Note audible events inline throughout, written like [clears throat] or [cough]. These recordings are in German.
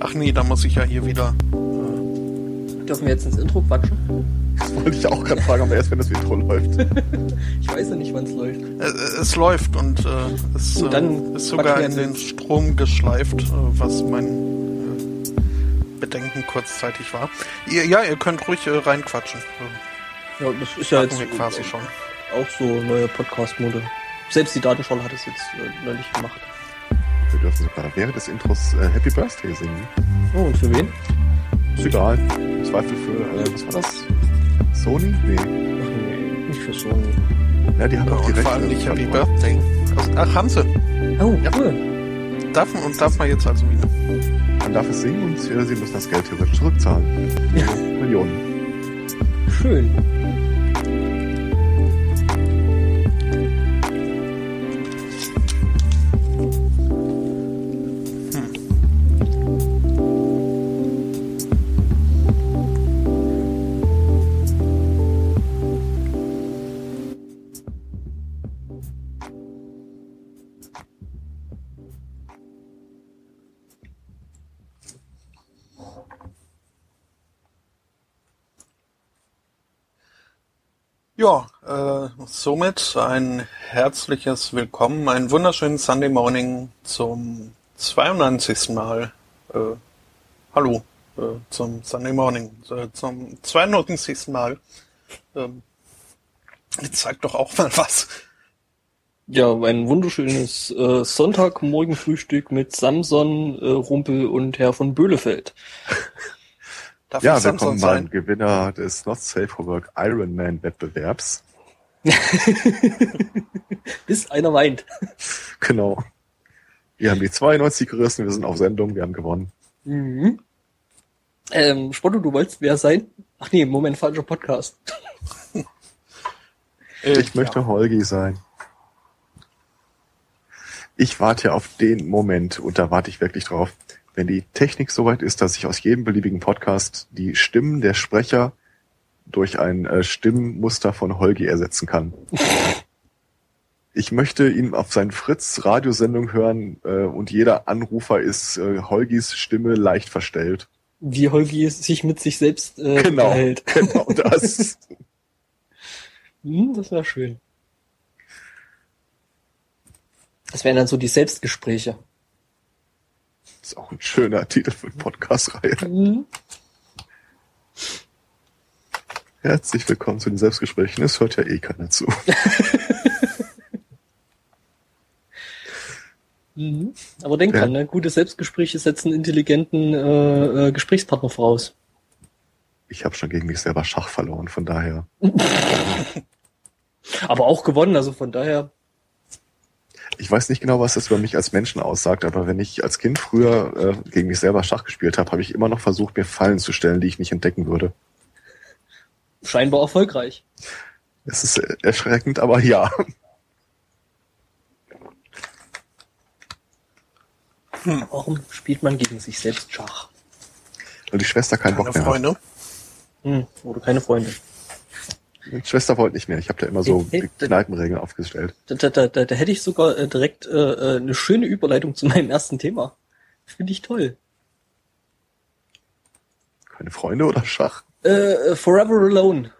Ach nee, da muss ich ja hier wieder. Dürfen wir jetzt ins Intro quatschen? Das wollte ich auch gerade fragen, aber erst wenn das Intro läuft. [laughs] ich weiß ja nicht, wann es läuft. Äh, es läuft und äh, es dann äh, ist sogar in den. Strom geschleift, äh, was mein äh, Bedenken kurzzeitig war. Ihr, ja, ihr könnt ruhig äh, reinquatschen. Äh, Ja, das ist ja hatten jetzt quasi schon. auch so neue Podcast-Mode. Selbst die Datenschau hat es jetzt äh, neulich gemacht. Wir dürfen sogar während des Intros äh, Happy Birthday singen. Oh, und für wen? Ist egal. Im Zweifel für, äh, was war das? Sony? Nee. Ach nee, nicht für Sony. Ja, die haben Ja, auch die und Rechte. vor allem nicht Happy. Birthday. Also, ach, haben sie. Oh, Ja. cool. Darf man, und darf man jetzt also wieder. Man darf es singen und äh, sie müssen das Geld theoretisch zurückzahlen. Ja. Millionen. Schön. Somit ein herzliches Willkommen, einen wunderschönen Sunday Morning zum 92. Mal. Äh, hallo, äh, zum Sunday Morning, äh, zum 92. Mal. Ähm, jetzt sag doch auch mal was. Ja, ein wunderschönes äh, Sonntagmorgenfrühstück mit Samson, äh, Rumpel und Herr von Böhlefeld. [laughs] Darf Ja, willkommen beim? Gewinner des Not Safe for Work Ironman Wettbewerbs. [laughs] Bis einer weint. Genau. Wir haben die 92 gerissen, wir sind auf Sendung, wir haben gewonnen. Mhm. Ähm, Spotto, du wolltest wer sein? Ach nee, Moment, falscher Podcast. Äh, [laughs] Ich möchte Holgi sein. Ich warte auf den Moment und da warte ich wirklich drauf, wenn die Technik soweit ist, dass ich aus jedem beliebigen Podcast die Stimmen der Sprecher durch ein äh, Stimmmuster von Holgi ersetzen kann. [laughs] Ich möchte ihn auf seinen Fritz-Radiosendung hören äh, und jeder Anrufer ist äh, Holgis Stimme leicht verstellt. Wie Holgi es sich mit sich selbst äh, Genau, unterhält. genau [laughs] das. Hm, das wäre schön. Das wären dann so die Selbstgespräche. ist auch ein schöner Titel für eine Podcast-Reihe. Mhm. Herzlich willkommen zu den Selbstgesprächen. Es hört ja eh keiner zu. [laughs] Mhm. Aber denk Ja. dran, ne? gute Selbstgespräche setzen intelligenten äh, äh, Gesprächspartner voraus. Ich habe schon gegen mich selber Schach verloren, von daher. [laughs] Aber auch gewonnen, also von daher. Ich weiß nicht genau, was das über mich als Menschen aussagt, aber wenn ich als Kind früher äh, gegen mich selber Schach gespielt habe, habe ich immer noch versucht, mir Fallen zu stellen, die ich nicht entdecken würde. Scheinbar erfolgreich. Es ist erschreckend, aber ja. Warum spielt man gegen sich selbst Schach? Weil die Schwester keinen Keine Bock mehr hat. Freunde. Hm, oder keine Freunde. Die Schwester wollte nicht mehr. Ich habe da immer so Hey, die Kneipenregeln aufgestellt. Da, da, da, da, da hätte ich sogar äh, direkt äh, äh, eine schöne Überleitung zu meinem ersten Thema. Finde ich toll. Keine Freunde oder Schach? Äh, Forever Alone.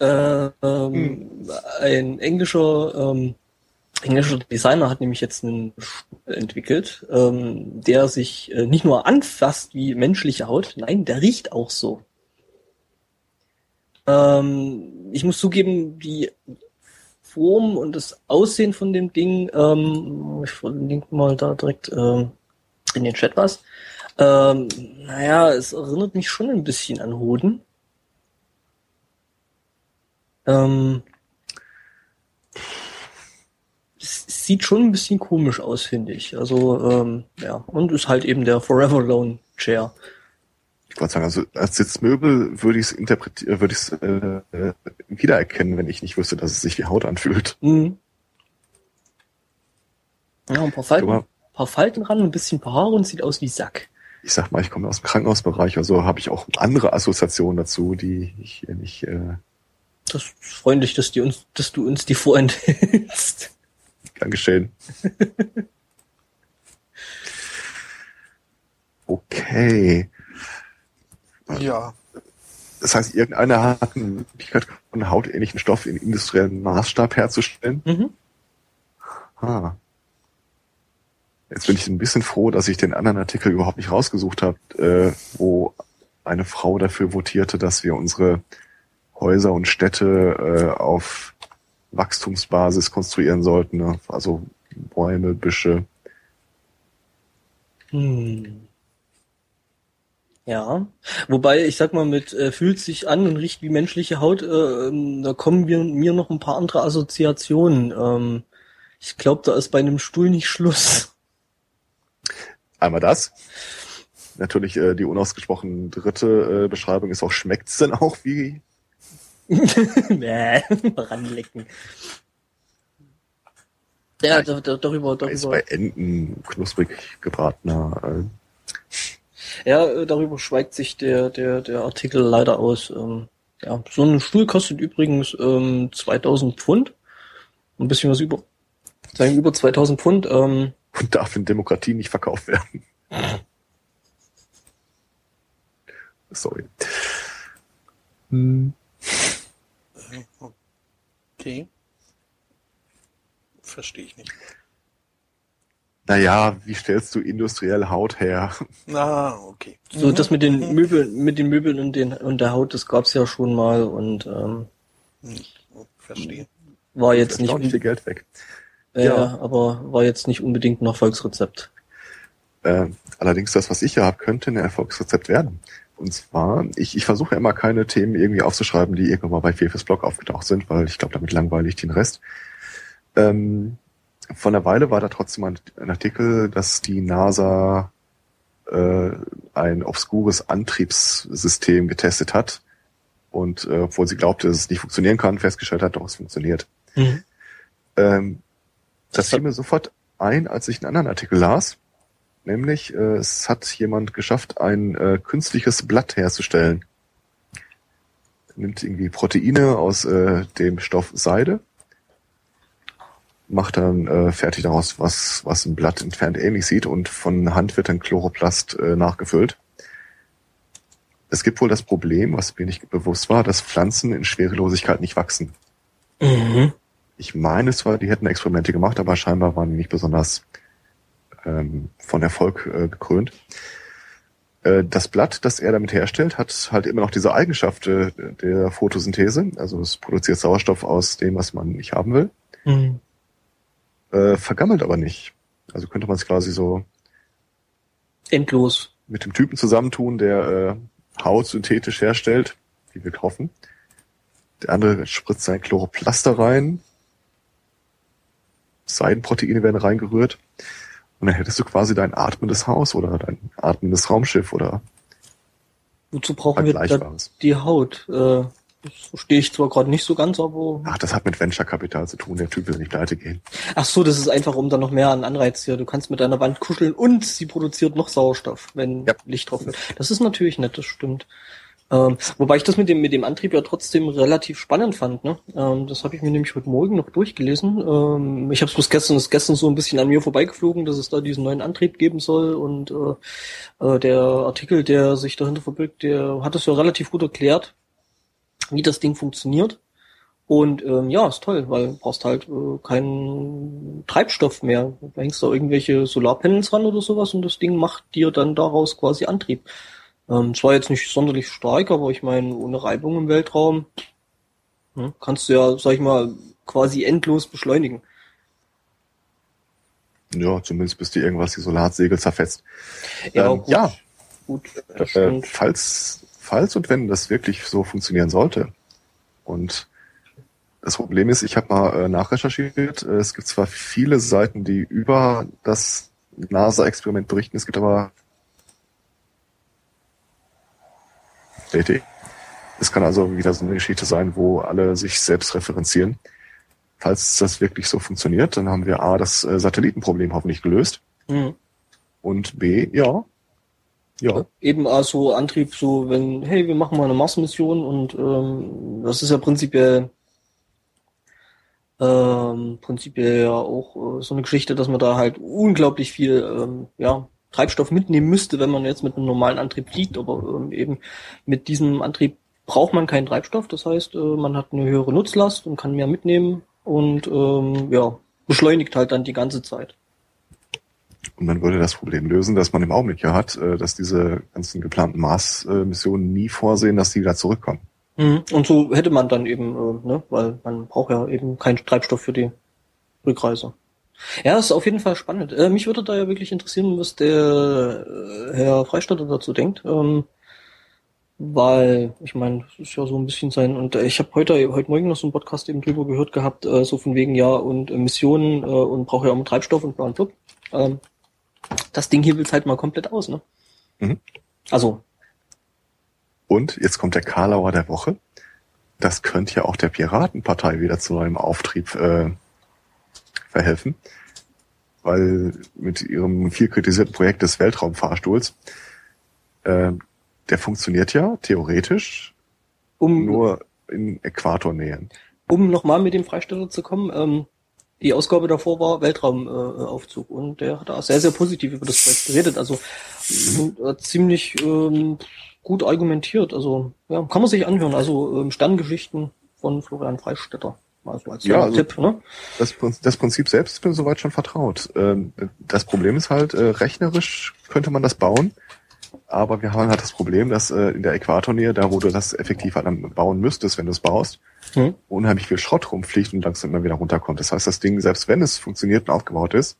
Äh, ähm, Ein englischer, ähm, englischer Designer hat nämlich jetzt einen Stuhl entwickelt, ähm, der sich äh, nicht nur anfasst wie menschliche Haut, nein, der riecht auch so. Ähm, ich muss zugeben, die Form und das Aussehen von dem Ding, ähm, ich verlinke mal da direkt ähm, in den Chat was. Naja, es erinnert mich schon ein bisschen an Hoden. Ähm, sieht schon ein bisschen komisch aus, finde ich. Also, ähm, ja, und ist halt eben der Forever Alone Chair. Ich wollte sagen, also als Sitzmöbel würde ich es interpretieren, würde ich es äh, äh, wiedererkennen, wenn ich nicht wüsste, dass es sich wie Haut anfühlt. Mhm. Ja, ein paar Falten, Aber- paar Falten ran, ein bisschen paar Haare und sieht aus wie Sack. Ich sag mal, ich komme aus dem Krankenhausbereich, also habe ich auch andere Assoziationen dazu, die ich nicht. Äh, Das ist freundlich, dass, die uns, dass du uns die vorenthältst. geschehen. Okay. Ja. Das heißt, irgendeiner hat eine Möglichkeit, einen hautähnlichen Stoff in industriellen Maßstab herzustellen. Mhm. Ah. Jetzt bin ich ein bisschen froh, dass ich den anderen Artikel überhaupt nicht rausgesucht habe, äh, wo eine Frau dafür votierte, dass wir unsere Häuser und Städte äh, auf Wachstumsbasis konstruieren sollten. Ne? Also Bäume, Büsche. Hm. Ja, wobei ich sag mal mit äh, fühlt sich an und riecht wie menschliche Haut, äh, ähm, da kommen wir, mir noch ein paar andere Assoziationen. Ähm, ich glaube, da ist bei einem Stuhl nicht Schluss. Einmal das. Natürlich äh, die unausgesprochen dritte äh, Beschreibung ist auch, schmeckt's denn auch wie? [laughs] Bäh, [laughs] ranlecken. Ja, da, da, darüber, Ist darüber. bei Enten knusprig gebratener. Äh, Ja, äh, darüber schweigt sich der, der, der Artikel leider aus. Ähm, ja, so ein Stuhl kostet übrigens ähm, 2000 Pfund. Ein bisschen was über, sagen über 2000 Pfund. Ähm, und darf in Demokratie nicht verkauft werden. [laughs] Sorry. Hm. Okay. Verstehe ich nicht. Naja, wie stellst du industriell Haut her? Ah, okay. so Mhm. das mit den Möbeln, mit den Möbeln und, den, und der Haut, das gab's ja schon mal und ähm, Hm, Verstehe. war jetzt nicht, Erstaunlich viel Geld weg. äh, ja. aber war jetzt nicht unbedingt ein Erfolgsrezept. Äh, allerdings das, was ich hier habe, könnte ein Erfolgsrezept werden. Und zwar, ich, ich versuche immer keine Themen irgendwie aufzuschreiben, die irgendwann mal bei Fefes Blog aufgetaucht sind, weil ich glaube, damit langweile ich den Rest. Ähm, vor einer Weile war da trotzdem ein, ein Artikel, dass die NASA äh, ein obskures Antriebssystem getestet hat und äh, obwohl sie glaubte, dass es nicht funktionieren kann, festgestellt hat, doch es funktioniert. Mhm. Ähm, das Das fiel mir sofort ein, als ich einen anderen Artikel las. Nämlich, äh, es hat jemand geschafft, ein äh, künstliches Blatt herzustellen. Nimmt irgendwie Proteine aus äh, dem Stoff Seide, macht dann äh, fertig daraus, was, was ein Blatt entfernt ähnlich sieht und von Hand wird dann Chloroplast äh, nachgefüllt. Es gibt wohl das Problem, was mir nicht bewusst war, dass Pflanzen in Schwerelosigkeit nicht wachsen. Mhm. Ich meine zwar, die hätten Experimente gemacht, aber scheinbar waren die nicht besonders ähm, von Erfolg äh, gekrönt. Äh, das Blatt, das er damit herstellt, hat halt immer noch diese Eigenschaft äh, der Photosynthese. Also es produziert Sauerstoff aus dem, was man nicht haben will. Mhm. Äh, vergammelt aber nicht. Also könnte man es quasi so Endlos. mit dem Typen zusammentun, der äh, Haut synthetisch herstellt, wie wir hoffen. Der andere spritzt sein Chloroplaster rein. Seidenproteine werden reingerührt. Und dann hättest du quasi dein atmendes Haus oder dein atmendes Raumschiff oder Wozu brauchen wir da die Haut? Äh, das verstehe ich zwar gerade nicht so ganz, aber. Ach, das hat mit Venture-Kapital zu tun. Der Typ will nicht pleite gehen. Ach so, das ist einfach, um dann noch mehr an Anreiz hier. Du kannst mit deiner Wand kuscheln und sie produziert noch Sauerstoff, wenn Ja. Licht drauf ist. Das ist natürlich nett, das stimmt. Ähm, wobei ich das mit dem, mit dem Antrieb ja trotzdem relativ spannend fand. Ne? Ähm, das habe ich mir nämlich heute Morgen noch durchgelesen. Ähm, ich habe es bloß gestern, ist gestern so ein bisschen an mir vorbeigeflogen, dass es da diesen neuen Antrieb geben soll. Und äh, äh, der Artikel, der sich dahinter verbirgt, der hat es ja relativ gut erklärt, wie das Ding funktioniert. Und ähm, ja, ist toll, weil du brauchst halt äh, keinen Treibstoff mehr. Du hängst da irgendwelche Solarpanels ran oder sowas und das Ding macht dir dann daraus quasi Antrieb. Ähm, zwar jetzt nicht sonderlich stark, aber ich meine, ohne Reibung im Weltraum hm, kannst du ja, sag ich mal, quasi endlos beschleunigen. Ja, zumindest bis dir irgendwas die Solarsegel zerfetzt. Ähm, gut, ja. Gut, das Äh, stimmt. falls, falls und wenn das wirklich so funktionieren sollte. Und das Problem ist, ich habe mal äh, nachrecherchiert. Äh, Es gibt zwar viele Seiten, die über das NASA-Experiment berichten, es gibt aber DT. Es kann also wieder so eine Geschichte sein, wo alle sich selbst referenzieren. Falls das wirklich so funktioniert, dann haben wir A, das äh, Satellitenproblem hoffentlich gelöst. Mhm. Und B, ja. Ja. Eben also Antrieb, so wenn, hey, wir machen mal eine Mars-Mission und ähm, das ist ja prinzipiell ähm, prinzipiell ja auch äh, so eine Geschichte, dass man da halt unglaublich viel ähm, ja, Treibstoff mitnehmen müsste, wenn man jetzt mit einem normalen Antrieb fliegt, aber ähm, eben mit diesem Antrieb braucht man keinen Treibstoff. Das heißt, äh, man hat eine höhere Nutzlast und kann mehr mitnehmen und ähm, ja, beschleunigt halt dann die ganze Zeit. Und man würde das Problem lösen, dass man im Augenblick ja hat, äh, dass diese ganzen geplanten Mars-Missionen nie vorsehen, dass die wieder zurückkommen. Mhm. Und so hätte man dann eben, äh, ne, weil man braucht ja eben keinen Treibstoff für die Rückreise. Ja, ist auf jeden Fall spannend. Äh, mich würde da ja wirklich interessieren, was der äh, Herr Freistatter dazu denkt. Ähm, weil, ich meine, das ist ja so ein bisschen sein, und äh, ich habe heute, heute Morgen noch so einen Podcast eben drüber gehört gehabt, äh, so von wegen, ja, und äh, Missionen äh, und brauche ja auch Treibstoff und bla und blub. Ähm, das Ding hier will's halt mal komplett aus, ne? Mhm. Also. Und jetzt kommt der Karlauer der Woche. Das könnte ja auch der Piratenpartei wieder zu neuem Auftrieb äh, verhelfen, weil mit ihrem viel kritisierten Projekt des Weltraumfahrstuhls, äh, der funktioniert ja theoretisch um, nur in Äquatornähen. Um nochmal mit dem Freisteller zu kommen, ähm, die Ausgabe davor war Weltraumaufzug äh, und der hat auch sehr, sehr positiv über das Projekt geredet. Also äh, ziemlich ähm, gut argumentiert. Also ja, kann man sich anhören. Also ähm, Sterngeschichten von Florian Freistetter. Also als ja, also Tipp, ne? Das, das Prinzip selbst ist mir soweit schon vertraut. Ähm, das Problem ist halt, äh, rechnerisch könnte man das bauen, aber wir haben halt das Problem, dass äh, in der Äquatornähe, da wo du das effektiv halt bauen müsstest, wenn du es baust, hm. unheimlich viel Schrott rumfliegt und langsam immer wieder runterkommt. Das heißt, das Ding, selbst wenn es funktioniert und aufgebaut ist,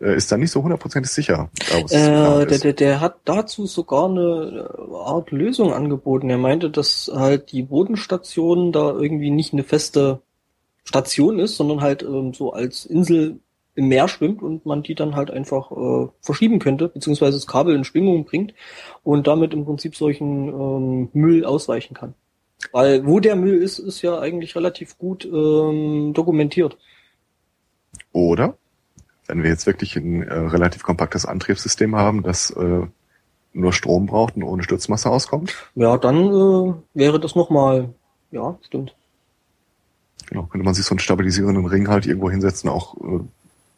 äh, ist dann nicht so hundertprozentig sicher. Äh, der, der, der hat dazu sogar eine Art Lösung angeboten. Er meinte, dass halt die Bodenstation da irgendwie nicht eine feste Station ist, sondern halt ähm, so als Insel im Meer schwimmt und man die dann halt einfach äh, verschieben könnte, beziehungsweise das Kabel in Schwingung bringt und damit im Prinzip solchen ähm, Müll ausweichen kann. Weil wo der Müll ist, ist ja eigentlich relativ gut ähm, dokumentiert. Oder wenn wir jetzt wirklich ein äh, relativ kompaktes Antriebssystem haben, das äh, nur Strom braucht und ohne Stützmasse auskommt? Ja, dann äh, wäre das nochmal, ja, stimmt. Genau, könnte man sich so einen stabilisierenden Ring halt irgendwo hinsetzen, auch äh,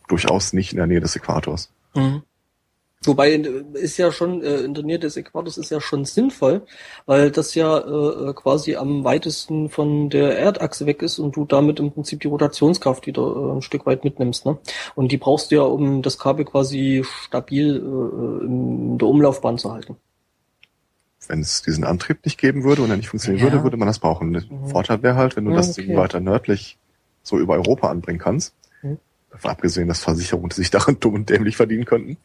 durchaus nicht in der Nähe des Äquators. Mhm. Wobei ist ja schon äh, in der Nähe des Äquators ist ja schon sinnvoll, weil das ja äh, quasi am weitesten von der Erdachse weg ist und du damit im Prinzip die Rotationskraft wieder äh, ein Stück weit mitnimmst. Ne? Und die brauchst du ja, um das Kabel quasi stabil äh, in der Umlaufbahn zu halten wenn es diesen Antrieb nicht geben würde und er nicht funktionieren ja. würde, würde man das brauchen. Der mhm. Vorteil wäre halt, wenn du ja, das okay. weiter nördlich so über Europa anbringen kannst, mhm. abgesehen, dass Versicherungen sich daran [laughs] dumm und dämlich verdienen könnten,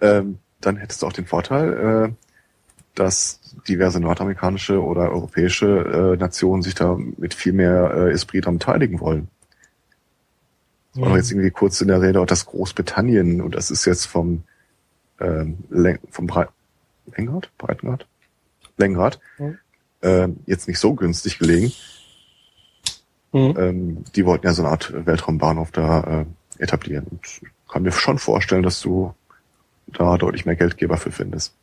ähm, dann hättest du auch den Vorteil, äh, dass diverse nordamerikanische oder europäische äh, Nationen sich da mit viel mehr äh, Esprit daran beteiligen wollen. Das war jetzt irgendwie kurz in der Rede auch das Großbritannien und das ist jetzt vom ähm, vom Bre Lengrad, Breitengrad, Lenkrad, mhm. äh, jetzt nicht so günstig gelegen. Mhm. Ähm, die wollten ja so eine Art Weltraumbahnhof da äh, etablieren. Und kann mir schon vorstellen, dass du da deutlich mehr Geldgeber für findest.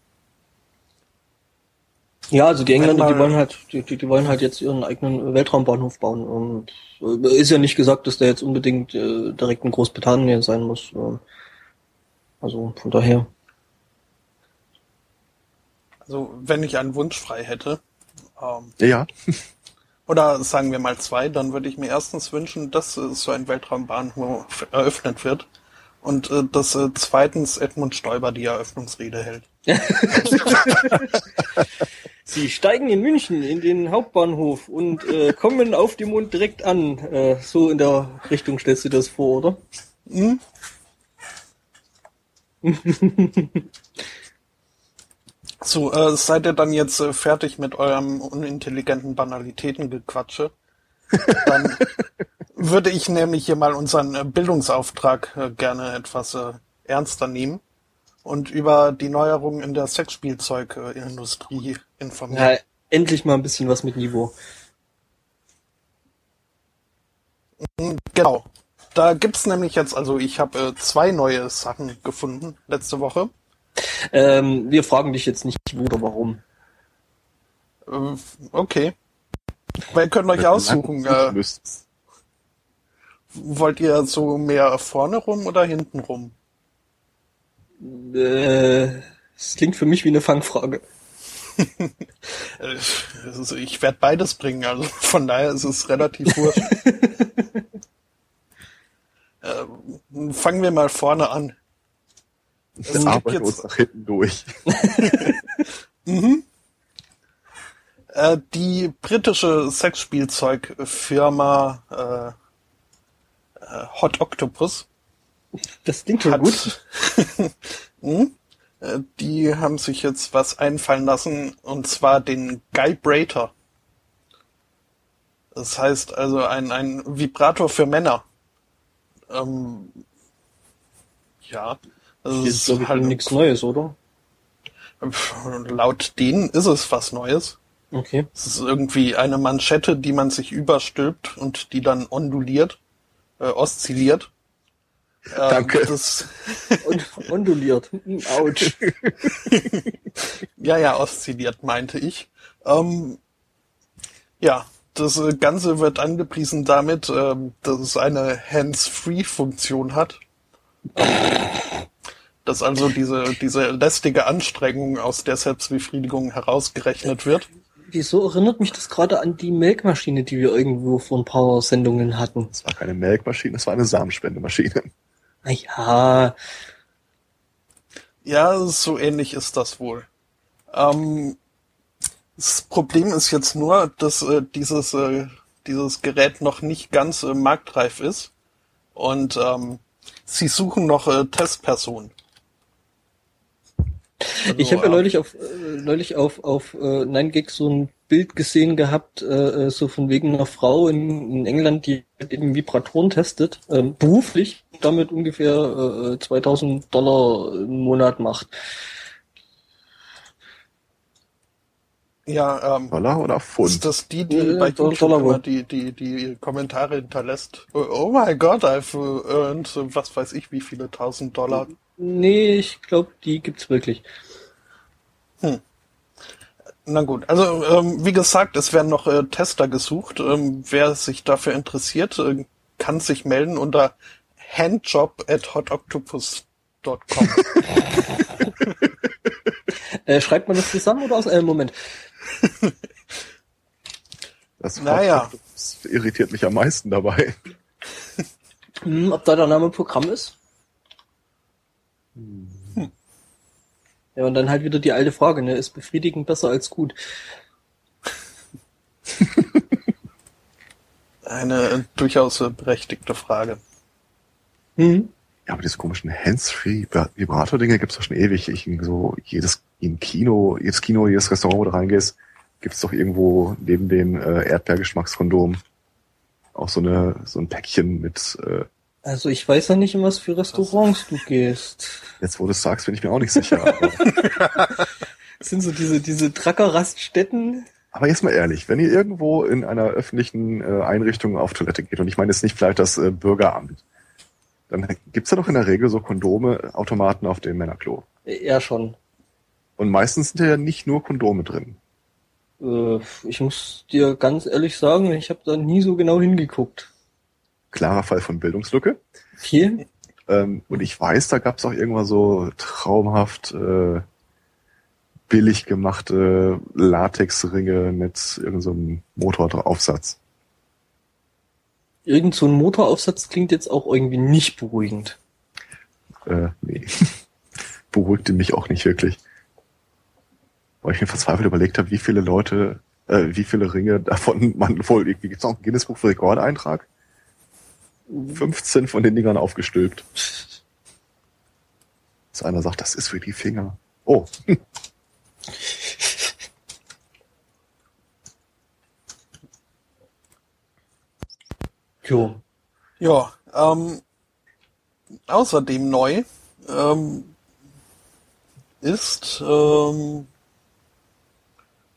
Ja, also die Engländer, die wollen halt, die, die wollen halt jetzt ihren eigenen Weltraumbahnhof bauen. Und äh, ist ja nicht gesagt, dass der jetzt unbedingt äh, direkt in Großbritannien sein muss. Also von daher. Also wenn ich einen Wunsch frei hätte. Ähm, ja. [laughs] Oder sagen wir mal zwei, dann würde ich mir erstens wünschen, dass äh, so ein Weltraumbahnhof eröffnet wird. Und äh, dass äh, zweitens Edmund Stoiber die Eröffnungsrede hält. [laughs] Sie steigen in München in den Hauptbahnhof und äh, kommen auf dem Mond direkt an. Äh, so in der Richtung stellst du das vor, oder? Hm? [laughs] So, äh, seid ihr dann jetzt äh, fertig mit eurem unintelligenten Banalitäten-Gequatsche? [laughs] Dann würde ich nämlich hier mal unseren äh, Bildungsauftrag äh, gerne etwas äh, ernster nehmen und über die Neuerungen in der Sexspielzeugindustrie informieren. Ja, endlich mal ein bisschen was mit Niveau. Mhm, genau. Da gibt's nämlich jetzt, also ich habe äh, zwei neue Sachen gefunden letzte Woche. Ähm, wir fragen dich jetzt nicht, wo oder warum. Äh, okay. Wer könnt euch aussuchen. Äh, wollt ihr so mehr vorne rum oder hinten rum? Äh, das klingt für mich wie eine Fangfrage. [laughs] Also ich werde beides bringen, also von daher ist es relativ wurscht. [laughs] äh, fangen wir mal vorne an. Wir arbeiten uns nach hinten durch. [laughs] mhm. äh, die britische Sexspielzeugfirma äh, äh, Hot Octopus. Das klingt schon gut. [laughs] hm? Äh, die haben sich jetzt was einfallen lassen, und zwar den Guibrator. Das heißt also ein, ein Vibrator für Männer. Ähm, ja. Das ist, ich, halt nichts Neues, oder? Laut denen ist es was Neues. Okay. Es ist irgendwie eine Manschette, die man sich überstülpt und die dann onduliert, äh, oszilliert. Ähm, Danke. Das [laughs] onduliert. Autsch. ja, ja, oszilliert, meinte ich. Ähm, ja, das Ganze wird angepriesen damit, ähm, dass es eine Hands-Free-Funktion hat. Dass also diese, diese lästige Anstrengung aus der Selbstbefriedigung herausgerechnet wird. Wieso erinnert mich das gerade an die Melkmaschine, die wir irgendwo vor ein paar Sendungen hatten? Es war keine Melkmaschine, es war eine Samenspendemaschine. Naja. Ja, so ähnlich ist das wohl. Ähm, das Problem ist jetzt nur, dass äh, dieses, äh, dieses Gerät noch nicht ganz äh, marktreif ist. Und ähm, sie suchen noch äh, Testpersonen. Also, ich habe ja neulich auf äh, neulich auf auf äh, 9gag so ein Bild gesehen gehabt, äh, äh, so von wegen einer Frau in, in England, die eben Vibratoren testet, äh, beruflich damit ungefähr äh, 2000 Dollar im Monat macht. Ja, ähm, Dollar oder Pfund? Ist das die, die ja, bei YouTube Dollar immer die, die, die Kommentare hinterlässt? Oh, oh my God, I've earned was weiß ich wie viele tausend Dollar. Nee, ich glaube, die gibt's wirklich. Hm. Na gut, also ähm, wie gesagt, es werden noch äh, Tester gesucht. Ähm, wer sich dafür interessiert, äh, kann sich melden unter handjob at hotoctopus.com. [laughs] äh, schreibt man das zusammen oder aus einem äh, Moment? Das naja. Das irritiert mich am meisten dabei. Hm, ob da der Name Programm ist? Hm. Ja, und dann halt wieder die alte Frage, ne? Ist befriedigend besser als gut? Eine durchaus berechtigte Frage. Mhm. Ja, aber diese komischen Hands-Free-Vibrator-Dinge gibt's doch schon ewig. Ich, so jedes im Kino, jedes Kino, jedes Restaurant, wo du reingehst, gibt's doch irgendwo neben dem äh, Erdbeergeschmackskondom auch so eine so ein Päckchen mit äh, also ich weiß ja nicht, in was für Restaurants du gehst. Jetzt, wo du es sagst, bin ich mir auch nicht sicher. das [laughs] sind so diese, diese Trackerraststätten. Aber jetzt mal ehrlich, wenn ihr irgendwo in einer öffentlichen äh, Einrichtung auf Toilette geht, und ich meine jetzt nicht vielleicht das äh, Bürgeramt, dann gibt's ja doch in der Regel so Kondome-Automaten auf dem Männerklo. Ja, schon. Und meistens sind ja nicht nur Kondome drin. Äh, ich muss dir ganz ehrlich sagen, ich habe da nie so genau hingeguckt klarer Fall von Bildungslücke. Viel. Ähm, und ich weiß, da gab es auch irgendwann so traumhaft äh, billig gemachte Latexringe mit irgendeinem so Motoraufsatz. Irgend so ein Motoraufsatz klingt jetzt auch irgendwie nicht beruhigend. Äh, nee. [laughs] Beruhigte mich auch nicht wirklich. Weil ich mir verzweifelt überlegt habe, wie viele Leute, äh, wie viele Ringe davon man wohl irgendwie, gibt es auch einen Guinness-Buch für Rekordeintrag? 15 von den Dingern aufgestülpt. Dass einer sagt, das ist für die Finger. Oh. [laughs] jo. Ja, ähm, außerdem neu ähm, ist, ähm,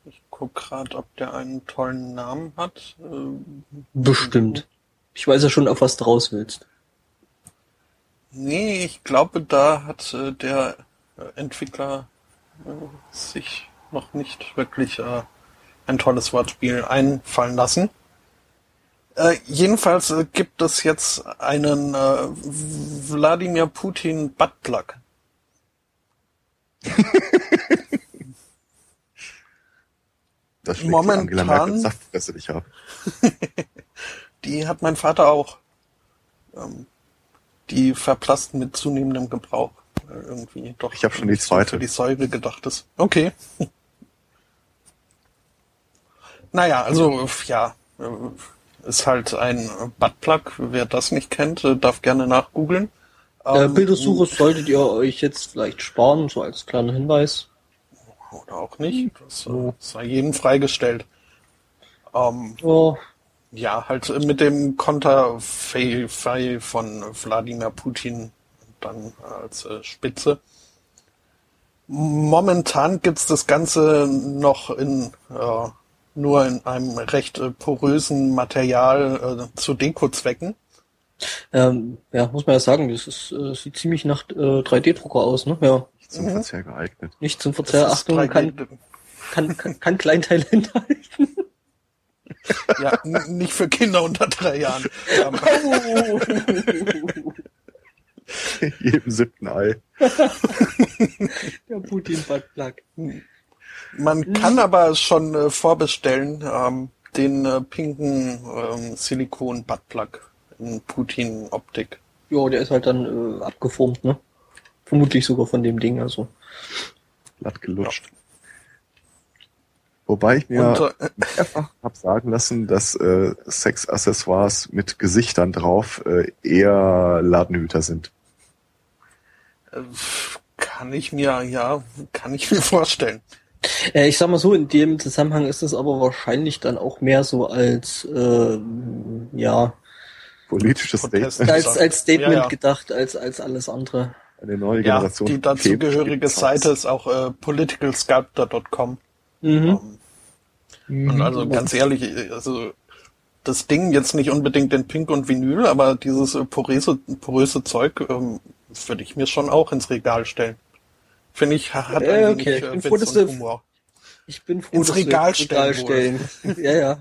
ich guck gerade, ob der einen tollen Namen hat. Ähm, Bestimmt. Ich weiß ja schon, auf was du raus willst. Nee, ich glaube, da hat äh, der äh, Entwickler äh, sich noch nicht wirklich äh, ein tolles Wortspiel einfallen lassen. Äh, jedenfalls äh, gibt es jetzt einen Wladimir Putin Buttplug. Das schlägt Momentan- Angela Merkel Saftfresse dich ab. [laughs] Die hat mein Vater auch. Ähm, die verblasst mit zunehmendem Gebrauch. Äh, irgendwie doch. Ich hab schon die zweite. Für die Säure gedacht ist. Okay. [laughs] naja, also, ja. äh, Ist halt ein Buttplug. Wer das nicht kennt, äh, darf gerne nachgoogeln. Äh, Ähm, Bildersuche [laughs] solltet ihr euch jetzt vielleicht sparen, so als kleiner Hinweis. Oder auch nicht. Das äh, sei jedem freigestellt. Ähm, Ja, Ja, halt äh, mit dem Konterfei von Wladimir Putin dann als äh, Spitze. Momentan gibt's das Ganze noch in äh, nur in einem recht äh, porösen Material äh, zu Dekozwecken. ähm, ja, muss man ja sagen, das ist, äh, sieht ziemlich nach äh, 3D-Drucker aus, ne? Ja, Zum Mhm. Verzehr geeignet. nicht zum Verzehr. Achtung, 3D kann, kann, kann, kann Kleinteile [laughs] enthalten. Ja, nicht für Kinder unter drei Jahren. Ähm, Jedem siebten Ei. Der Putin-Buttplug. Man kann aber schon äh, vorbestellen ähm, den äh, pinken ähm, Silikon-Buttplug in Putin-Optik. Ja, der ist halt dann äh, abgeformt, ne? Vermutlich sogar von dem Ding, also. Glatt gelutscht. Wobei ich mir Und, äh, mehrfach [laughs] hab sagen lassen, dass äh, Sexaccessoires mit Gesichtern drauf äh, eher Ladenhüter sind. Äh, Kann ich mir, ja, kann ich [laughs] mir vorstellen. Äh, ich sag mal so, in dem Zusammenhang ist es aber wahrscheinlich dann auch mehr so als, äh, ja, Politisches Protest. Statement. als, als Statement Ja, ja. gedacht, als, als alles andere. Eine neue Ja, Generation. die von dazugehörige Seite ist auch äh, politicalsculptor.com. Mhm. Ähm, Und also ganz ehrlich, also das Ding jetzt nicht unbedingt in Pink und Vinyl, aber dieses poröse, poröse Zeug ähm, würde ich mir schon auch ins Regal stellen. Finde ich, ha- hat Äh, ein okay, wenig ich bin äh, froh, Witz dass und du- Humor. Ich bin froh, Ins dass wir Regal ins Regal stellen stellen. [laughs] ja, ja.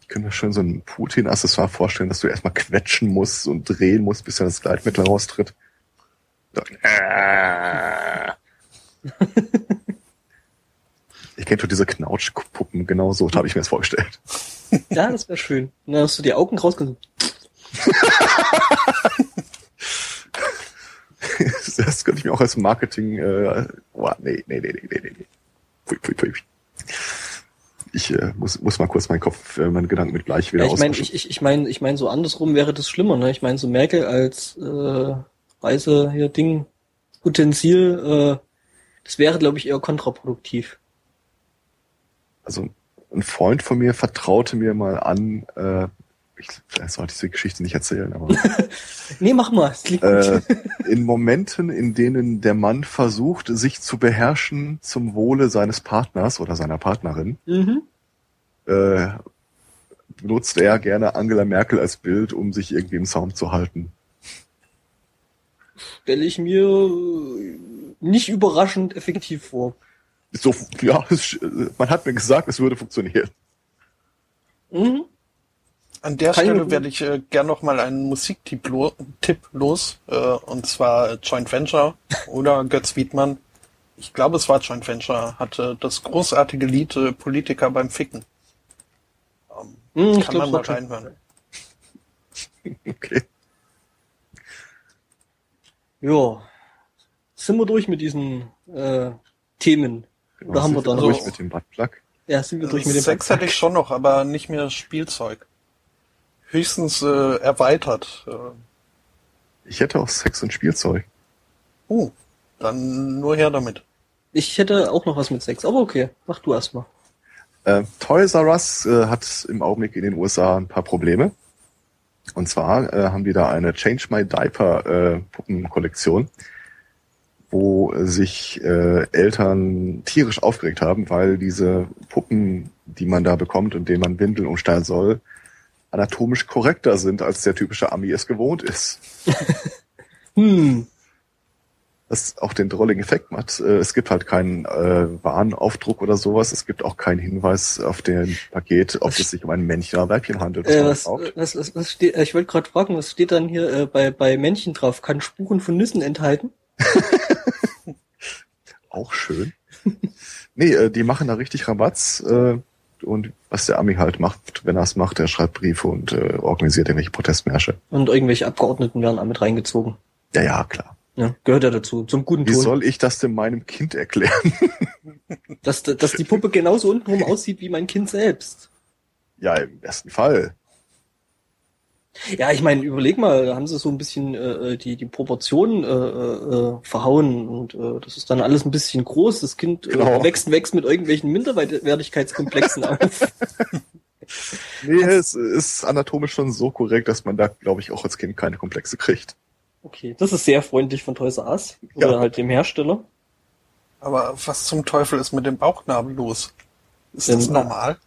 Ich könnte mir schon so ein Putin-Accessoire vorstellen, dass du erstmal quetschen musst und drehen musst, bis dann das Gleitmittel raustritt. So. [laughs] [laughs] Ich kenne schon diese Knautschpuppen, genau so habe ich mir das vorgestellt. Ja, das wäre schön. Und dann hast du die Augen rausgesucht. Das könnte ich mir auch als Marketing. Äh, oh, nee, nee, nee, nee, nee, nee. nee. Pui, pui, pui. Ich äh, muss, muss mal kurz meinen Kopf, äh, meine Gedanken mit gleich wieder Ja, ich meine, auswaschen. ich, ich, ich meine, ich meine, so andersrum wäre das schlimmer, ne? Ich meine, so Merkel als äh, Reise hier Ding, Utensil, äh, das wäre, glaube ich, eher kontraproduktiv. Also ein Freund von mir vertraute mir mal an, äh, ich vielleicht sollte diese Geschichte nicht erzählen, aber [laughs] Nee, mach mal, es klingt äh, [laughs] in Momenten, in denen der Mann versucht, sich zu beherrschen zum Wohle seines Partners oder seiner Partnerin, Mhm. äh, benutzt er gerne Angela Merkel als Bild, um sich irgendwie im Zaum zu halten. Stelle ich mir nicht überraschend effektiv vor. So, ja, es, man hat mir gesagt, es würde funktionieren. Mhm. An der Kann Stelle werde ich äh, gern noch mal einen Musiktipp lo Tipp los, äh, und zwar Joint Venture oder [laughs] Götz Wiedmann. Ich glaube, es war Joint Venture, hatte das großartige Lied äh, Politiker beim Ficken. Ähm, Mhm, ich kann glaub, man mal reinhören. [laughs] Okay. Ja. Sind wir durch mit diesen äh, Themen? Oder haben wir dann durch so- mit dem Buttplug? Ja, sind wir durch mit dem Sex hätte ich schon noch, aber nicht mehr Spielzeug. Höchstens äh, erweitert. Äh, Ich hätte auch Sex und Spielzeug. oh, dann nur her damit. Ich hätte auch noch was mit Sex, aber okay, mach du erst mal. Äh, Toys R Us äh, hat im Augenblick in den USA ein paar Probleme. Und zwar äh, haben die da eine Change My Diaper äh, Puppenkollektion, wo äh, sich äh, Eltern tierisch aufgeregt haben, weil diese Puppen, die man da bekommt und denen man Windeln umstellen soll, anatomisch korrekter sind, als der typische Ami es gewohnt ist. [laughs] Hm. was auch den drolligen Effekt macht. Äh, es gibt halt keinen äh, Warnaufdruck oder sowas. Es gibt auch keinen Hinweis auf dem Paket, ob es sich um ein Männchen oder Weibchen handelt. Äh, was, was, was, was steht, ich wollte gerade fragen, was steht dann hier äh, bei, bei Männchen drauf? Kann Spuren von Nüssen enthalten? [laughs] auch schön. nee, äh, die machen da richtig Rabatz. Äh, und was der Ami halt macht, wenn er es macht, er schreibt Briefe und äh, organisiert irgendwelche Protestmärsche. Und irgendwelche Abgeordneten werden damit reingezogen. Ja, ja, klar. Ja, gehört ja dazu, zum guten Wie Ton. soll ich das denn meinem Kind erklären? Dass, dass die Puppe genauso untenrum [laughs] aussieht wie mein Kind selbst. ja, im besten Fall. Ja, ich meine, überleg mal, da haben sie so ein bisschen äh, die, die Proportionen äh, äh, verhauen und äh, das ist dann alles ein bisschen groß. Das Kind äh, Genau. wächst, wächst mit irgendwelchen Minderwertigkeitskomplexen auf. [laughs] Nee, es ist anatomisch schon so korrekt, dass man da, glaube ich, auch als Kind keine Komplexe kriegt. Okay, das ist sehr freundlich von Toys R Us oder Ja. halt dem Hersteller. Aber was zum Teufel ist mit dem Bauchnabel los? Ist das Ähm, normal?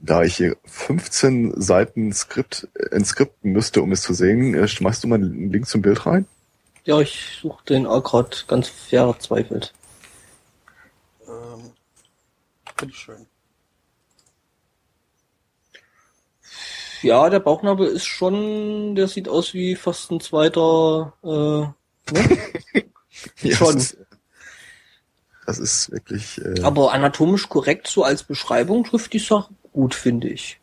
Da ich hier 15 Seiten Skript äh, entskripten müsste, um es zu sehen, äh, schmeißt du mal einen Link zum Bild rein? Ja, ich suche den auch gerade ganz verzweifelt. Ähm, bitteschön. Ja, der Bauchnabel ist schon, der sieht aus wie fast ein zweiter. Äh, ne? [laughs] Schon. Das ist, das ist wirklich. Äh, Aber anatomisch korrekt so als Beschreibung trifft die Sache gut, finde ich.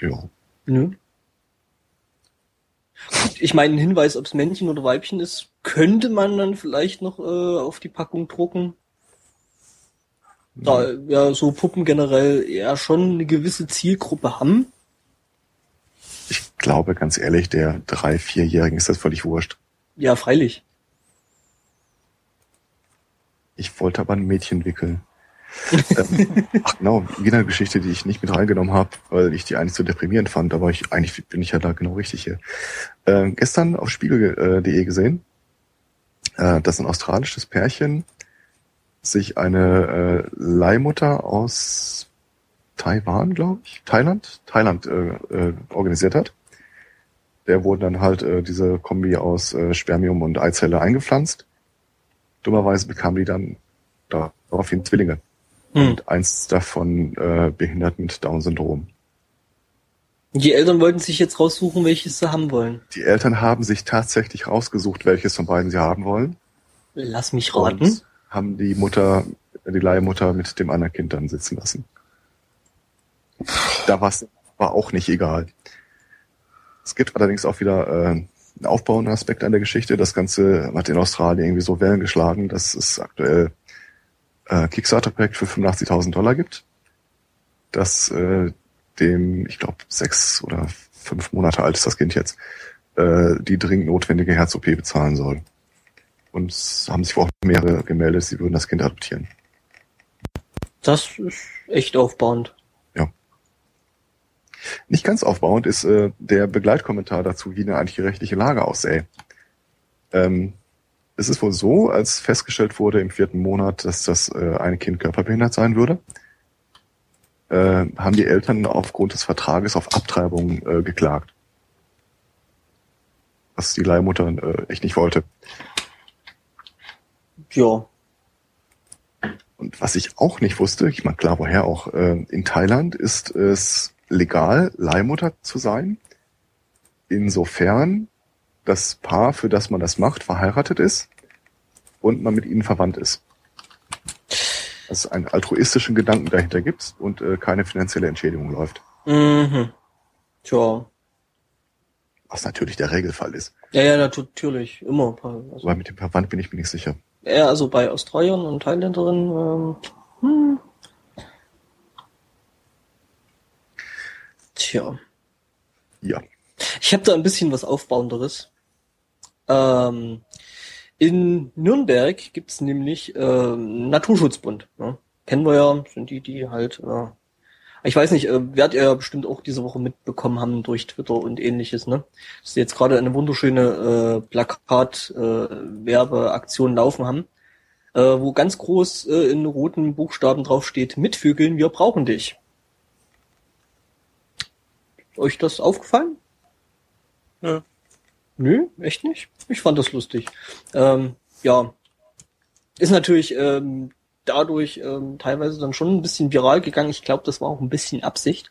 ja. Nö. Gut, Ich meine, ein Hinweis, ob es Männchen oder Weibchen ist, könnte man dann vielleicht noch äh, auf die Packung drucken. Da ja so Puppen generell eher schon eine gewisse Zielgruppe haben. Ich glaube, ganz ehrlich, der drei, vierjährigen ist das völlig wurscht. Ja, freilich. Ich wollte aber ein Mädchen wickeln. [laughs] ähm, ach genau, wieder eine Geschichte, die ich nicht mit reingenommen habe, weil ich die eigentlich so deprimierend fand, aber ich, eigentlich bin ich ja da genau richtig hier. Ähm, gestern auf spiegel.de gesehen, äh, dass ein australisches Pärchen sich eine äh, Leihmutter aus Taiwan, glaube ich, Thailand, Thailand äh, äh, organisiert hat. Der wurde dann halt äh, diese Kombi aus äh, Spermium und Eizelle eingepflanzt. Dummerweise bekamen die dann daraufhin Zwillinge. Hm. Und eins davon äh, behindert mit Down-Syndrom. Die Eltern wollten sich jetzt raussuchen, welches sie haben wollen. Die Eltern haben sich tatsächlich rausgesucht, welches von beiden sie haben wollen. Lass mich raten. Und haben die Mutter, die Leihmutter mit dem anderen Kind dann sitzen lassen. Da war's war auch nicht egal. Es gibt allerdings auch wieder äh, einen aufbauenden Aspekt an der Geschichte. Das Ganze hat in Australien irgendwie so Wellen geschlagen, dass es aktuell äh, Kickstarter-Projekt für 85.000 Dollar gibt, das äh, dem, ich glaube, sechs oder fünf Monate alt ist das Kind jetzt, äh, die dringend notwendige Herz-OP bezahlen soll. Und es haben sich auch mehrere gemeldet, sie würden das Kind adoptieren. Das ist echt aufbauend. Nicht ganz aufbauend ist äh, der Begleitkommentar dazu, wie eine eigentlich die rechtliche Lage aussähe. Ähm, es ist wohl so, als festgestellt wurde im vierten Monat, dass das äh, eine Kind körperbehindert sein würde, äh, haben die Eltern aufgrund des Vertrages auf Abtreibung äh, geklagt. Was die Leihmutter äh, echt nicht wollte. Ja. Und was ich auch nicht wusste, ich meine klar, woher auch, äh, in Thailand ist es legal, Leihmutter zu sein, insofern das Paar, für das man das macht, verheiratet ist und man mit ihnen verwandt ist. Dass es einen altruistischen Gedanken dahinter gibt und äh, keine finanzielle Entschädigung läuft. Mhm. Tja. Was natürlich der Regelfall ist. Ja, ja, natürlich. Immer. Also, Aber mit dem Verwandt bin ich mir nicht sicher. ja, also bei Australiern und Thailänderinnen, ähm, hm. Tja. Ja. Ich habe da ein bisschen was Aufbauenderes. Ähm, in Nürnberg gibt's nämlich ähm, Naturschutzbund. Ne? Kennen wir ja, sind die, die halt. Äh, ich weiß nicht, äh, werdet ihr ja bestimmt auch diese Woche mitbekommen haben durch Twitter und ähnliches, ne? Dass sie jetzt gerade eine wunderschöne äh, Plakat-Werbeaktion laufen haben, äh, wo ganz groß äh, in roten Buchstaben drauf steht, Mitvögeln, wir brauchen dich. Euch das aufgefallen? Nö. Nö, echt nicht. Ich fand das lustig. Ähm, ja, ist natürlich ähm, dadurch ähm, teilweise dann schon ein bisschen viral gegangen. Ich glaube, das war auch ein bisschen Absicht.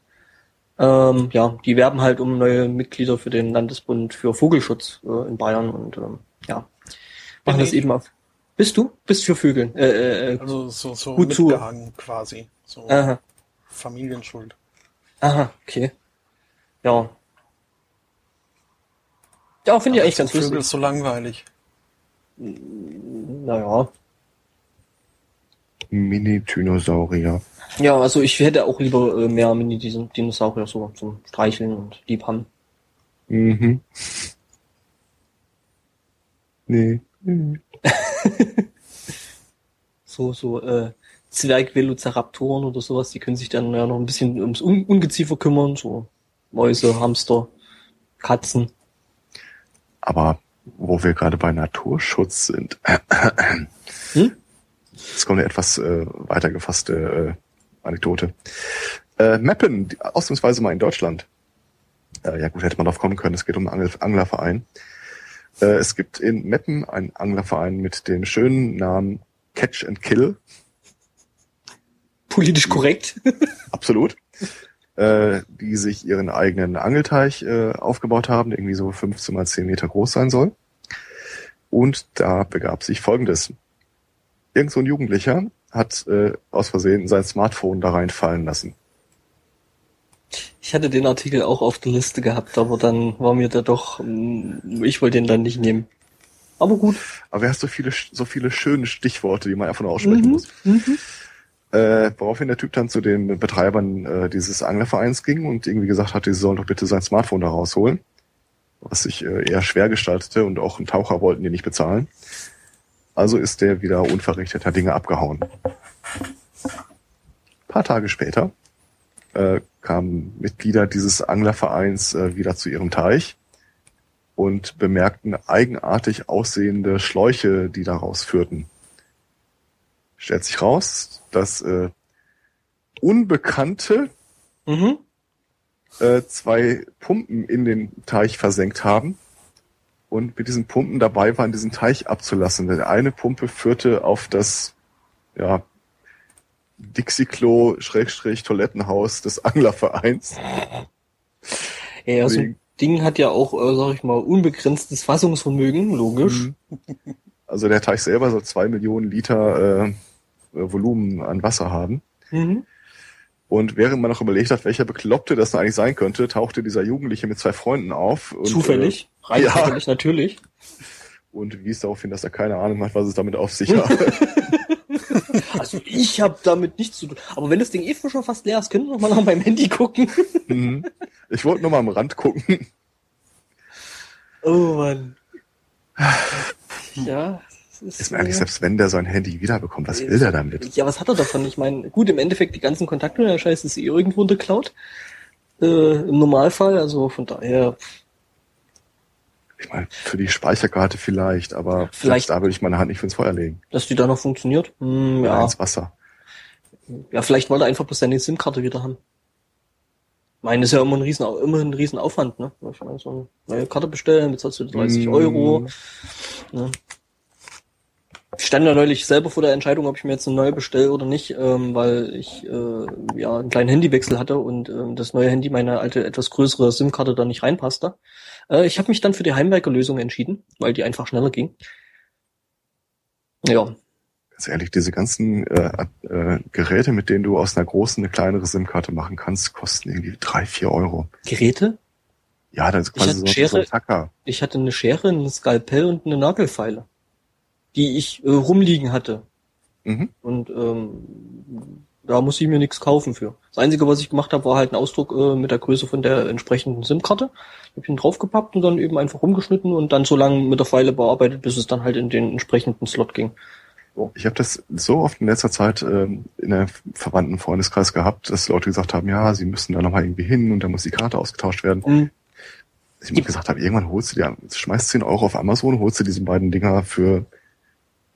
Ähm, ja, die werben halt um neue Mitglieder für den Landesbund für Vogelschutz äh, in Bayern und ähm, ja, machen das eben auf. Bist du? Bist für Vögeln? Äh, äh, also so, so gut mitgehangen quasi. So Aha. Familienschuld. Aha, okay. Ja. Ja, finde ich eigentlich ganz Vögel lustig. ist so langweilig. Naja. Mini-Dinosaurier. Ja, also ich hätte auch lieber äh, mehr Mini-Dinosaurier so zum Streicheln und lieb haben. Mhm. Nee. [laughs] So, so, äh, Zwergvelociraptoren oder sowas, die können sich dann ja noch ein bisschen ums Un Ungeziefer kümmern, so Mäuse, Hamster, Katzen. Aber wo wir gerade bei Naturschutz sind. [clears throat] Hm? Jetzt kommt eine etwas äh, weiter gefasste äh, Anekdote. Äh, Meppen, ausnahmsweise mal in Deutschland. Äh, ja gut, hätte man drauf kommen können. Es geht um einen Anglerverein. Äh, es gibt in Meppen einen Anglerverein mit dem schönen Namen Catch and Kill. Politisch korrekt. Absolut. Äh, die sich ihren eigenen Angelteich äh, aufgebaut haben, der irgendwie so 15 mal 10 Meter groß sein soll. Und da begab sich Folgendes. Irgend so ein Jugendlicher hat äh, aus Versehen sein Smartphone da reinfallen lassen. Ich hatte den Artikel auch auf der Liste gehabt, aber dann war mir der doch, mm, ich wollte den dann nicht nehmen. Aber gut. Aber er hat so viele, so viele schöne Stichworte, die man einfach nur aussprechen muss. Mhm. Äh, woraufhin der Typ dann zu den Betreibern äh, dieses Anglervereins ging und irgendwie gesagt hat, sie sollen doch bitte sein Smartphone da rausholen. Was sich äh, eher schwer gestaltete und auch einen Taucher wollten die nicht bezahlen. Also ist der wieder unverrichteter Dinge abgehauen. paar Tage später äh, kamen Mitglieder dieses Anglervereins äh, wieder zu ihrem Teich und bemerkten eigenartig aussehende Schläuche, die daraus führten. Stellt sich raus, dass äh, Unbekannte Mhm. äh, zwei Pumpen in den Teich versenkt haben und mit diesen Pumpen dabei waren, diesen Teich abzulassen. Denn eine Pumpe führte auf das ja, Dixie-Klo-Toilettenhaus des Anglervereins. Ja, so ein Ding hat ja auch, äh, sag ich mal, unbegrenztes Fassungsvermögen, logisch. Also der Teich selber soll zwei Millionen Liter äh, Volumen an Wasser haben. Mhm. Und während man noch überlegt hat, welcher Bekloppte das eigentlich sein könnte, tauchte dieser Jugendliche mit zwei Freunden auf. Und, Zufällig. Rein ja. zufällig, natürlich. Äh, und wies darauf hin, dass er keine Ahnung hat, was es damit auf sich hat. [laughs] Also ich habe damit nichts zu tun. Aber wenn das Ding eh schon fast leer ist, können wir noch mal nach meinem Handy gucken. [laughs] Mhm. ich wollte nur mal am Rand gucken. Oh Mann. Ja. Das Ist, Ist mir eigentlich selbst wenn der sein Handy wiederbekommt, was will der damit? Ja, was hat er davon? Ich meine, gut, im Endeffekt die ganzen Kontakte, der Scheiß ist eh irgendwo in der Cloud. Äh, Im Normalfall, also von daher, Ich meine, für die Speicherkarte vielleicht, aber Vielleicht- da würde ich meine Hand nicht ins Feuer legen. dass die da noch funktioniert. Hm, Oder ja. ins Wasser. ja, vielleicht wollte er einfach bloß seine SIM-Karte wieder haben. Ich meine, ist ja immer ein riesen, immer ein riesen Aufwand, ne? Ich meine, so eine neue Karte bestellen, bezahlst du 30 Mm. Euro. Ne? Ich stand ja neulich selber vor der Entscheidung, ob ich mir jetzt eine neue bestelle oder nicht, ähm, weil ich äh, ja einen kleinen Handywechsel hatte und ähm, das neue Handy meine alte etwas größere SIM-Karte da nicht reinpasste. Äh, ich habe mich dann für die Heimwerkerlösung entschieden, weil die einfach schneller ging. Ja, Ganz ehrlich, diese ganzen äh, äh, Geräte, mit denen du aus einer großen eine kleinere SIM-Karte machen kannst, kosten irgendwie drei, vier Euro. Geräte. Ja, das ist quasi so, Schere- so ein Tacker. Ich hatte eine Schere, ein Skalpell und eine Nagelfeile, die ich äh, rumliegen hatte. Mhm. Und ähm, da muss ich mir nichts kaufen für. Das Einzige, was ich gemacht habe, war halt ein Ausdruck äh, mit der Größe von der entsprechenden SIM-Karte. Hab ihn draufgepappt und dann eben einfach rumgeschnitten und dann so lange mit der Pfeile bearbeitet, bis es dann halt in den entsprechenden Slot ging. Ich habe das so oft in letzter Zeit ähm, in einem verwandten Freundeskreis gehabt, dass Leute gesagt haben, ja, sie müssen da nochmal irgendwie hin und da muss die Karte ausgetauscht werden. Mhm. Ich mir gesagt habe, irgendwann holst du dir, schmeißt 10 Euro auf Amazon, holst du diese beiden Dinger für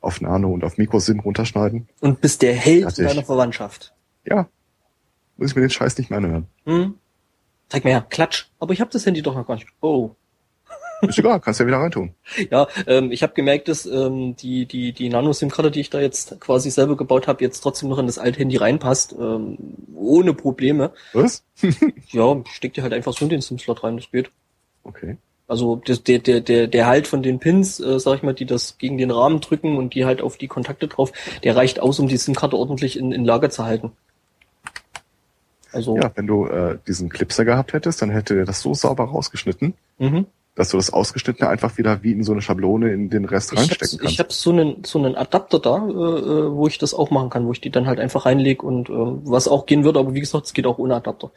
auf Nano und auf Mikrosim runterschneiden. Und bist der Held deiner Verwandtschaft. Ja. Muss ich mir den Scheiß nicht mehr anhören. Hm? Zeig mir her, klatsch. Aber ich habe das Handy doch noch gar nicht. Oh. Ist egal, kannst ja wieder reintun. [laughs] Ja, ähm, ich habe gemerkt, dass ähm, die, die, die Nano-SIM-Karte, die ich da jetzt quasi selber gebaut habe, jetzt trotzdem noch in das alte Handy reinpasst, ähm, ohne Probleme. Was? [laughs] Ja, steck dir halt einfach so in den SIM-Slot rein, das geht. Okay. Also der, der, der, der Halt von den Pins, äh, sag ich mal, die das gegen den Rahmen drücken und die halt auf die Kontakte drauf, der reicht aus, um die SIM-Karte ordentlich in, in Lager zu halten. Also, Ja, wenn du äh, diesen Clipser gehabt hättest, dann hätte der das so sauber rausgeschnitten, mhm. dass du das Ausgeschnittene einfach wieder wie in so eine Schablone in den Rest ich habe reinstecken kannst. ich hab so einen so einen Adapter da, äh, äh, wo ich das auch machen kann, wo ich die dann halt einfach reinlege und äh, was auch gehen würde, aber wie gesagt, es geht auch ohne Adapter.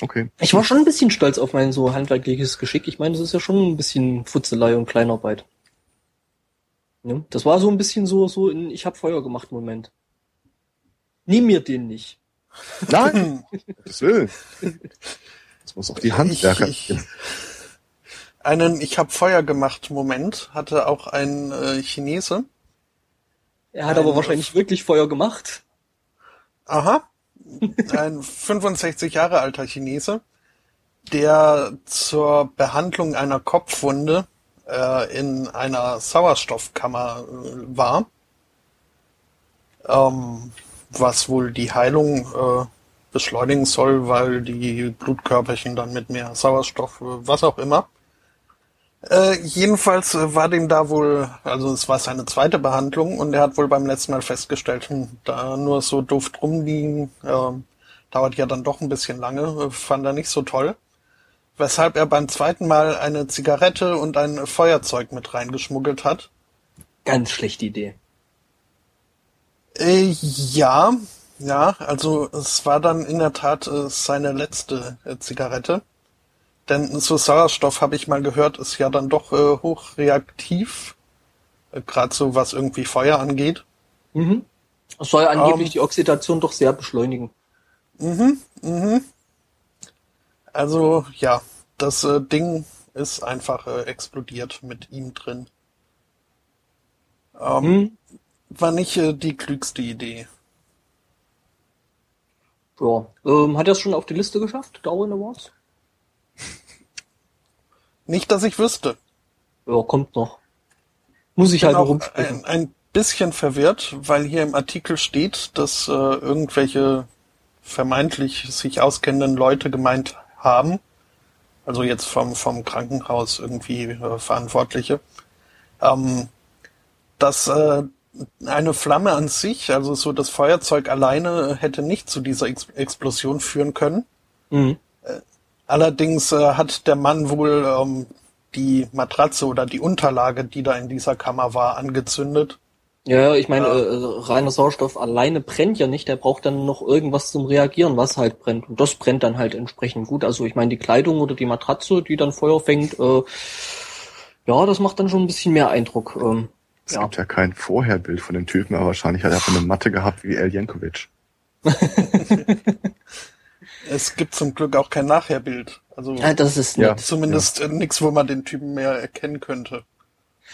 Okay. Ich war schon ein bisschen stolz auf mein so handwerkliches Geschick. Ich meine, das ist ja schon ein bisschen Futzelei und Kleinarbeit. Ja, das war so ein bisschen so, so in Ich hab Feuer gemacht Moment. Nimm mir den nicht. Nein! [laughs] Gottes Willen. Das muss auch die Handwerker. Ich, ich, einen Ich hab Feuer gemacht Moment hatte auch ein äh, Chinese. Er hat aber Ein- wahrscheinlich wirklich Feuer gemacht. Aha. Ein 65 Jahre alter Chinese, der zur Behandlung einer Kopfwunde äh, in einer Sauerstoffkammer äh, war. Ähm, was wohl die Heilung äh, beschleunigen soll, weil die Blutkörperchen dann mit mehr Sauerstoff, äh, was auch immer. Äh, jedenfalls äh, war dem da wohl, also es war seine zweite Behandlung und er hat wohl beim letzten Mal festgestellt, hm, da nur so doof rumliegen, ähm, dauert ja dann doch ein bisschen lange, äh, fand er nicht so toll. Weshalb er beim zweiten Mal eine Zigarette und ein Feuerzeug mit reingeschmuggelt hat. Ganz schlechte Idee. Äh, ja, ja, also es war dann in der Tat äh, seine letzte äh, Zigarette. Denn so Sauerstoff, habe ich mal gehört, ist ja dann doch äh, hochreaktiv. Äh, Gerade so was irgendwie Feuer angeht. Mhm. Es soll angeblich Ähm. die Oxidation doch sehr beschleunigen. Mhm, mhm. Also ja, das äh, Ding ist einfach äh, explodiert mit ihm drin. Ähm, Hm? War nicht äh, die klügste Idee. Ja. Ähm, hat er es schon auf die Liste geschafft, Darwin Awards? Nicht, dass ich wüsste. Ja, kommt noch. Muss ich bin halt rumsprechen. ein, ein bisschen verwirrt, weil hier im Artikel steht, dass äh, irgendwelche vermeintlich sich auskennenden Leute gemeint haben, also jetzt vom, vom Krankenhaus irgendwie äh, Verantwortliche, ähm, dass äh, eine Flamme an sich, also so das Feuerzeug alleine, hätte nicht zu dieser Ex Explosion führen können. Mhm. Allerdings äh, hat der Mann wohl ähm, die Matratze oder die Unterlage, die da in dieser Kammer war, angezündet. Ja, ich meine, äh, reiner Sauerstoff alleine brennt ja nicht, der braucht dann noch irgendwas zum Reagieren, was halt brennt. Und das brennt dann halt entsprechend gut. Also ich meine, die Kleidung oder die Matratze, die dann Feuer fängt, äh, ja, das macht dann schon ein bisschen mehr Eindruck. Ähm, Es ja. gibt ja kein Vorherbild von dem Typen, aber wahrscheinlich hat er einfach eine Matte gehabt wie El Jankovic. [laughs] Es gibt zum Glück auch kein Nachherbild. Also ja, das ist Ja. nett. zumindest äh, nichts, wo man den Typen mehr erkennen könnte.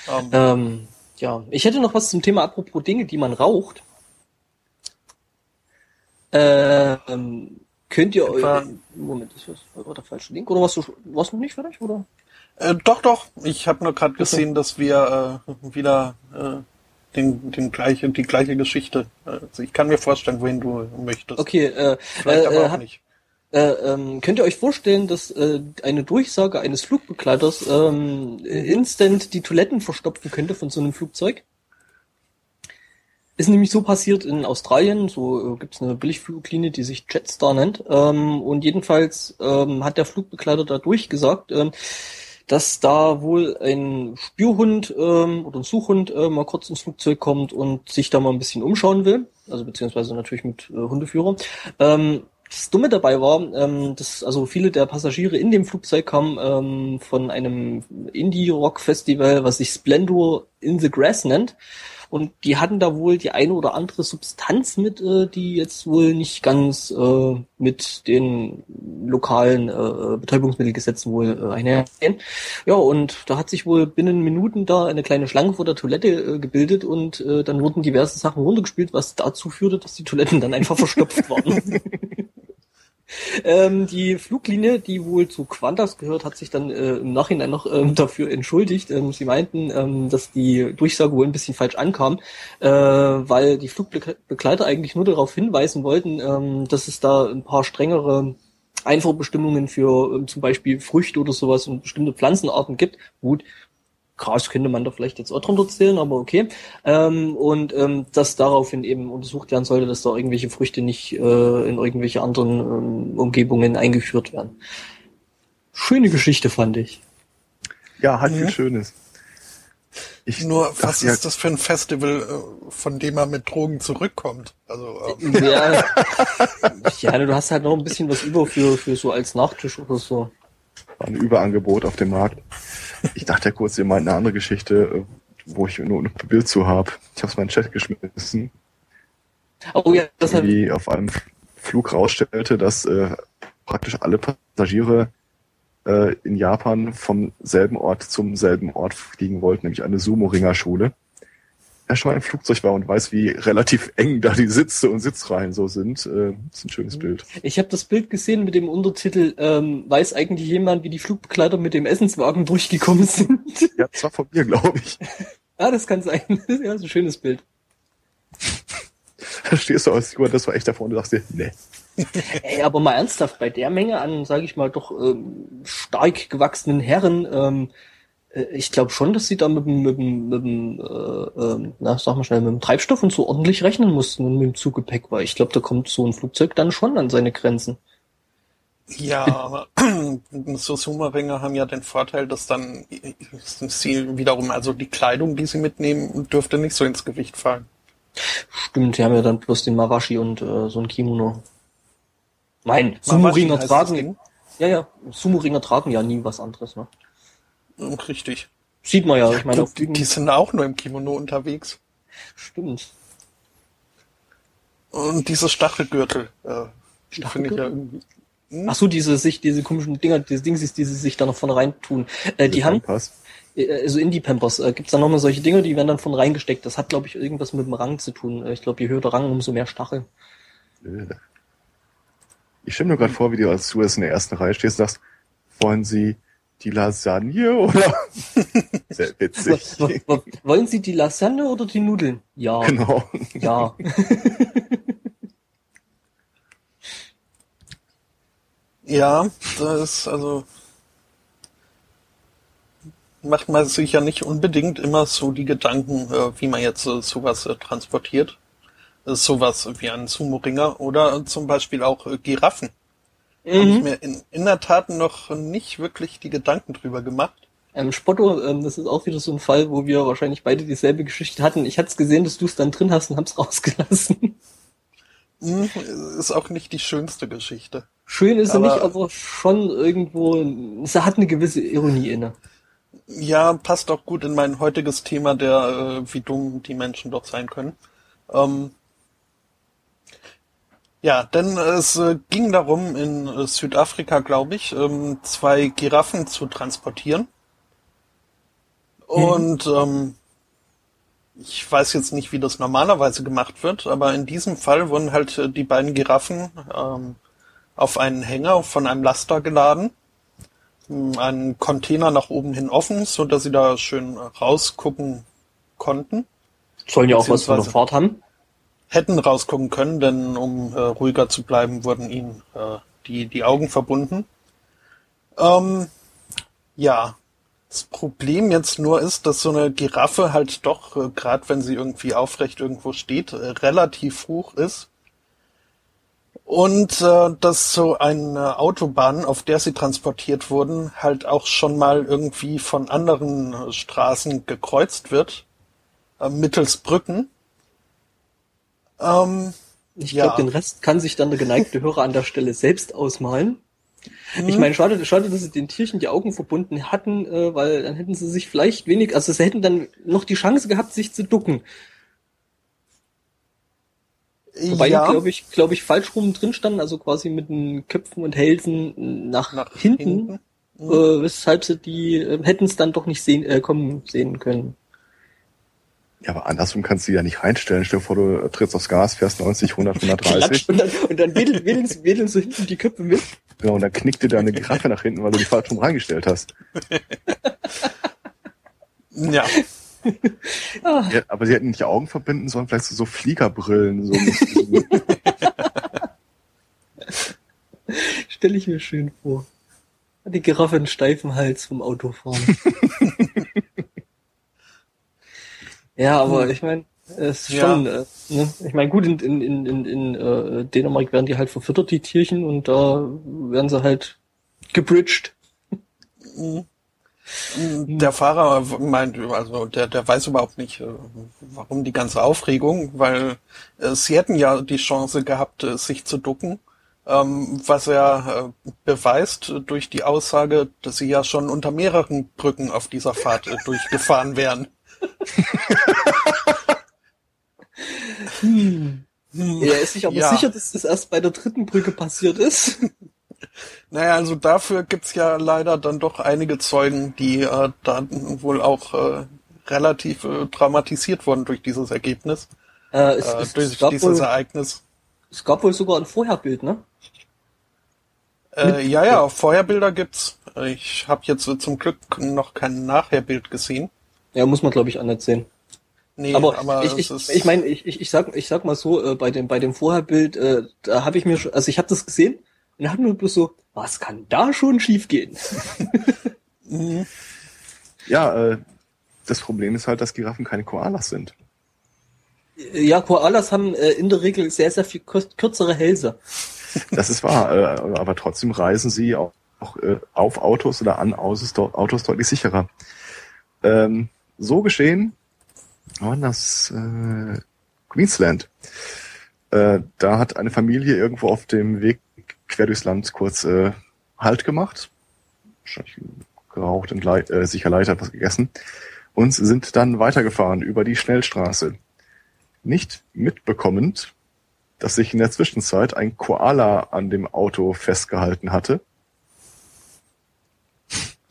Ähm, Ähm, ja, ich hätte noch was zum Thema apropos Dinge, die man raucht. Ähm, könnt ihr euch... Moment, ist das war der falsche Link? Oder warst du warst du noch nicht fertig? Oder? äh, doch, doch. Ich habe nur gerade gesehen, dass wir äh, wieder äh, den, den gleiche, die gleiche Geschichte. äh, Also ich kann mir vorstellen, wohin du möchtest. Okay, äh, Vielleicht äh, aber äh, auch hab- nicht. Äh, ähm, könnt ihr euch vorstellen, dass äh, eine Durchsage eines Flugbegleiters ähm, instant die Toiletten verstopfen könnte von so einem Flugzeug? Ist nämlich so passiert in Australien, so äh, gibt's eine Billigfluglinie, die sich Jetstar nennt. Ähm, und jedenfalls ähm, hat der Flugbegleiter da durchgesagt, ähm, dass da wohl ein Spürhund ähm, oder ein Suchhund äh, mal kurz ins Flugzeug kommt und sich da mal ein bisschen umschauen will. Also beziehungsweise natürlich mit äh, Hundeführer. Ähm, das Dumme dabei war, ähm, dass also viele der Passagiere in dem Flugzeug kamen ähm, von einem Indie-Rock-Festival, was sich Splendor in the Grass nennt. Und die hatten da wohl die eine oder andere Substanz mit, äh, die jetzt wohl nicht ganz äh, mit den lokalen äh, Betäubungsmittelgesetzen wohl äh, einhergehen. Ja, und da hat sich wohl binnen Minuten da eine kleine Schlange vor der Toilette äh, gebildet und äh, dann wurden diverse Sachen runtergespielt, was dazu führte, dass die Toiletten dann einfach [laughs] verstopft waren. [laughs] Ähm, die Fluglinie, die wohl zu Qantas gehört, hat sich dann äh, im Nachhinein noch ähm, dafür entschuldigt. Ähm, sie meinten, ähm, dass die Durchsage wohl ein bisschen falsch ankam, äh, weil die Flugbegleiter eigentlich nur darauf hinweisen wollten, ähm, dass es da ein paar strengere Einfuhrbestimmungen für ähm, zum Beispiel Früchte oder sowas und bestimmte Pflanzenarten gibt. Gut, Gras könnte man da vielleicht jetzt auch drunter zählen, aber okay. Ähm, und ähm, dass daraufhin eben untersucht werden sollte, dass da irgendwelche Früchte nicht äh, in irgendwelche anderen ähm, Umgebungen eingeführt werden. Schöne Geschichte fand ich. Ja, hat mhm. viel Schönes. Ich Nur, was ist das für ein Festival, äh, von dem man mit Drogen zurückkommt? Also, ähm. ja, [laughs] ja, du hast halt noch ein bisschen was über für, für so als Nachtisch oder so. War ein Überangebot auf dem Markt. Ich dachte ja kurz, ihr meint eine andere Geschichte, wo ich nur ein Bild zu habe. Ich habe es mal in den Chat geschmissen. Oh ja, das hat... Wie auf einem Flug rausstellte, dass äh, praktisch alle Passagiere äh, in Japan vom selben Ort zum selben Ort fliegen wollten, nämlich eine Sumo-Ringer-Schule wer schon mal im Flugzeug war und weiß, wie relativ eng da die Sitze und Sitzreihen so sind, äh, ist ein schönes Bild. Ich habe das Bild gesehen mit dem Untertitel, ähm, weiß eigentlich jemand, wie die Flugbegleiter mit dem Essenswagen durchgekommen sind? [laughs] Ja, das war von mir, glaube ich. ah, das kann sein. [laughs] Das ist ja ein schönes Bild. Da stehst du aus, das war echt davor und du sagst dir, nee. [laughs] Ey, aber mal ernsthaft, bei der Menge an, sage ich mal, doch ähm, stark gewachsenen Herren, ähm, äh, ich glaube schon, dass sie da mit dem, mit dem, mit dem äh, äh, na, sag mal schnell, mit dem Treibstoff und so ordentlich rechnen mussten und mit dem Zugepäck, weil ich glaube, da kommt so ein Flugzeug dann schon an seine Grenzen. Ja, aber [clears throat] so Sumo-Ringer haben ja den Vorteil, dass dann sie wiederum, also die Kleidung, die sie mitnehmen, dürfte nicht so ins Gewicht fallen. Stimmt, die haben ja dann bloß den Mawashi und äh, so ein Kimono. Nein, Sumo-Ringer tragen. Ja, ja, Sumo-Ringer tragen ja nie was anderes, ne? Richtig. Sieht man ja. ja ich meine, die, die sind auch nur im Kimono unterwegs. Stimmt. Und diese Stachelgürtel, äh, die finde ich ja irgendwie. Hm? Ach so, diese sich, diese komischen Dinger, diese Dings, die sie sich da noch von rein tun. Äh, die haben, Pampers. Äh, also in die Pampers äh, gibt's da nochmal solche Dinge, die werden dann von reingesteckt. Das hat, glaube ich, irgendwas mit dem Rang zu tun. Äh, ich glaube, je höher der Rang, umso mehr Stachel. Ich stelle mir gerade vor, wie du als du in der ersten Reihe stehst und sagst, wollen Sie die Lasagne oder? [laughs] Sehr witzig. Wollen Sie die Lasagne oder die Nudeln? Ja. Genau. Ja. [laughs] ja, das ist also macht man sich ja nicht unbedingt immer so die Gedanken, äh, wie man jetzt äh, sowas äh, transportiert. Sowas wie ein Sumo-Ringer oder zum Beispiel auch Giraffen. Mhm. Habe ich mir in, in der Tat noch nicht wirklich die Gedanken drüber gemacht. Ähm, Spotto, ähm, das ist auch wieder so ein Fall, wo wir wahrscheinlich beide dieselbe Geschichte hatten. Ich hatte es gesehen, dass du es dann drin hast und hab's [laughs] rausgelassen. Mhm, ist auch nicht die schönste Geschichte. Schön ist aber, er nicht, aber schon irgendwo, es hat eine gewisse Ironie inne. Ja, passt auch gut in mein heutiges Thema, der, äh, wie dumm die Menschen doch sein können. Ähm, ja, denn es äh, ging darum, in äh, Südafrika, glaube ich, ähm, zwei Giraffen zu transportieren. Und mhm. ähm, ich weiß jetzt nicht, wie das normalerweise gemacht wird, aber in diesem Fall wurden halt äh, die beiden Giraffen ähm, auf einen Hänger von einem Laster geladen, einen Container nach oben hin offen, so dass sie da schön rausgucken konnten. Sollen ja auch was von der Fahrt haben hätten rausgucken können, denn um äh, ruhiger zu bleiben, wurden ihnen äh, die, die Augen verbunden. Ähm, ja, das Problem jetzt nur ist, dass so eine Giraffe halt doch, äh, gerade wenn sie irgendwie aufrecht irgendwo steht, äh, relativ hoch ist. Und äh, dass so eine Autobahn, auf der sie transportiert wurden, halt auch schon mal irgendwie von anderen äh, Straßen gekreuzt wird, äh, mittels Brücken. Ähm, ich ja. glaube, den Rest kann sich dann der geneigte Hörer an der Stelle selbst ausmalen. Mhm. Ich meine, schade, schade, dass sie den Tierchen die Augen verbunden hatten, äh, weil dann hätten sie sich vielleicht wenig, also sie hätten dann noch die Chance gehabt, sich zu ducken. Wobei ja. die, glaube ich, glaube ich, falsch rum drin standen, also quasi mit den Köpfen und Hälsen nach, nach hinten, hinten. Mhm. Äh, weshalb sie die äh, hätten es dann doch nicht sehen, äh, kommen sehen können. Ja, aber andersrum kannst du die ja nicht reinstellen. Stell dir vor, du trittst aufs Gas, fährst 90, 100, 130. und dann, und dann wedeln, wedeln, wedeln so hinten die Köpfe mit. Genau, und dann knickt dir deine Giraffe nach hinten, weil du die falsch rum reingestellt hast. [laughs] Ja. [laughs] Ja, aber sie hätten nicht Augen verbinden, sondern vielleicht so, so Fliegerbrillen. So [laughs] Stelle ich mir schön vor. Die Giraffe einen steifen Hals vom Autofahren. Ja, aber ich meine, es ist Ja. schon, äh, ne? ich meine, gut, in, in, in, in, in äh, Dänemark werden die halt verfüttert, die Tierchen, und da werden sie halt gebridged. Der Fahrer meint, also der, der weiß überhaupt nicht, äh, warum die ganze Aufregung, weil äh, sie hätten ja die Chance gehabt, äh, sich zu ducken, ähm, was er äh, beweist durch die Aussage, dass sie ja schon unter mehreren Brücken auf dieser Fahrt äh, durchgefahren wären. Er ist sich aber Ja. sicher, dass das erst bei der dritten Brücke passiert ist. [laughs] Naja, also dafür gibt's ja leider dann doch einige Zeugen, die äh, dann wohl auch äh, relativ äh, traumatisiert wurden durch dieses Ergebnis, Äh, es, äh, es, durch es, dieses wohl, Ereignis. es gab wohl sogar ein Vorherbild, ne? Äh, ja, ja, Vorherbilder gibt's. Ich habe jetzt äh, zum Glück noch kein Nachherbild gesehen. Ja, muss man, glaube ich, anders sehen. Nee, aber, aber ich, ich, ich meine, ich, ich, ich sag, ich sag mal so, äh, bei dem, bei dem Vorherbild, äh, da habe ich mir schon, also ich habe das gesehen und habe nur bloß so, was kann da schon schiefgehen? ja, äh, das Problem ist halt, dass Giraffen keine Koalas sind. ja, Koalas haben äh, in der Regel sehr, sehr viel kür- kürzere Hälse. Das ist wahr, äh, aber trotzdem reisen sie auch, auch äh, auf Autos oder an Autos, Autos deutlich sicherer. Ähm, so geschehen war das äh, Queensland. Äh, da hat eine Familie irgendwo auf dem Weg quer durchs Land kurz äh, Halt gemacht. Wahrscheinlich geraucht und lei- äh, sich erleichtert was gegessen. Und sind dann weitergefahren über die Schnellstraße. Nicht mitbekommend, dass sich in der Zwischenzeit ein Koala an dem Auto festgehalten hatte,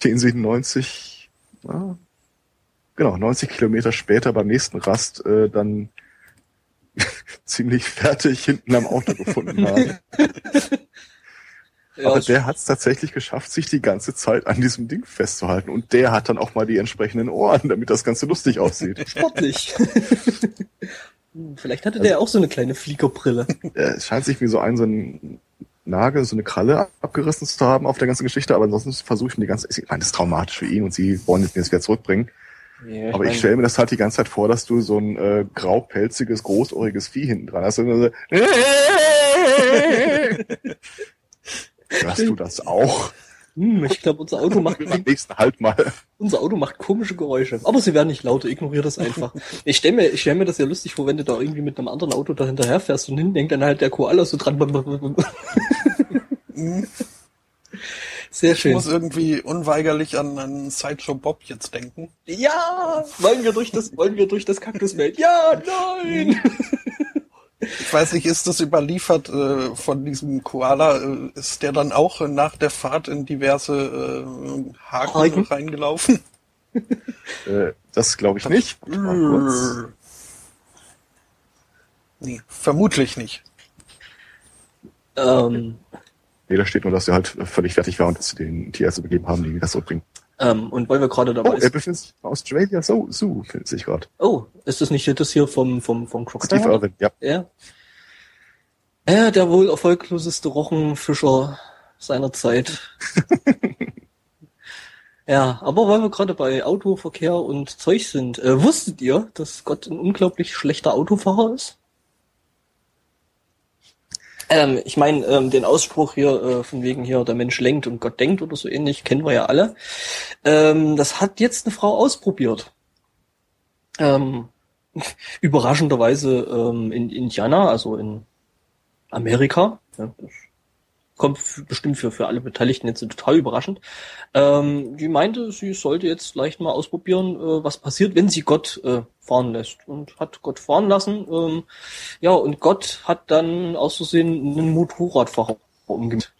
den sie 90, ah, genau, 90 Kilometer später beim nächsten Rast äh, dann [laughs] ziemlich fertig hinten am Auto gefunden [laughs] haben. Ja, Aber der hat es tatsächlich geschafft, sich die ganze Zeit an diesem Ding festzuhalten. Und der hat dann auch mal die entsprechenden Ohren, damit das Ganze lustig aussieht. [laughs] sportlich. Vielleicht hatte der auch so eine kleine Fliegerbrille. Es scheint sich wie so ein, so ein Nagel, so eine Kralle abgerissen zu haben auf der ganzen Geschichte, aber ansonsten versuche ich mir die ganze, ich meine, das ist traumatisch für ihn und sie wollen es mir jetzt wieder zurückbringen. Ja, aber ich stelle mir das halt die ganze Zeit vor, dass du so ein äh, graupelziges, großohriges Vieh hinten dran hast. So, [laughs] Hörst du das auch? hm, ich glaube, unser [laughs] Auto macht Beim nächsten Halt mal. Unser Auto macht komische Geräusche. Aber sie werden nicht lauter, ignoriere das einfach. Ich stelle mir, ich stell mir das ja lustig vor, wenn du da irgendwie mit einem anderen Auto da hinterher fährst und hinten denkt dann halt der Koala so dran. [laughs] Sehr ich schön. muss irgendwie unweigerlich an einen Sideshow Bob jetzt denken. Ja! Wollen wir durch das, wollen wir durch das Kaktusfeld? Ja, nein! [laughs] Ich weiß nicht, ist das überliefert äh, von diesem Koala? Äh, ist der dann auch äh, nach der Fahrt in diverse äh, Haken Haken? reingelaufen? [laughs] Äh, das glaube ich nicht. Mal kurz. nee, vermutlich nicht. ähm, Nee, da steht nur, dass er halt völlig fertig war und dass sie den Tierärzte begeben haben, die das zurückbringen. ähm, und weil wir gerade Oh, dabei er sind. befindet sich in Australia Zoo, Zoo findet sich gerade. Oh, ist das nicht das hier vom, vom, vom Crocodile? Steve Irwin, ja. Ja. Ja, der wohl erfolgloseste Rochenfischer seiner Zeit. [laughs] ja, aber weil wir gerade bei Autoverkehr und Zeug sind, äh, wusstet ihr, dass Gott ein unglaublich schlechter Autofahrer ist? Ähm, ich meine, ähm, den Ausspruch hier äh, von wegen hier, der Mensch lenkt und Gott denkt oder so ähnlich, kennen wir ja alle. Ähm, das hat jetzt eine Frau ausprobiert. Ähm, [laughs] überraschenderweise ähm, in Indiana, also in Amerika. Ja, das kommt bestimmt für, für alle Beteiligten jetzt total überraschend. Ähm, die meinte, sie sollte jetzt vielleicht mal ausprobieren, äh, was passiert, wenn sie Gott äh, fahren lässt. Und hat Gott fahren lassen. Ähm, ja, und Gott hat dann aus Versehen einen Motorradfahrer umgebracht.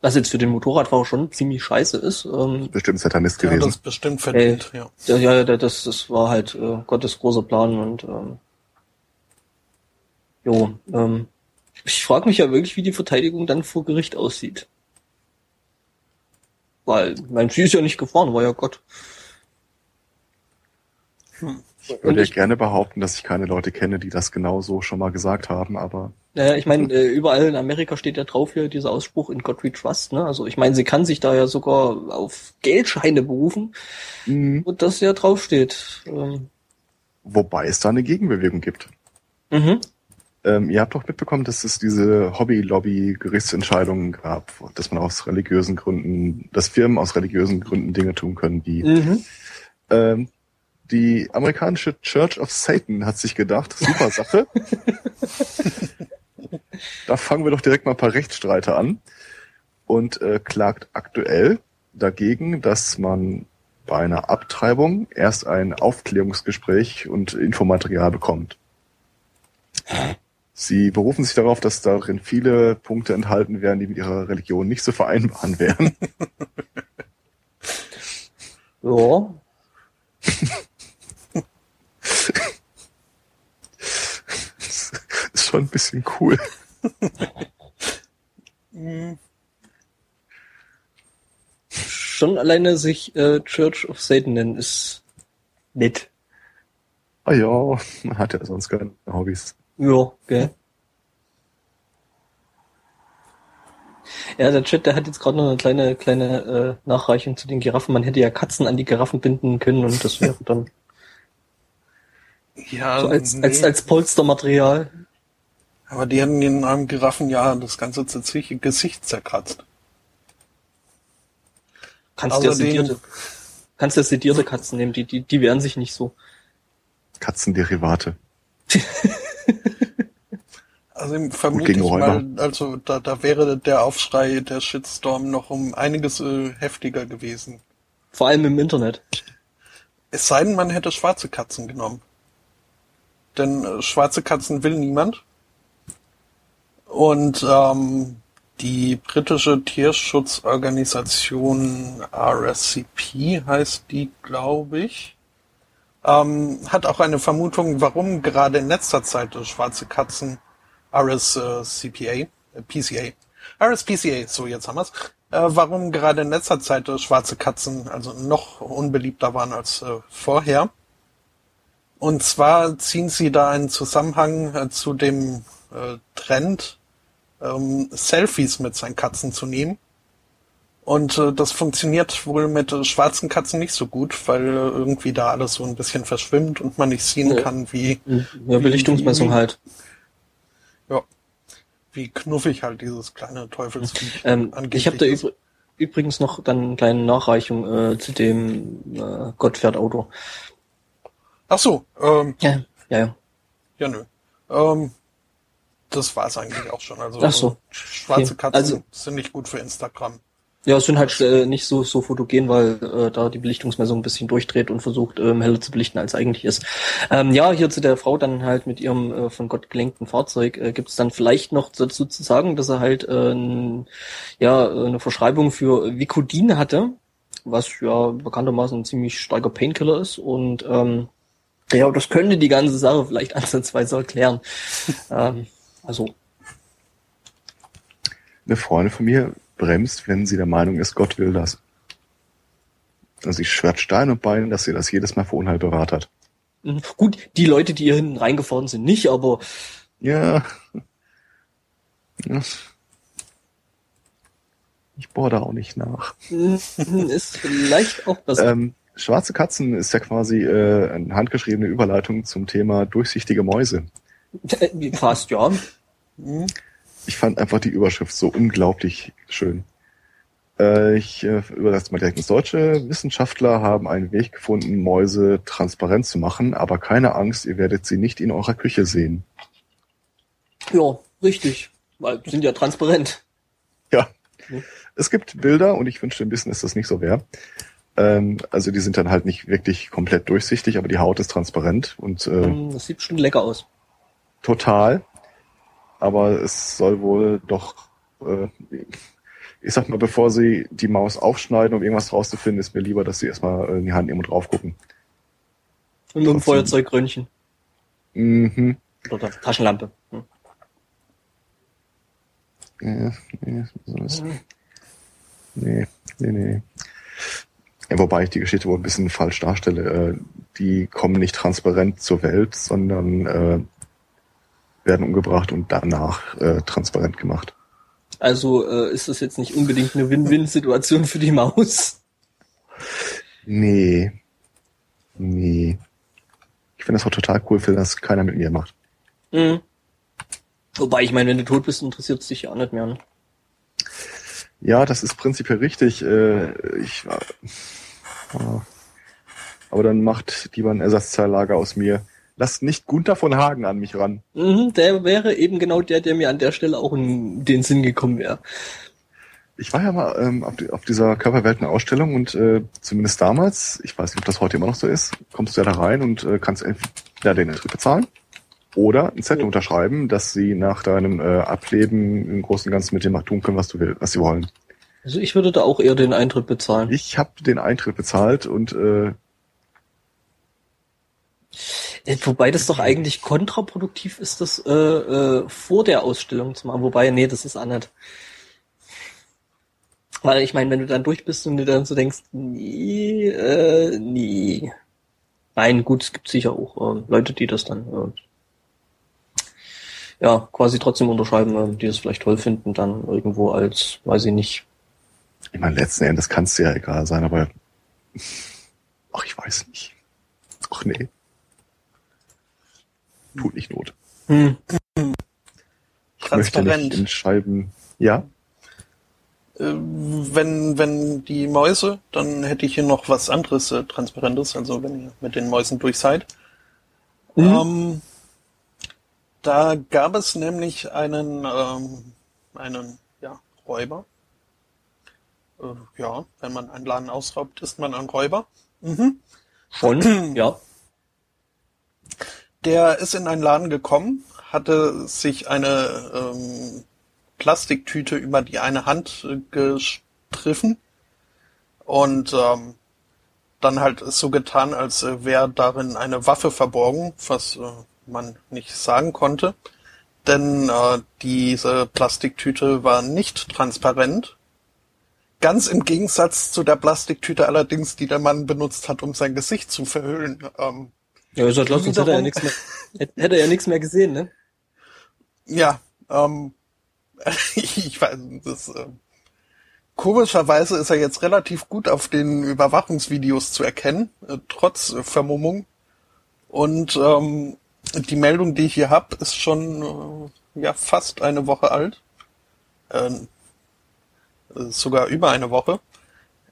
Was jetzt für den Motorradfahrer schon ziemlich scheiße ist. Ähm, Bestimmt Satanist Ja, gewesen. das ist bestimmt verdient, ja. ja, ja, das, das war halt äh, Gottes großer Plan und ähm, jo, ähm, ich frage mich ja wirklich, wie die Verteidigung dann vor Gericht aussieht. Weil, mein sie ist ja nicht gefahren, war ja Gott. Ich würde ja gerne behaupten, dass ich keine Leute kenne, die das genau so schon mal gesagt haben, aber Naja, ich meine, äh, überall in Amerika steht ja drauf hier dieser Ausspruch in God we trust, ne? Also ich meine, sie kann sich da ja sogar auf Geldscheine berufen, mh, wo das ja draufsteht. Ähm, wobei es da eine Gegenbewegung gibt. mhm. Ähm, ihr habt doch mitbekommen, dass es diese Hobby-Lobby-Gerichtsentscheidungen gab, dass man aus religiösen Gründen, dass Firmen aus religiösen Gründen Dinge tun können, die Mhm. ähm, die amerikanische Church of Satan hat sich gedacht, super Sache. [laughs] da fangen wir doch direkt mal ein paar Rechtsstreite an und äh, klagt aktuell dagegen, dass man bei einer Abtreibung erst ein Aufklärungsgespräch und Infomaterial bekommt. Sie berufen sich darauf, dass darin viele Punkte enthalten wären, die mit ihrer Religion nicht zu vereinbaren wären. [laughs] Ja. Das [laughs] ist schon ein bisschen cool. [laughs] Schon alleine sich äh, Church of Satan nennen ist nett. Ah ja, man hat ja sonst keine Hobbys. Ja, gell. Ja, der Chat, der hat jetzt gerade noch eine kleine, kleine äh, Nachreichung zu den Giraffen. Man hätte ja Katzen an die Giraffen binden können und das wäre dann Ja, so als, nee. als, als Polstermaterial. aber die hätten in einem Giraffen ja das ganze Gesicht zerkratzt. Kannst du ja Außerdem- sedierte, kannst ja sedierte Katzen nehmen, die, die, die wehren sich nicht so. Katzenderivate. [laughs] Also vermute ich mal, also da, da wäre der Aufschrei, der Shitstorm noch um einiges äh, heftiger gewesen. Vor allem im Internet. Es sei denn, man hätte schwarze Katzen genommen. Denn äh, schwarze Katzen will niemand. Und ähm, die britische Tierschutzorganisation RSCP heißt die, glaube ich, ähm, hat auch eine Vermutung, warum gerade in letzter Zeit äh, schwarze Katzen RSCPA, äh, PCA, RSPCA, so jetzt haben wir's, äh, warum gerade in letzter Zeit äh, schwarze Katzen also noch unbeliebter waren als äh, vorher. Und zwar ziehen sie da einen Zusammenhang äh, zu dem äh, Trend, ähm, Selfies mit seinen Katzen zu nehmen. Und äh, das funktioniert wohl mit äh, schwarzen Katzen nicht so gut, weil äh, irgendwie da alles so ein bisschen verschwimmt und man nicht sehen Ja. kann, wie, Ja, Belichtungsmessung wie- halt. Wie knuffig halt dieses kleine Teufelsviech Ähm, ich habe da übr übrigens noch dann eine kleine Nachreichung äh, zu dem äh, Gott fährt Auto. Ach so, ähm, Ja, ja, ja. ja nö. Ähm, das war's eigentlich auch schon. Also Ach so. äh, schwarze Okay. Katzen Also- sind nicht gut für Instagram. Ja, es sind halt äh, nicht so so fotogen, weil äh, da die Belichtungsmessung ein bisschen durchdreht und versucht, ähm, heller zu belichten, als eigentlich ist. Ähm, ja, hier zu der Frau dann halt mit ihrem äh, von Gott gelenkten Fahrzeug äh, gibt es dann vielleicht noch dazu zu sagen, dass er halt äh, ja äh, eine Verschreibung für Vicodin hatte, was ja bekanntermaßen ein ziemlich starker Painkiller ist und ähm, ja, das könnte die ganze Sache vielleicht [laughs] ansatzweise erklären. ähm, also Eine Freundin von mir bremst, wenn sie der Meinung ist, Gott will das. Also sie schwört Stein und Bein, dass sie das jedes Mal für Unheil bewahrt hat. mh, gut, die Leute, die hier hinten reingefahren sind, nicht, aber Ja. Ja. Ich bohre da auch nicht nach. mh, ist vielleicht auch besser. Ähm, Schwarze Katzen ist ja quasi äh, eine handgeschriebene Überleitung zum Thema durchsichtige Mäuse. Äh, Fast, ja. Hm? Ich fand einfach die Überschrift so unglaublich schön. Äh, ich äh, übersetze mal direkt ins Deutsche. Wissenschaftler haben einen Weg gefunden, Mäuse transparent zu machen, aber keine Angst, ihr werdet sie nicht in eurer Küche sehen. Ja, richtig. Weil die sind ja transparent. Ja. Hm. Es gibt Bilder und ich wünschte ein bisschen, dass das nicht so wäre. Ähm, also die sind dann halt nicht wirklich komplett durchsichtig, aber die Haut ist transparent und äh, Mm, Das sieht schon lecker aus. total. Aber es soll wohl doch äh, ich sag mal, bevor sie die Maus aufschneiden, um irgendwas rauszufinden, ist mir lieber, dass sie erstmal in die Hand nehmen und drauf gucken. Und mit dem Feuerzeuggrönchen. Mhm. Oder Taschenlampe. Hm. Ja, nee, sowas. nee, nee, nee. Wobei ich die Geschichte wohl ein bisschen falsch darstelle. Äh, die kommen nicht transparent zur Welt, sondern äh, werden umgebracht und danach äh, transparent gemacht. Also äh, ist das jetzt nicht unbedingt eine Win-Win-Situation für die Maus. Nee. Nee. Ich finde das auch total cool, wenn das keiner mit mir macht. Mhm. Wobei, ich meine, wenn du tot bist, interessiert es dich ja auch nicht mehr. Ne? Ja, das ist prinzipiell richtig. Äh, ich, äh, aber dann macht lieber ein Ersatzteillager aus mir. Lasst nicht Gunther von Hagen an mich ran. Mhm, der wäre eben genau der, der mir an der Stelle auch in den Sinn gekommen wäre. Ich war ja mal ähm, auf, die, auf dieser Körperwelten-Ausstellung und äh, zumindest damals, ich weiß nicht, ob das heute immer noch so ist, kommst du ja da rein und äh, kannst entweder den Eintritt bezahlen oder ein Zettel unterschreiben, dass sie nach deinem äh, Ableben im Großen und Ganzen mit dem tun können, was du willst, was sie wollen. Also ich würde da auch eher den Eintritt bezahlen. Ich habe den Eintritt bezahlt und Äh, Wobei das doch eigentlich kontraproduktiv ist, das äh, äh, vor der Ausstellung zu machen. Wobei, nee, das ist nicht. Weil ich meine, wenn du dann durch bist und du dann so denkst, nee, äh, nee. Nein, gut, es gibt sicher auch äh, Leute, die das dann äh, ja quasi trotzdem unterschreiben, äh, die das vielleicht toll finden, dann irgendwo als, weiß ich nicht. ich meine, letzten Endes kann es ja egal sein, aber ach, ich weiß nicht. Ach nee. Tut nicht Not. Hm. Ich möchte nicht Transparent. in Scheiben. Ja, Äh, wenn, wenn die Mäuse, dann hätte ich hier noch was anderes äh, Transparentes, also wenn ihr mit den Mäusen durch seid. Mhm. Ähm, da gab es nämlich einen, ähm, einen ja, Räuber. Äh, ja, wenn man einen Laden ausraubt, ist man ein Räuber. Mhm. Schon, [clears throat] ja. Der ist in einen Laden gekommen, hatte sich eine ähm, Plastiktüte über die eine Hand äh, gestriffen und ähm, dann halt so getan, als äh, wäre darin eine Waffe verborgen, was äh, man nicht sagen konnte. Denn äh, diese Plastiktüte war nicht transparent. Ganz im Gegensatz zu der Plastiktüte allerdings, die der Mann benutzt hat, um sein Gesicht zu verhüllen. Ähm, Ja, los, sonst hätte er ja nichts mehr, hätte er ja nichts mehr gesehen, ne? Ja, ähm, [laughs] ich weiß, das, äh, komischerweise ist er jetzt relativ gut auf den Überwachungsvideos zu erkennen, äh, trotz äh, Vermummung. Und ähm, die Meldung, die ich hier hab, ist schon äh, ja fast eine Woche alt. Äh, sogar über eine Woche.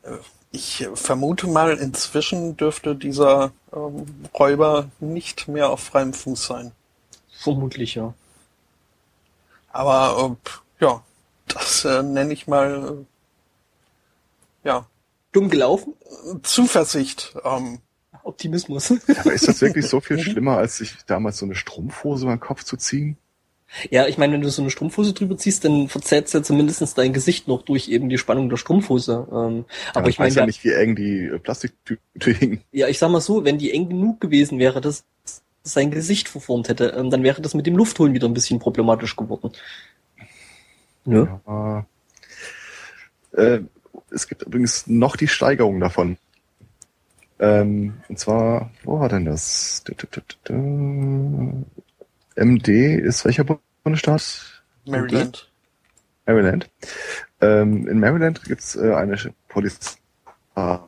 Äh, Ich vermute mal, inzwischen dürfte dieser ähm, Räuber nicht mehr auf freiem Fuß sein. Vermutlich, ja. Aber äh, ja, das äh, nenne ich mal äh, ja Dumm gelaufen? Zuversicht. Ähm, Optimismus. aber ist das wirklich so viel [laughs] schlimmer, als sich damals so eine Strumpfhose über den Kopf zu ziehen? Ja, ich meine, wenn du so eine Strumpfhose drüber ziehst, dann verzerrt ja zumindest dein Gesicht noch durch eben die Spannung der Strumpfhose. Ähm, aber Ja, ich meine, ja nicht, wie eng die äh, Plastiktüte hing. [laughs] ja, ich sag mal so, wenn die eng genug gewesen wäre, dass dass sein Gesicht verformt hätte, ähm, dann wäre das mit dem Luftholen wieder ein bisschen problematisch geworden. Ne? Ja. Äh, es gibt übrigens noch die Steigerung davon. Ähm, und zwar, wo war denn das? MD ist welcher Bundesstaat? Maryland. Maryland. Ähm, in Maryland gibt's äh, eine Polizei. Ähm,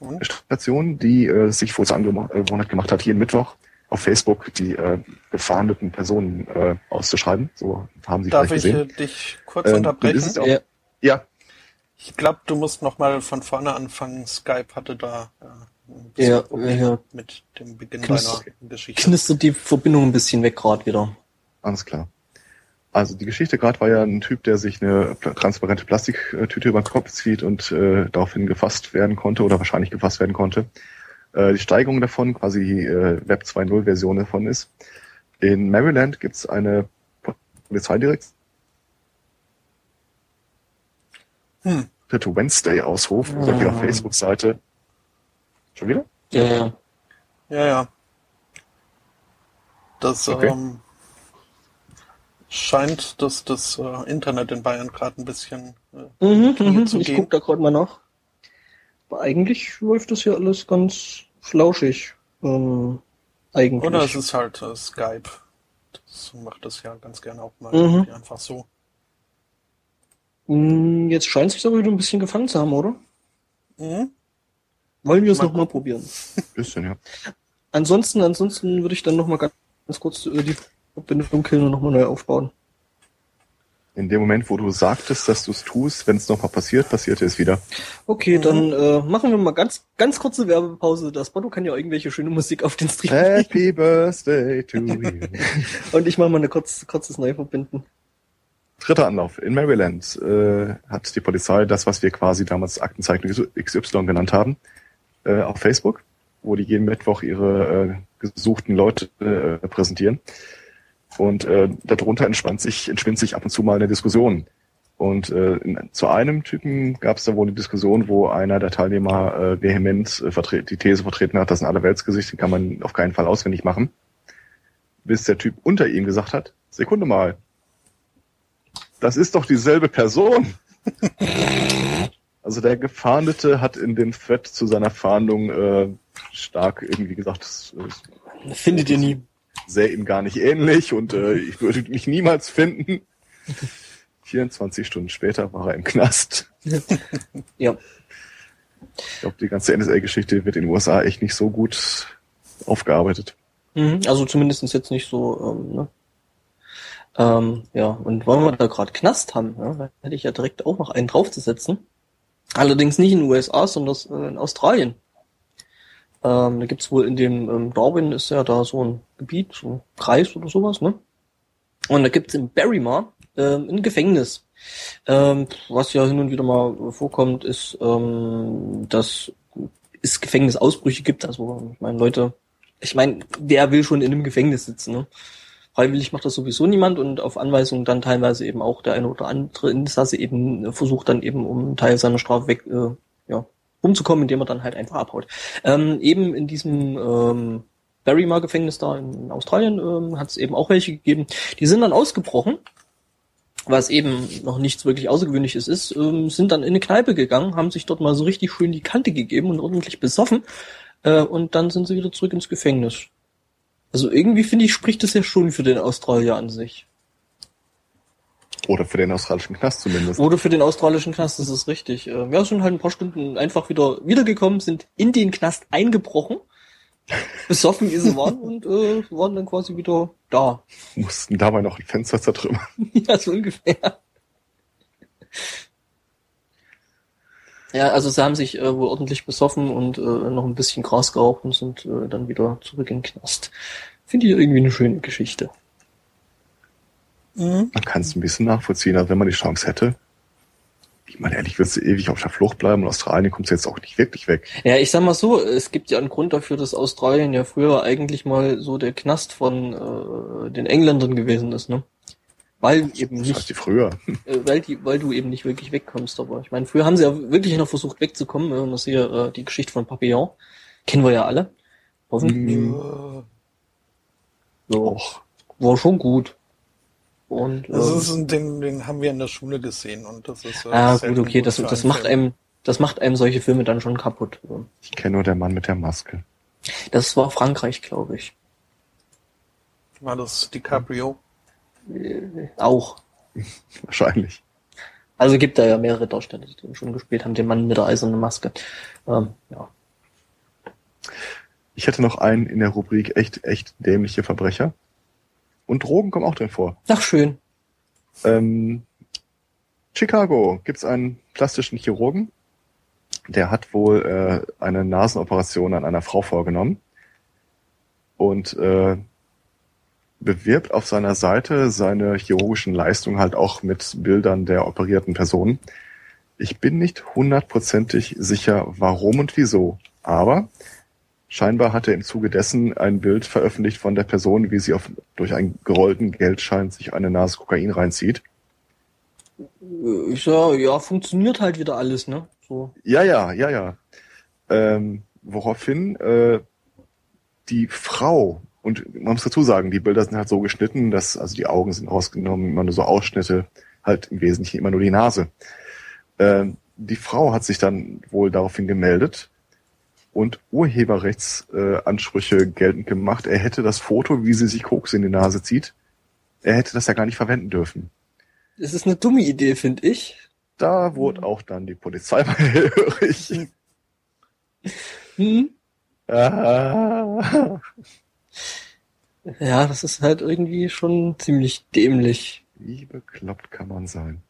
und? Station, die äh, sich zur Angewohnheit gemacht hat, jeden Mittwoch auf Facebook die äh, gefahndeten Personen äh, auszuschreiben. So haben sie Darf vielleicht ich gesehen. äh, dich kurz Ähm, unterbrechen? ist es auch- Ja, Ja, Ich glaube, du musst noch mal von vorne anfangen. Skype hatte da äh, ein Ja, ja. mit dem Beginn Knist- deiner Geschichte. knistert die Verbindung ein bisschen weg gerade wieder. alles klar. Also die Geschichte gerade war ja ein Typ, der sich eine transparente Plastiktüte über den Kopf zieht und äh, daraufhin gefasst werden konnte oder wahrscheinlich gefasst werden konnte. Äh, die Steigerung davon, quasi die äh, Web 2.0 Version davon ist, In Maryland gibt es eine Polizeidirektion. Hm. Wednesday-Ausruf auf ihrer Facebook-Seite. Schon wieder? Ja, ja. Ja, ja. Das Okay. ähm, scheint, dass das äh, Internet in Bayern gerade ein bisschen äh, Mhm, mhm. zu Ich gehen. guck da gerade mal nach. Aber eigentlich läuft das hier alles ganz flauschig. Ähm, eigentlich. Oder es ist halt äh, Skype. Das macht das ja ganz gerne auch mal Mhm. irgendwie einfach so. Mm, Jetzt scheint es sich aber wieder ein bisschen gefangen zu haben, oder? Mhm. Wollen wir es Mal nochmal probieren? [laughs] Bisschen, ja. Ansonsten, ansonsten würde ich dann nochmal ganz, ganz kurz die Verbindung killen und nochmal neu aufbauen. In dem Moment, wo du sagtest, dass du es tust, wenn es nochmal passiert, passierte es wieder. Okay, Mhm. dann äh, machen wir mal ganz, ganz kurze Werbepause. Das Botto kann ja irgendwelche schöne Musik auf den Stream. Happy Birthday to [laughs] you. Und ich mache mal eine kurz, kurzes Neuverbinden. Dritter Anlauf. In Maryland äh, hat die Polizei das, was wir quasi damals Aktenzeichen XY genannt haben, äh, auf Facebook, wo die jeden Mittwoch ihre äh, gesuchten Leute äh, präsentieren. Und äh, darunter entspannt sich, entspinnt sich ab und zu mal eine Diskussion. Und äh, in, zu einem Typen gab es da wohl eine Diskussion, wo einer der Teilnehmer äh, vehement äh, die These vertreten hat, das ist ein Allerweltsgesicht, kann man auf keinen Fall auswendig machen. Bis der Typ unter ihm gesagt hat, Sekunde mal, das ist doch dieselbe Person. [laughs] Also der Gefahndete hat in dem Thread zu seiner Fahndung äh, stark irgendwie gesagt, das äh, Findet ihr nie. sähe ihm gar nicht ähnlich und äh, ich würde mich niemals finden. 24 Stunden später war er im Knast. [laughs] Ja. Ich glaube, die ganze NSA-Geschichte wird in den USA echt nicht so gut aufgearbeitet. Mhm, also zumindest jetzt nicht so, ähm, ne? Ähm, ja, und weil wir da gerade Knast haben, ja, da hätte ich ja direkt auch noch einen draufzusetzen. Allerdings nicht in den USA, sondern in Australien. Ähm, da gibt's wohl in dem ähm, Darwin ist ja da so ein Gebiet, so ein Kreis oder sowas, ne? Und da gibt's in Barrymore ähm, ein Gefängnis. Ähm, was ja hin und wieder mal vorkommt, ist, ähm, dass es Gefängnisausbrüche gibt. Also ich meine, Leute, ich meine, wer will schon in einem Gefängnis sitzen, ne? Freiwillig macht das sowieso niemand und auf Anweisung dann teilweise eben auch der eine oder andere Insasse eben versucht dann eben, um einen Teil seiner Strafe weg, äh, ja, rumzukommen, indem er dann halt einfach abhaut. Ähm, eben in diesem ähm, Barrymore-Gefängnis da in Australien ähm, hat es eben auch welche gegeben. Die sind dann ausgebrochen, was eben noch nichts wirklich Außergewöhnliches ist, ähm, sind dann in eine Kneipe gegangen, haben sich dort mal so richtig schön die Kante gegeben und ordentlich besoffen äh, und dann sind sie wieder zurück ins Gefängnis. Also irgendwie finde ich, spricht das ja schon für den Australier an sich. Oder für den australischen Knast zumindest. Oder für den australischen Knast, das ist richtig. Äh, Ja, sind halt ein paar Stunden einfach wieder wiedergekommen, sind in den Knast eingebrochen, [laughs] besoffen wie sie waren und äh, waren dann quasi wieder da. Mussten dabei noch ein Fenster zertrümmern. [laughs] ja, so ungefähr. Ja, also sie haben sich äh, wohl ordentlich besoffen und äh, noch ein bisschen Gras geraucht und sind äh, dann wieder zurück in den Knast. Finde ich irgendwie eine schöne Geschichte. Mhm. Man kann es ein bisschen nachvollziehen, aber wenn man die Chance hätte. Ich meine, ehrlich, willst du ewig auf der Flucht bleiben? In Australien kommst du jetzt auch nicht wirklich weg. Ja, ich sag mal so, es gibt ja einen Grund dafür, dass Australien ja früher eigentlich mal so der Knast von äh, den Engländern gewesen ist, ne? Weil eben Das nicht heißt, die früher. äh, weil, die, weil du eben nicht wirklich wegkommst. Aber ich meine, früher haben sie ja wirklich noch versucht wegzukommen. Man das hier, äh, die Geschichte von Papillon, kennen wir ja alle. Hoffentlich. Mhm. Ja, Och, war schon gut. Und Das ähm, ist ein, den, den haben wir in der Schule gesehen und das ist. äh, ah, gut, okay, das, für das einen macht Film. einem, das macht einem solche Filme dann schon kaputt. ich kenne nur der Mann mit der Maske. Das war Frankreich, glaube ich. War das DiCaprio? Auch. [laughs] Wahrscheinlich. Also gibt da ja mehrere Darsteller, die den schon gespielt haben, den Mann mit der eisernen Maske. Ähm, ja. Ich hätte noch einen in der Rubrik echt, echt dämliche Verbrecher. Und Drogen kommen auch drin vor. Ach, schön. Ähm, Chicago gibt's einen plastischen Chirurgen, der hat wohl äh, eine Nasenoperation an einer Frau vorgenommen und äh, bewirbt auf seiner Seite seine chirurgischen Leistungen halt auch mit Bildern der operierten Personen. Ich bin nicht hundertprozentig sicher, warum und wieso, aber Scheinbar hat er im Zuge dessen ein Bild veröffentlicht von der Person, wie sie auf, durch einen gerollten Geldschein sich eine Nase Kokain reinzieht. Ich sag, ja, funktioniert halt wieder alles, ne? So. Ja, ja, ja, ja. Ähm, woraufhin äh, die Frau, und man muss dazu sagen, die Bilder sind halt so geschnitten, dass also die Augen sind rausgenommen, immer nur so Ausschnitte, halt im Wesentlichen immer nur die Nase. Ähm, die Frau hat sich dann wohl daraufhin gemeldet und Urheberrechtsansprüche äh, geltend gemacht. Er hätte das Foto, wie sie sich Koks in die Nase zieht, er hätte das ja gar nicht verwenden dürfen. Das ist eine dumme Idee, finde ich. Da wurde auch dann die Polizei mal hellhörig. Hm? Ah. Ja, das ist halt irgendwie schon ziemlich dämlich. Wie bekloppt kann man sein?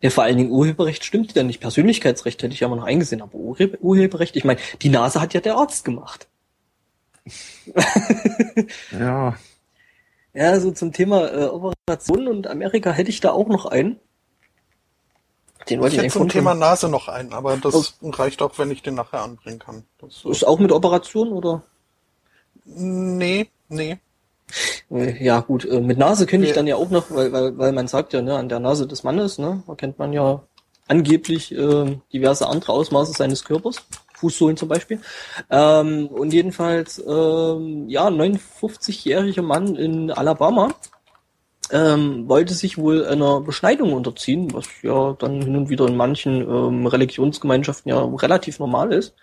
Ja, vor allen Dingen Urheberrecht stimmt ja nicht. Persönlichkeitsrecht hätte ich ja mal noch eingesehen, aber Urheberrecht, ich meine, die Nase hat ja der Arzt gemacht. ja. [laughs] Ja, so zum Thema äh, Operationen und Amerika hätte ich da auch noch einen. Den wollte ich, ich hätte zum Thema Nase noch einen, aber das oh. reicht auch, wenn ich den nachher anbringen kann. Das, ist auch mit Operation oder? Nee, nee. Äh, ja, gut, äh, mit Nase kenne ich dann ja auch noch, weil, weil, weil man sagt ja, ne, an der Nase des Mannes, ne, erkennt man ja angeblich äh, diverse andere Ausmaße seines Körpers. Fußsohlen zum Beispiel. Ähm, und jedenfalls, ähm, ja, 59-jähriger Mann in Alabama ähm, wollte sich wohl einer Beschneidung unterziehen, was ja dann hin und wieder in manchen ähm, Religionsgemeinschaften ja relativ normal ist.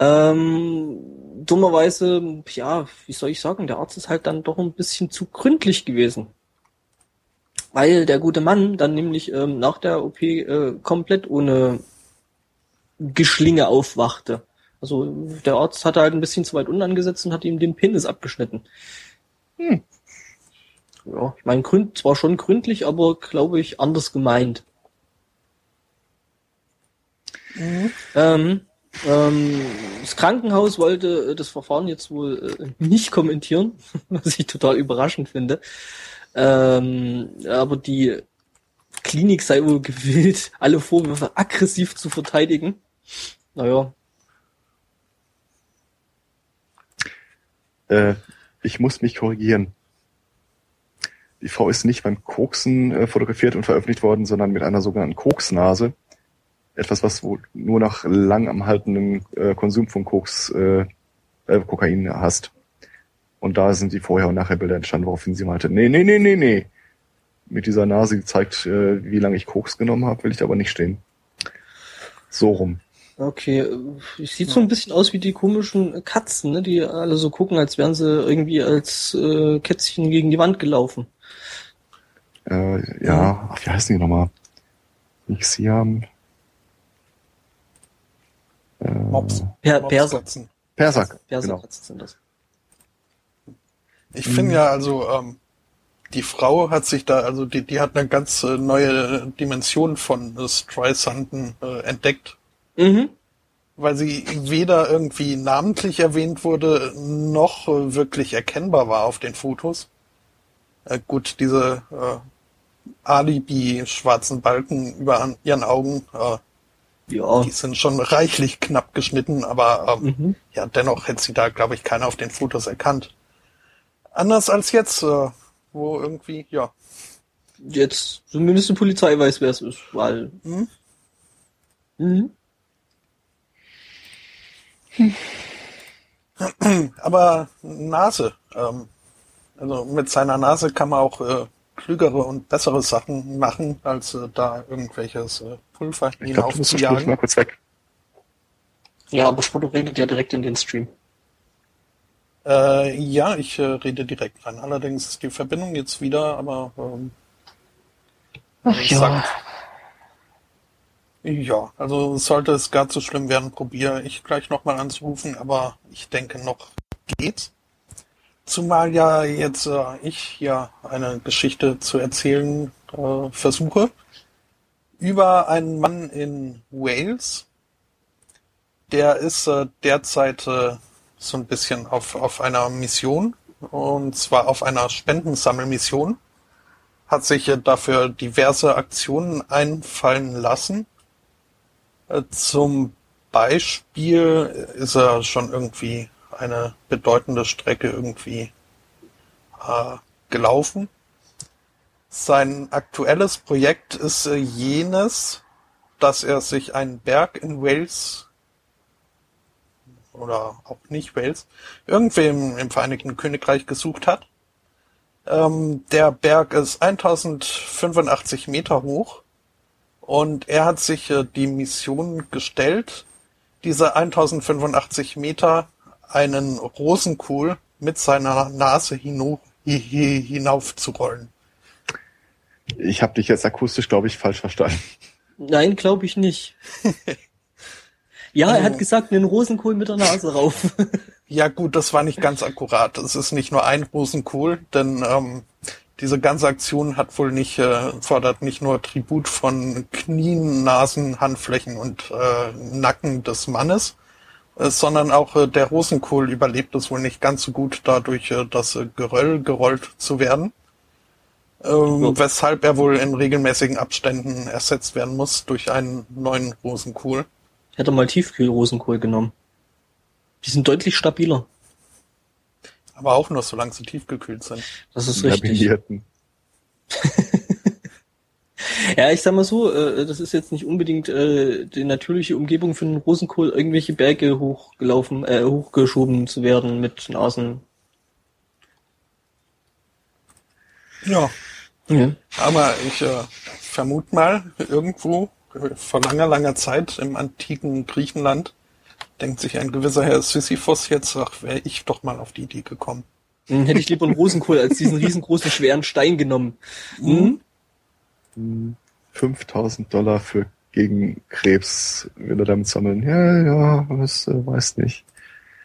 Ähm, dummerweise, ja, wie soll ich sagen, der Arzt ist halt dann doch ein bisschen zu gründlich gewesen. Weil der gute Mann dann nämlich ähm, nach der OP äh, komplett ohne Geschlinge aufwachte. Also der Arzt hatte halt ein bisschen zu weit unten angesetzt und hat ihm den Penis abgeschnitten. Hm. Ja, ich meine, gründ, zwar schon gründlich, aber glaube ich anders gemeint. Mhm. Ähm, ähm, das Krankenhaus wollte äh, das Verfahren jetzt wohl äh, nicht kommentieren, [laughs] was ich total überraschend finde. Ähm, aber die Klinik sei wohl gewillt, alle Vorwürfe aggressiv zu verteidigen. Naja. Äh, ich muss mich korrigieren. Die Frau ist nicht beim Koksen äh, fotografiert und veröffentlicht worden, sondern mit einer sogenannten Koksnase etwas, was wohl nur nach lang am haltenden äh, Konsum von Koks, äh, äh, Kokain hast. Und da sind die vorher und nachher Bilder entstanden, woraufhin sie meinte, nee, nee, nee, nee, nee. Mit dieser Nase, die zeigt, äh, wie lange ich Koks genommen habe, will ich da aber nicht stehen. So rum. Okay, sieht so ein bisschen aus wie die komischen Katzen, ne, die alle so gucken, als wären sie irgendwie als äh, Kätzchen gegen die Wand gelaufen. Äh, ja, ach, wie heißen die nochmal? Nicht Siam, äh, Mops. Per Perser. Persak. Perser genau. sind das. Ich finde ja also, ähm, die Frau hat sich da, also die, die hat eine ganz äh, neue Dimension von äh, Streisanden äh, entdeckt. Mhm. Weil sie weder irgendwie namentlich erwähnt wurde, noch äh, wirklich erkennbar war auf den Fotos. Äh, gut, diese äh, Alibi-schwarzen Balken über ihren Augen, äh, ja. Die sind schon reichlich knapp geschnitten, aber ähm, mhm. ja, dennoch hätte sie da, glaube ich, keiner auf den Fotos erkannt. Anders als jetzt, äh, wo irgendwie, ja. Jetzt zumindest die Polizei weiß, wer es ist, weil. Mhm. Mhm. [clears throat] Aber Nase. Ähm, also mit seiner Nase kann man auch äh, klügere und bessere Sachen machen, als äh, da irgendwelches äh, Pulver ich glaub, du musst mal kurz weg. Ja, aber Spotto redet ja direkt in den Stream. Äh, ja, ich äh, rede direkt rein. Allerdings ist die Verbindung jetzt wieder, aber ähm, Ach ja. Sagt, ja, also sollte es gar zu schlimm werden, probiere ich gleich nochmal anzurufen, aber ich denke noch geht's. Zumal ja jetzt äh, ich hier eine Geschichte zu erzählen äh, versuche über einen Mann in Wales. Der ist äh, derzeit äh, so ein bisschen auf, auf einer Mission und zwar auf einer Spendensammelmission. Hat sich äh, dafür diverse Aktionen einfallen lassen. Äh, zum Beispiel ist er schon irgendwie eine bedeutende Strecke irgendwie äh, gelaufen. Sein aktuelles Projekt ist äh, jenes, dass er sich einen Berg in Wales oder auch nicht Wales, irgendwie im, Vereinigten Königreich gesucht hat. Ähm, der Berg ist 1085 Meter hoch und er hat sich äh, die Mission gestellt, diese 1085 Meter einen Rosenkohl mit seiner Nase hinauf, hinauf zu rollen. Ich habe dich jetzt akustisch, glaube ich, falsch verstanden. Nein, glaube ich nicht. ja, er hat oh. gesagt, einen Rosenkohl mit der Nase rauf. [laughs] ja gut, das war nicht ganz akkurat. Es ist nicht nur ein Rosenkohl, denn ähm, diese ganze Aktion hat wohl nicht, äh, fordert nicht nur Tribut von Knien, Nasen, Handflächen und äh, Nacken des Mannes, äh, sondern auch äh, der Rosenkohl überlebt es wohl nicht ganz so gut dadurch, äh, das äh, Geröll gerollt zu werden ähm, weshalb er wohl in regelmäßigen Abständen ersetzt werden muss durch einen neuen Rosenkohl. Ich hätte mal Tiefkühl-Rosenkohl genommen. Die sind deutlich stabiler. Aber auch nur, solange sie tiefgekühlt sind. Das ist richtig. [laughs] ja, ich sag mal so, äh, das ist jetzt nicht unbedingt äh, die natürliche Umgebung für einen Rosenkohl, irgendwelche Berge hochgelaufen, äh, hochgeschoben zu werden mit Nasen. Ja, ja. Aber ich äh, vermute mal, irgendwo vor langer, langer Zeit im antiken Griechenland denkt sich ein gewisser Herr Sisyphos jetzt, ach, wäre ich doch mal auf die Idee gekommen. Hm, hätte ich lieber einen Rosenkohl als diesen riesengroßen, schweren Stein genommen. Hm? 5000 Dollar für gegen Krebs will er damit sammeln. Ja, ja, was äh, weiß nicht.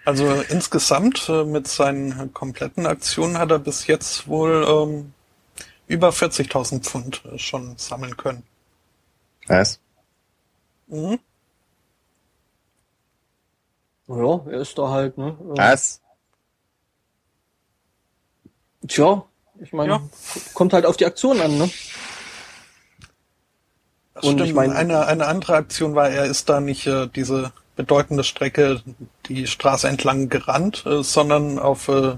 Also insgesamt äh, mit seinen kompletten Aktionen hat er bis jetzt wohl ähm, über 40.000 Pfund schon sammeln können. Was? Mhm. Ja, er ist da halt, ne? Was? Tja, ich meine, ja. kommt halt auf die Aktion an, ne? Das Und stimmt. ich meine, eine, eine andere Aktion war, er ist da nicht äh, diese bedeutende Strecke die Straße entlang gerannt, äh, sondern auf, äh,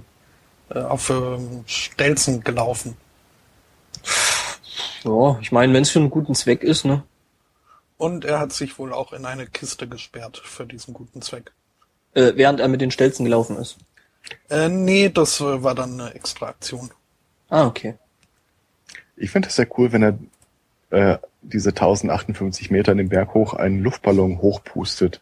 äh auf äh, Stelzen gelaufen. Ja, ich meine, wenn es für einen guten Zweck ist, ne? Und er hat sich wohl auch in eine Kiste gesperrt für diesen guten Zweck. Äh, während er mit den Stelzen gelaufen ist. Äh, nee, das äh, war dann eine extra Aktion. Ah, okay. Ich finde es sehr cool, wenn er äh, diese 1058 Meter in den Berg hoch einen Luftballon hochpustet.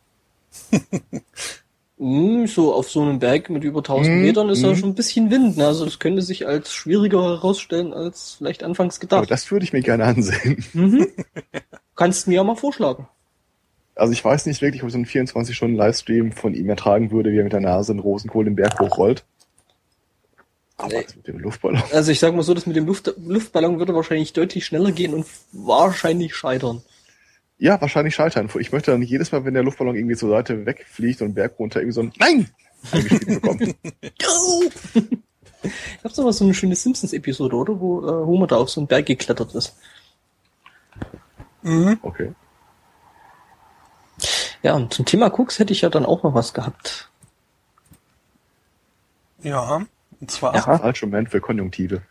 [laughs] Mm, so auf so einem Berg mit über 1000 mm, Metern ist ja schon ein bisschen Wind. Ne? Also das könnte sich als schwieriger herausstellen als vielleicht anfangs gedacht. Aber das würde ich mir gerne ansehen. Mhm. [laughs] Kannst mir ja mal vorschlagen. Also ich weiß nicht wirklich, ob ich so einen 24-Stunden-Livestream von ihm ertragen würde, wie er mit der Nase einen Rosenkohl den Berg hochrollt. Aber nee. mit dem Luftballon. Also ich sag mal so, das mit dem Luft Luftballon würde wahrscheinlich deutlich schneller gehen und wahrscheinlich scheitern. Ja, wahrscheinlich scheitern. Ich möchte dann nicht jedes Mal, wenn der Luftballon irgendwie zur Seite wegfliegt und Berg runter, irgendwie so ein Nein! bekommen. [laughs] Ich hab's aber so eine schöne Simpsons-Episode, oder? Wo äh, Homer da auf so einen Berg geklettert ist. Mhm. Okay. Ja, und zum Thema Cooks hätte ich ja dann auch noch was gehabt. Ja, und zwar. Ja. Falscher Moment für Konjunktive.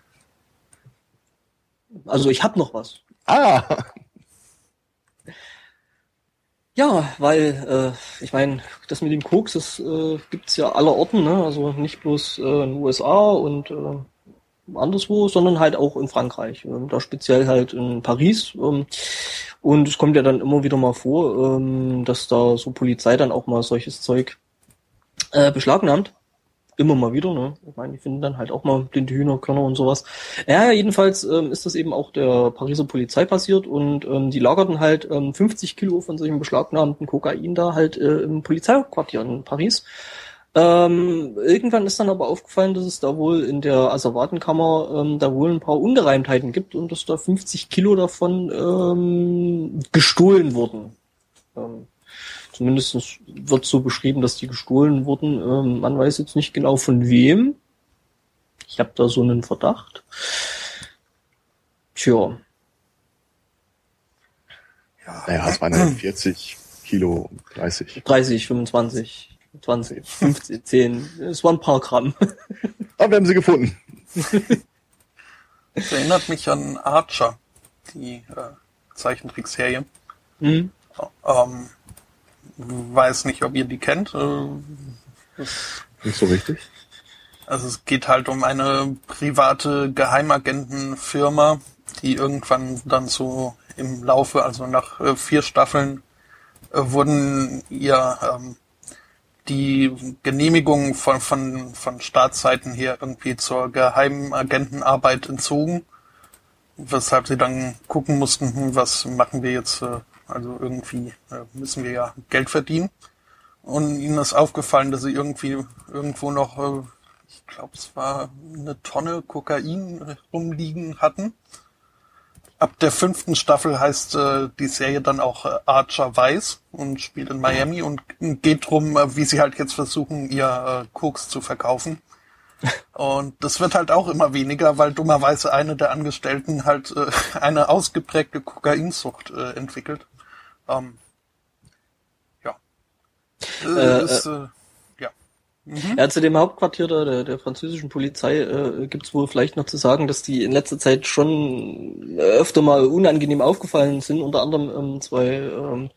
Also ich hab noch was. Ah! Ja, weil äh, ich meine, das mit dem Koks, das äh, gibt's ja aller Orten, ne? Also nicht bloß äh, in den USA und äh, anderswo, sondern halt auch in Frankreich. Ähm, da speziell halt in Paris. Ähm, und es kommt ja dann immer wieder mal vor, ähm, dass da so Polizei dann auch mal solches Zeug äh, beschlagnahmt immer mal wieder, ne? Ich meine, die finden dann halt auch mal den Hühnerkörner und sowas. Ja, jedenfalls ähm, ist das eben auch der Pariser Polizei passiert und ähm, die lagerten halt ähm, 50 Kilo von solchen beschlagnahmten Kokain da halt äh, im Polizeiquartier in Paris. Ähm, irgendwann ist dann aber aufgefallen, dass es da wohl in der Asservatenkammer ähm, da wohl ein paar Ungereimtheiten gibt und dass da 50 Kilo davon ähm, gestohlen wurden. Ähm, Zumindest wird so beschrieben, dass die gestohlen wurden. Ähm, man weiß jetzt nicht genau von wem. Ich habe da so einen Verdacht. Tja. Ja, naja, es waren ja [clears throat] 40 Kilo, 30. 30, 25, 20, 15, 10. Es waren ein paar Gramm. [laughs] Aber wir haben sie gefunden. [laughs] Das erinnert mich an Archer, die äh, Zeichentrickserie. Mhm. Ähm, weiß nicht, ob ihr die kennt. Äh, Nicht so richtig. also es geht halt um eine private Geheimagentenfirma, die irgendwann dann so im Laufe, also nach äh, vier Staffeln, äh, wurden ihr ähm, die Genehmigungen von, von, von Staatsseiten her irgendwie zur Geheimagentenarbeit entzogen, weshalb sie dann gucken mussten, hm, was machen wir jetzt, äh, also irgendwie äh, müssen wir ja Geld verdienen. Und ihnen ist aufgefallen, dass sie irgendwie irgendwo noch, äh, ich glaube, es war eine Tonne Kokain rumliegen hatten. Ab der fünften Staffel heißt äh, die Serie dann auch Archer Weiß und spielt in Miami und geht drum, wie sie halt jetzt versuchen, ihr Koks zu verkaufen. [laughs] Und das wird halt auch immer weniger, weil dummerweise eine der Angestellten halt äh, eine ausgeprägte Kokainsucht äh, entwickelt. Ähm, ja. Äh, Äh, ist, äh, ja. Mhm. Ja, zu dem Hauptquartier der, der, der französischen Polizei äh, gibt es wohl vielleicht noch zu sagen, dass die in letzter Zeit schon öfter mal unangenehm aufgefallen sind, unter anderem ähm, zwei ähm,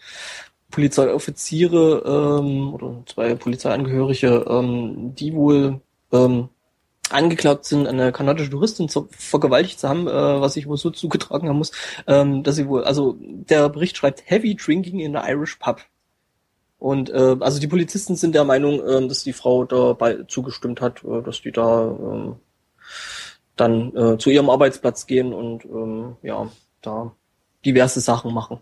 Polizeioffiziere ähm, oder zwei Polizeiangehörige, ähm, die wohl ähm, angeklagt sind, eine kanadische Touristin zu, vergewaltigt zu haben, äh, was sich wohl so zugetragen haben muss, ähm, dass sie wohl, also der Bericht schreibt Heavy Drinking in the Irish Pub. Und äh, also die Polizisten sind der Meinung, äh, dass die Frau dabei zugestimmt hat, äh, dass die da äh, dann äh, zu ihrem Arbeitsplatz gehen und ähm, ja, da diverse Sachen machen.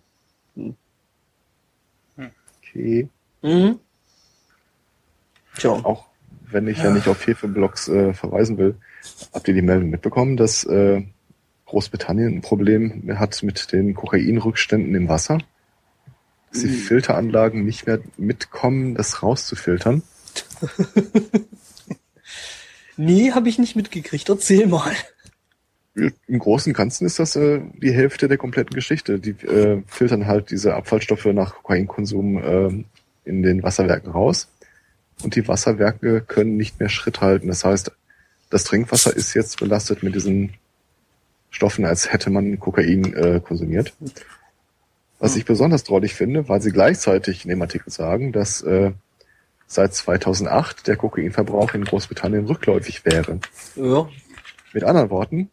Okay. Mhm. Tja. Auch wenn ich ja, nicht auf Hefeblogs äh, verweisen will, habt ihr die Meldung mitbekommen, dass äh, Großbritannien ein Problem hat mit den Kokainrückständen im Wasser? Dass die Mhm. Filteranlagen nicht mehr mitkommen, das rauszufiltern? [laughs] Nee, habe ich nicht mitgekriegt. Erzähl mal. Im Großen und Ganzen ist das äh, die Hälfte der kompletten Geschichte. Die äh, filtern halt diese Abfallstoffe nach Kokainkonsum äh, in den Wasserwerken raus. Und die Wasserwerke können nicht mehr Schritt halten. Das heißt, das Trinkwasser ist jetzt belastet mit diesen Stoffen, als hätte man Kokain äh, konsumiert. Was ich besonders drollig finde, weil sie gleichzeitig in dem Artikel sagen, dass äh, seit 2008 der Kokainverbrauch in Großbritannien rückläufig wäre. Ja. Mit anderen Worten,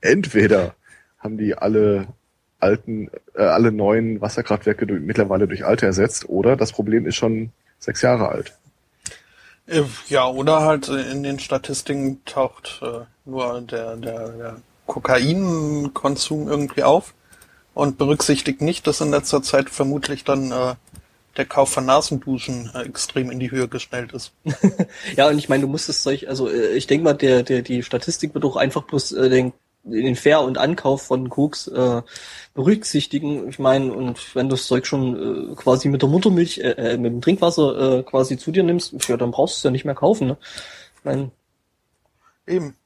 entweder haben die alle alten, äh, alle neuen Wasserkraftwerke durch, mittlerweile durch alte ersetzt, oder das Problem ist schon sechs Jahre alt. Äh, Ja, oder halt in den Statistiken taucht äh, nur der, der, der Kokainkonsum irgendwie auf und berücksichtigt nicht, dass in letzter Zeit vermutlich dann äh, der Kauf von Nasenduschen äh, extrem in die Höhe geschnellt ist. [laughs] Ja, und ich meine, du musst das Zeug, also äh, ich denke mal, der, der, die Statistik wird auch einfach bloß äh, den, den Fair- und Ankauf von Koks äh, berücksichtigen. Ich meine, und wenn du das Zeug schon äh, quasi mit der Muttermilch, äh, äh, mit dem Trinkwasser äh, quasi zu dir nimmst, ja, dann brauchst du es ja nicht mehr kaufen. Ne? Ich meine, Eben.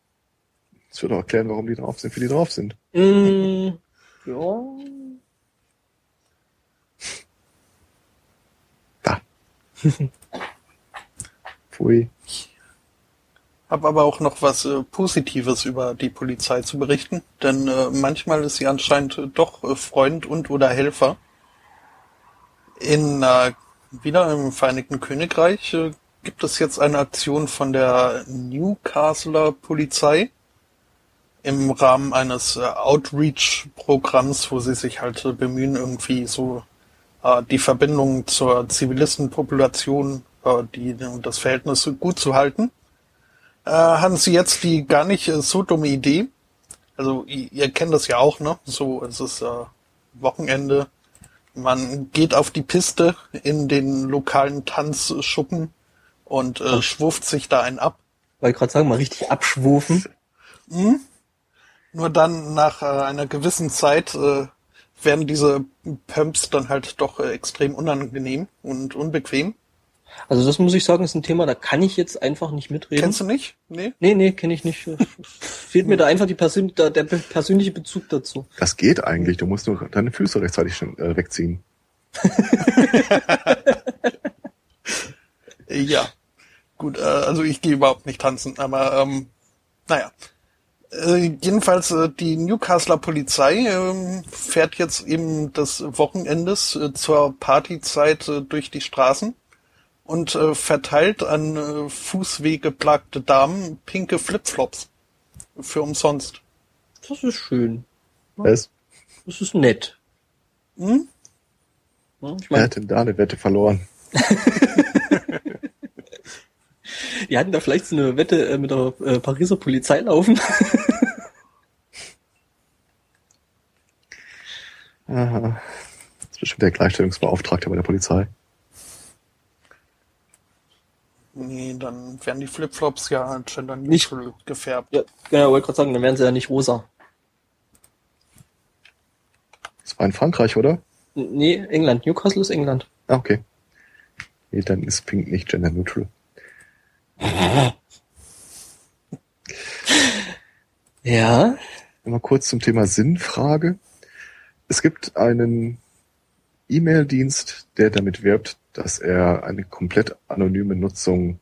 Das wird auch erklären, warum die drauf sind, wie die drauf sind. mm, ja, Da. [laughs] Pfui. Hab aber auch noch was äh, Positives über die Polizei zu berichten, denn äh, manchmal ist sie anscheinend doch äh, Freund und oder Helfer. In äh, wieder im Vereinigten Königreich äh, gibt es jetzt eine Aktion von der Newcastler Polizei im Rahmen eines äh, Outreach-Programms, wo sie sich halt äh, bemühen, irgendwie so die Verbindung zur Zivilistenpopulation, die das Verhältnis gut zu halten äh, haben sie jetzt die gar nicht äh, so dumme Idee. Also ihr, ihr kennt das ja auch, ne? So, es ist äh, Wochenende. Man geht auf die Piste in den lokalen Tanzschuppen und äh, schwuft sich da einen ab. wollte gerade sagen, mal richtig abschwufen. Nur dann nach äh, einer gewissen Zeit äh, werden diese Pumps dann halt doch äh, extrem unangenehm und unbequem. Also das muss ich sagen, ist ein Thema, da kann ich jetzt einfach nicht mitreden. Kennst du nicht? Nee? Nee, nee, kenne ich nicht. Fehlt mir da einfach die Persön der, der persönliche Bezug dazu. Das geht eigentlich. Du musst nur deine Füße rechtzeitig schon, äh, wegziehen. [laughs] ja. Gut, äh, also ich gehe überhaupt nicht tanzen, aber ähm, naja. Äh, jedenfalls äh, die Newcastler Polizei äh, fährt jetzt eben des Wochenendes äh, zur Partyzeit äh, durch die Straßen und äh, verteilt an äh, fußweggeplagte Damen pinke Flipflops für umsonst. Das ist schön. Was? Das ist nett. Hm? Ich Wer meine, hat denn da eine Wette verloren? [laughs] die hatten da vielleicht so eine Wette äh, mit der äh, Pariser Polizei laufen. [laughs] Aha. Das ist bestimmt der Gleichstellungsbeauftragte bei der Polizei. Nee, dann werden die Flipflops ja gender Nicht- neutral gefärbt. ja, genau, wollte gerade sagen, dann wären sie ja nicht rosa. Das war in Frankreich, oder? Nee, England. Newcastle ist England. Ah, okay. Nee, dann ist Pink nicht gender neutral. [laughs] Ja. Mal kurz zum Thema Sinnfrage. Es gibt einen E-Mail-Dienst, der damit wirbt, dass er eine komplett anonyme Nutzung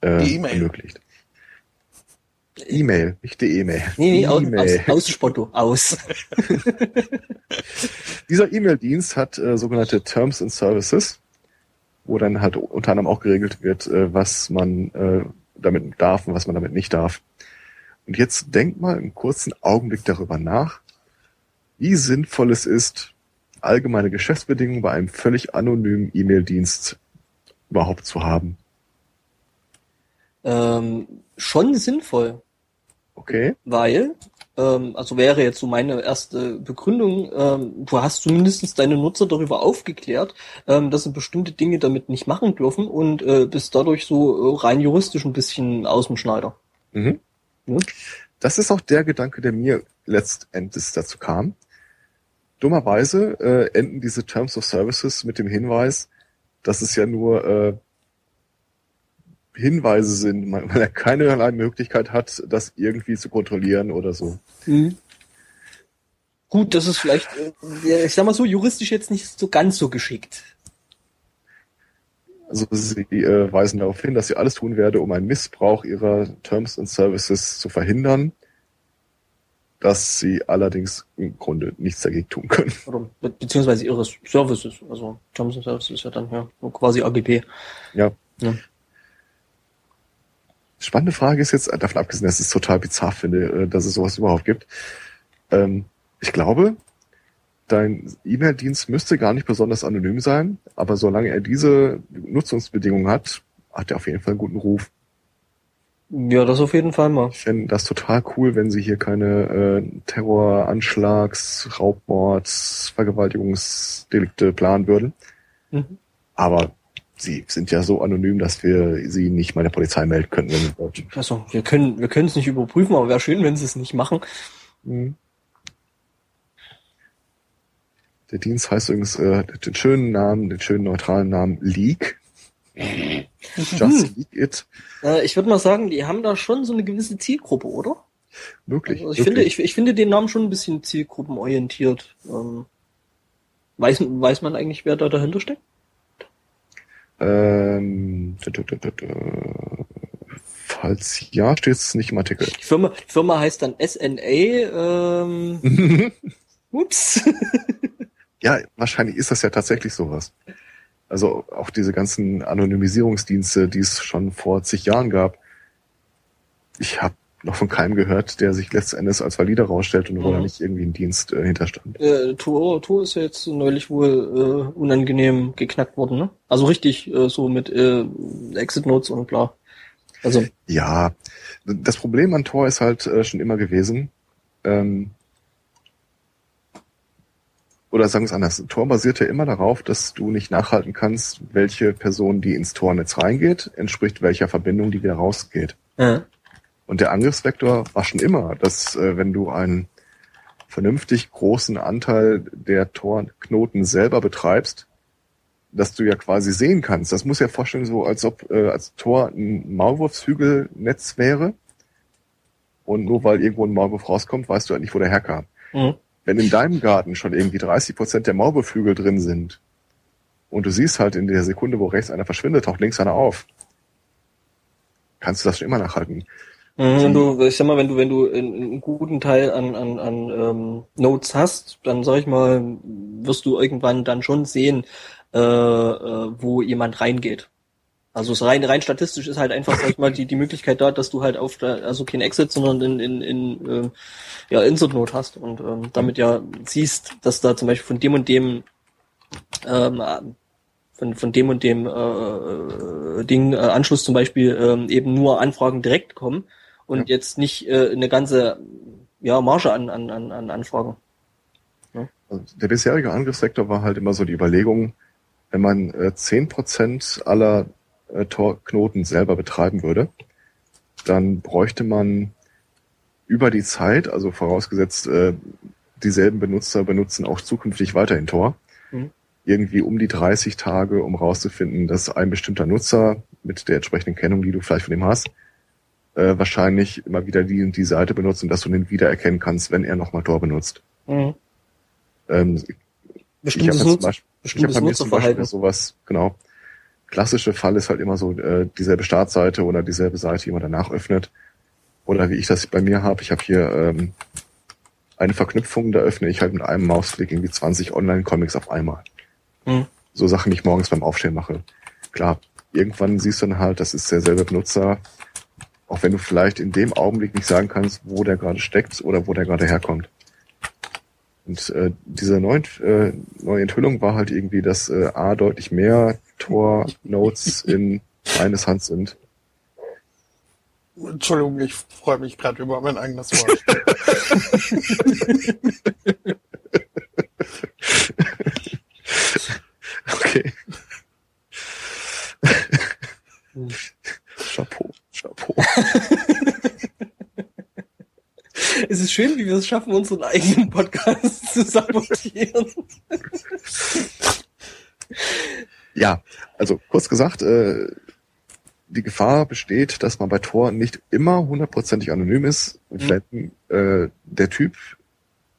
äh, Die E-Mail. ermöglicht. E-Mail, nicht die E-Mail. Nee, nee, aus, E-Mail. aus, aus Spotto, aus. [laughs] Dieser E-Mail-Dienst hat äh, sogenannte Terms and Services, wo dann halt unter anderem auch geregelt wird, äh, was man äh, damit darf und was man damit nicht darf. Und jetzt denkt mal einen kurzen Augenblick darüber nach, wie sinnvoll es ist, allgemeine Geschäftsbedingungen bei einem völlig anonymen E-Mail-Dienst überhaupt zu haben. Ähm, schon sinnvoll, Okay? weil, ähm, also wäre jetzt so meine erste Begründung, ähm, du hast zumindest deine Nutzer darüber aufgeklärt, ähm, dass sie bestimmte Dinge damit nicht machen dürfen und äh, bist dadurch so äh, rein juristisch ein bisschen aus dem Schneider. Mhm. Ja. Das ist auch der Gedanke, der mir letztendlich dazu kam. Dummerweise äh, enden diese Terms of Services mit dem Hinweis, dass es ja nur äh, Hinweise sind, man, weil er keinerlei Möglichkeit hat, das irgendwie zu kontrollieren oder so. Mhm. Gut, das ist vielleicht, äh, ich sag mal so, juristisch jetzt nicht so ganz so geschickt. Also sie äh, weisen darauf hin, dass sie alles tun werde, um einen Missbrauch ihrer Terms and Services zu verhindern, dass sie allerdings im Grunde nichts dagegen tun können. Oder be beziehungsweise ihre Services. Also Terms and Services ist ja dann ja quasi AGB. Ja. Ja. Spannende Frage ist jetzt, davon abgesehen, dass ich es total bizarr finde, äh, dass es sowas überhaupt gibt. Ähm, ich glaube, dein E-Mail-Dienst müsste gar nicht besonders anonym sein, aber solange er diese Nutzungsbedingungen hat, hat er auf jeden Fall einen guten Ruf. Ja, das auf jeden Fall mal. Ich fände das total cool, wenn sie hier keine äh, Terroranschlags, Raubmords, Vergewaltigungsdelikte planen würden. Mhm. Aber sie sind ja so anonym, dass wir sie nicht mal der Polizei melden könnten, wenn wir wollten. Also wir können wir können es nicht überprüfen, aber wäre schön, wenn sie es nicht machen. Mhm. Der Dienst heißt übrigens äh, den schönen Namen, den schönen neutralen Namen Leak. Just Leak It. Äh, ich würde mal sagen, die haben da schon so eine gewisse Zielgruppe, oder? Wirklich. Also ich finde, wirklich. ich, ich finde den Namen schon ein bisschen zielgruppenorientiert. Ähm, weiß, weiß man eigentlich, wer da dahinter steckt? ähm, tü- tü- tü. Falls ja, steht es nicht im Artikel. Die Firma, die Firma heißt dann SNA. Ähm, [laughs] ups. [laughs] ja, wahrscheinlich ist das ja tatsächlich sowas. Also auch diese ganzen Anonymisierungsdienste, die es schon vor zig Jahren gab. Ich habe noch von keinem gehört, der sich letzten Endes als valide rausstellt und wo Mhm. da nicht irgendwie ein Dienst äh, hinterstand. Äh, Tor, Tor ist ja jetzt neulich wohl äh, unangenehm geknackt worden, ne? Also richtig äh, so mit äh, Exit Notes und bla. Also Ja, das Problem an Tor ist halt äh, schon immer gewesen, ähm, oder sagen wir es anders, Tor basiert ja immer darauf, dass du nicht nachhalten kannst, welche Person, die ins Tornetz reingeht, entspricht welcher Verbindung, die wieder rausgeht. äh, Und der Angriffsvektor war schon immer, dass äh, wenn du einen vernünftig großen Anteil der Torknoten selber betreibst, dass du ja quasi sehen kannst. Das muss ja vorstellen, so als ob äh, als Tor ein Maulwurfshügelnetz wäre. Und nur weil irgendwo ein Maulwurf rauskommt, weißt du halt nicht, wo der herkam. mhm. Wenn in deinem Garten schon irgendwie 30 Prozent der Maulbeflügel drin sind und du siehst halt in der Sekunde, wo rechts einer verschwindet, taucht links einer auf, kannst du das schon immer nachhalten. Mhm, wenn du, ich sag mal, wenn du, wenn du einen guten Teil an, an, an ähm, Notes hast, dann sag ich mal, wirst du irgendwann dann schon sehen, äh, äh, wo jemand reingeht. Also es rein, rein statistisch ist halt einfach, sag ich mal, die, die Möglichkeit da, dass du halt auf der, also kein Exit, sondern in, in, in äh, ja, Insert Note hast und ähm, damit ja siehst, dass da zum Beispiel von dem und dem ähm, von, von dem und dem äh, Ding äh, Anschluss zum Beispiel ähm, eben nur Anfragen direkt kommen und ja. jetzt nicht äh, eine ganze ja, Marge an, an, an, an Anfragen. Ja. Also der bisherige Angriffssektor war halt immer so die Überlegung, wenn man äh, zehn Prozent aller äh, Tor-Knoten selber betreiben würde, dann bräuchte man über die Zeit, also vorausgesetzt, äh, dieselben Benutzer benutzen auch zukünftig weiterhin Tor, mhm. irgendwie um die 30 Tage, um rauszufinden, dass ein bestimmter Nutzer mit der entsprechenden Kennung, die du vielleicht von ihm hast, äh, wahrscheinlich immer wieder die und die Seite benutzt und dass du den wiedererkennen kannst, wenn er nochmal Tor benutzt. Mhm. Ähm, bestimmtes ich habe Beispiel, ich hab bei mir zum Beispiel sowas, genau. Klassische Fall ist halt immer so äh, dieselbe Startseite oder dieselbe Seite, die man danach öffnet. Oder wie ich das bei mir habe, ich habe hier ähm, eine Verknüpfung, da öffne ich halt mit einem Mausklick irgendwie 20 Online-Comics auf einmal. Mhm. So Sachen, die ich morgens beim Aufstehen mache. Klar, irgendwann siehst du dann halt, das ist derselbe Benutzer, auch wenn du vielleicht in dem Augenblick nicht sagen kannst, wo der gerade steckt oder wo der gerade herkommt. Und äh, diese neuen, äh, neue Enthüllung war halt irgendwie, dass äh, A deutlich mehr Tor-Notes in eines Hand sind. Entschuldigung, ich freue mich gerade über mein eigenes Wort. [laughs] okay. [laughs] Chapeau. Chapeau. [laughs] es ist schön, wie wir es schaffen, unseren eigenen Podcast zu sabotieren. ja, also kurz gesagt, äh, die Gefahr besteht, dass man bei Tor nicht immer hundertprozentig anonym ist. Und mhm. vielleicht äh, der Typ,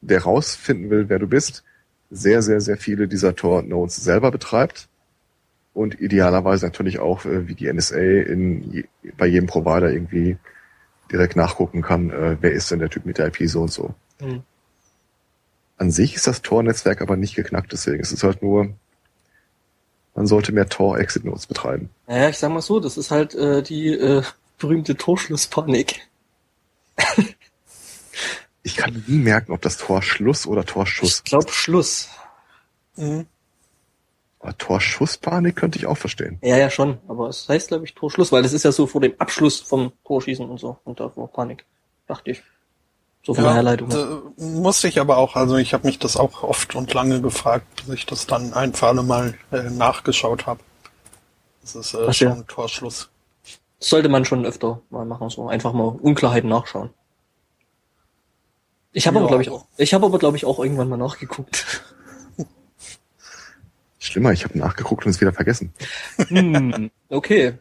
der rausfinden will, wer du bist, sehr, sehr, sehr viele dieser Tor-Nodes selber betreibt und idealerweise natürlich auch, äh, wie die NSA in, je, bei jedem Provider irgendwie direkt nachgucken kann, äh, wer ist denn der Typ mit der IP so und so. Mhm. An sich ist das Tor-Netzwerk aber nicht geknackt, deswegen ist es halt nur, man sollte mehr Tor-Exit-Nodes betreiben. Naja, ich sag mal so, das ist halt äh, die äh, berühmte Torschlusspanik. [laughs] ich kann nie merken, ob das Tor Schluss oder Tor Schuss. Ich glaube Schluss. Mhm. Aber Torschusspanik könnte ich auch verstehen. Ja, ja, schon. Aber es heißt, glaube ich, Torschluss, weil das ist ja so vor dem Abschluss vom Torschießen und so. Und davor Panik. Dachte ich. So von ja, der Herleitung. Musste ich aber auch, also ich habe mich das auch oft und lange gefragt, bis ich das dann ein für alle Mal äh, nachgeschaut habe. Das ist äh, Ach, schon ja. Torschluss. Das sollte man schon öfter mal machen, so einfach mal Unklarheiten nachschauen. Ich habe ja. aber glaube ich auch, ich habe aber glaube ich auch irgendwann mal nachgeguckt. Schlimmer, ich habe nachgeguckt und es wieder vergessen. Hm, okay.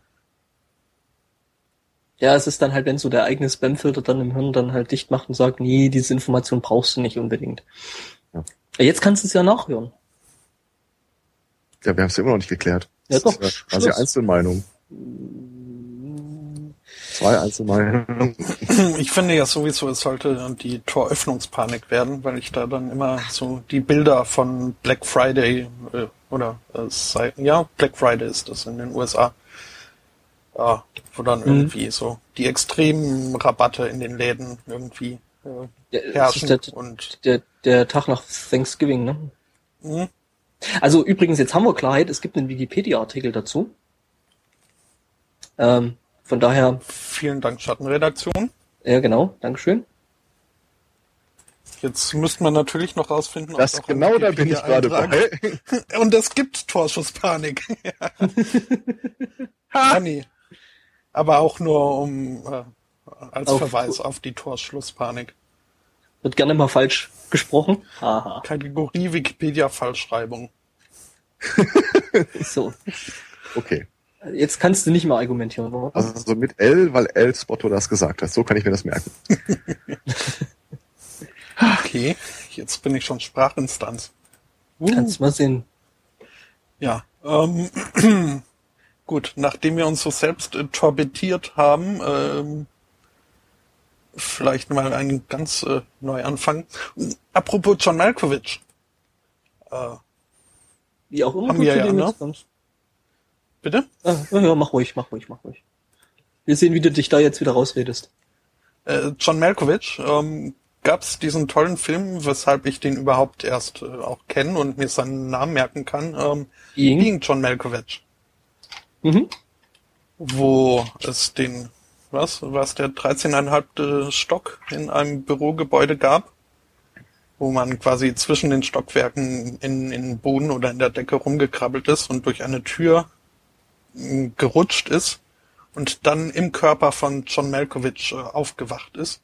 Ja, es ist dann halt, wenn so der eigene Spamfilter dann im Hirn dann halt dicht macht und sagt, nee, diese Information brauchst du nicht unbedingt. Ja. Jetzt kannst du es ja nachhören. Ja, wir haben es ja immer noch nicht geklärt. Ja, doch. Das ist quasi Einzelmeinung. Zwei Einzelmeinungen. [laughs] Ich finde ja sowieso, es sollte die Toröffnungspanik werden, weil ich da dann immer so die Bilder von Black Friday äh, oder äh, ja, Black Friday ist das in den USA. Ja, wo dann mhm. irgendwie so die extremen Rabatte in den Läden irgendwie äh, ja, herrschen. Der, und der, der Tag nach Thanksgiving, ne? Mhm. Also übrigens, jetzt haben wir Klarheit, es gibt einen Wikipedia-Artikel dazu. Ähm, von daher. Vielen Dank, Schattenredaktion. Ja, genau, Dankeschön. Jetzt müsste man natürlich noch rausfinden, ob das genau da bin ich gerade bei. [laughs] Und es gibt Torschusspanik. [laughs] [laughs] ha! nee. Aber auch nur um äh, als auf, Verweis auf die Torschlusspanik. Wird gerne mal falsch gesprochen. Aha. [laughs] Kategorie Wikipedia Falschschreibung. so. Okay. Jetzt kannst du nicht mehr argumentieren, oder? Also mit L, weil L Spotto das gesagt hat. So kann ich mir das merken. [laughs] okay. jetzt bin ich schon Sprachinstanz. Uh. Kannst mal sehen. Ja, ähm, [clears throat] gut, nachdem wir uns so selbst äh, torpediert haben, ähm, vielleicht mal einen ganz äh, Neuanfang. Apropos John Malkovich. Äh, Wie auch immer haben wir ja, ne? Bitte? Ah, ja, mach ruhig, mach ruhig, mach ruhig. Wir sehen, wie du dich da jetzt wieder rausredest. Äh, John Malkovich, ähm, gab es diesen tollen Film, weshalb ich den überhaupt erst äh, auch kenne und mir seinen Namen merken kann. Ähm, Being John Malkovich. Mhm. Wo es den, was, was der 13,5. Stock in einem Bürogebäude gab, wo man quasi zwischen den Stockwerken in, in den Boden oder in der Decke rumgekrabbelt ist und durch eine Tür äh, gerutscht ist und dann im Körper von John Malkovich äh, aufgewacht ist.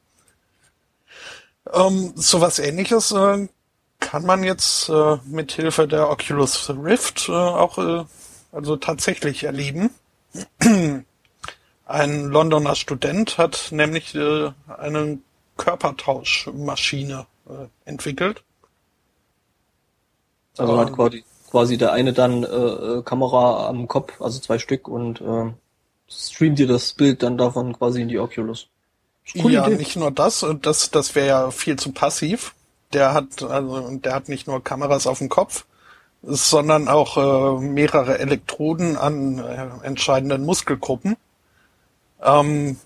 Ähm, sowas ähnliches äh, kann man jetzt äh, mit Hilfe der Oculus Rift äh, auch äh, also tatsächlich erleben. [clears throat] Ein Londoner Student hat nämlich äh, eine Körpertauschmaschine äh, entwickelt. Also hat quasi, quasi der eine dann äh, äh, Kamera am Kopf, also zwei Stück und äh, streamt dir das Bild dann davon quasi in die Oculus. Coole ja, Idee. nicht nur das, das, das wäre ja viel zu passiv. Der hat, also, der hat nicht nur Kameras auf dem Kopf, sondern auch äh, mehrere Elektroden an äh, entscheidenden Muskelgruppen, ähm,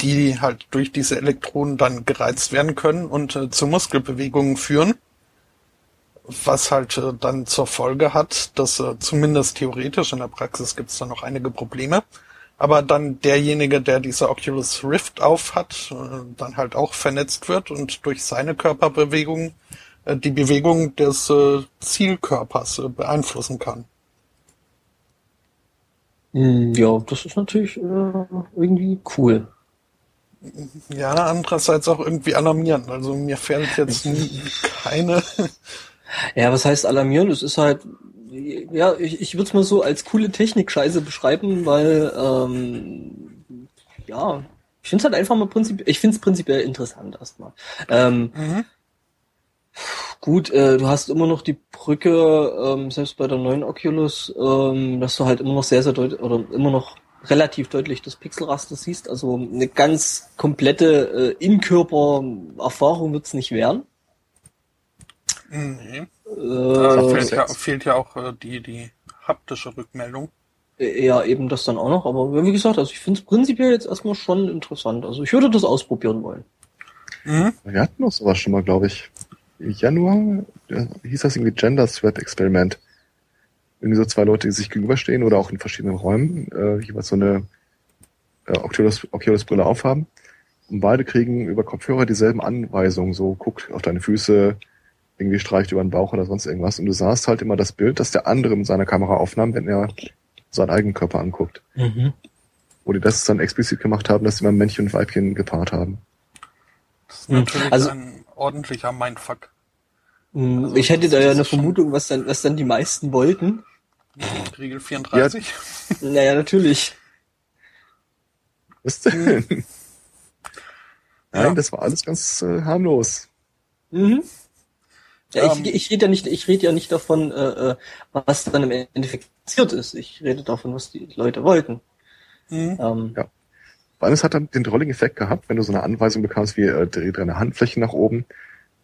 die halt durch diese Elektroden dann gereizt werden können und äh, zu Muskelbewegungen führen. Was halt äh, dann zur Folge hat, dass äh, zumindest theoretisch in der Praxis gibt es da noch einige Probleme, aber dann derjenige, der diese Oculus Rift auf hat, äh, dann halt auch vernetzt wird und durch seine Körperbewegung äh, die Bewegung des äh, Zielkörpers beeinflussen kann. Hm, ja, das ist natürlich irgendwie cool. Ja, andererseits auch irgendwie alarmierend. Also mir fällt jetzt keine. [laughs] Ja, was heißt alarmierend? Es ist halt ja, ich, ich würde es mal so als coole Technik-Scheiße beschreiben, weil ähm, ja, ich finde es halt einfach mal prinzipiell, ich finde es prinzipiell interessant erstmal. Ähm, mhm. Gut, äh, du hast immer noch die Brücke, ähm, selbst bei der neuen Oculus, ähm, dass du halt immer noch sehr, sehr deutlich oder immer noch relativ deutlich das Pixelraster siehst. Also eine ganz komplette äh, In-Körper-Erfahrung wird's nicht werden. Nee. Äh, da fehlt ja, fehlt ja auch äh, die, die haptische Rückmeldung. Ja, eben das dann auch noch. Aber wie gesagt, also ich finde es prinzipiell jetzt erstmal schon interessant. Also ich würde das ausprobieren wollen. Mhm. Wir hatten noch sowas schon mal, glaube ich. Im Januar hieß das irgendwie Gender Threat Experiment. Irgendwie so zwei Leute, die sich gegenüberstehen oder auch in verschiedenen Räumen äh, jeweils so eine äh, Oculus, Oculus Brille aufhaben. Und beide kriegen über Kopfhörer dieselben Anweisungen. So, guck auf deine Füße, irgendwie streicht über den Bauch oder sonst irgendwas. Und du sahst halt immer das Bild, das der andere mit seiner Kamera aufnahm, wenn er seinen eigenen Körper anguckt. Mhm. Wo die das dann explizit gemacht haben, dass sie mal Männchen und Weibchen gepaart haben. Das ist natürlich also, ein ordentlicher Mindfuck. Mhm. Also, ich hätte da ja eine Vermutung, was dann, was dann die meisten wollten. Regel 34? Ja. naja, natürlich. Was denn? Mhm. Nein, ja. das war alles ganz äh, harmlos. Mhm. Ja, ich, ähm. ich rede ja nicht, ich rede ja nicht davon, äh, äh, was dann im Endeffekt passiert ist. Ich rede davon, was die Leute wollten. Mhm. Ähm, ja. Weil es hat dann den Rolling-Effekt gehabt, wenn du so eine Anweisung bekamst wie äh, dreh deine Handfläche nach oben,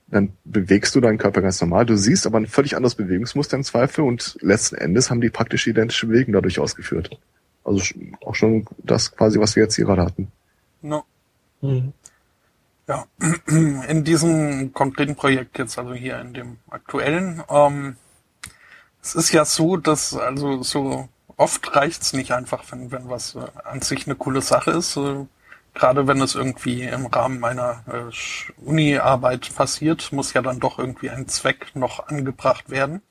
dann bewegst du deinen Körper ganz normal. Du siehst aber ein völlig anderes Bewegungsmuster im Zweifel und letzten Endes haben die praktisch identische Bewegung dadurch ausgeführt. Also auch schon das quasi, was wir jetzt hier gerade hatten. No. Mhm. Ja, [clears throat] in diesem konkreten Projekt jetzt, also hier in dem aktuellen, ähm, es ist ja so, dass also so oft reicht's nicht einfach, wenn, wenn was äh, an sich eine coole Sache ist. Gerade wenn es irgendwie im Rahmen meiner äh, Uni-Arbeit passiert, muss ja dann doch irgendwie ein Zweck noch angebracht werden.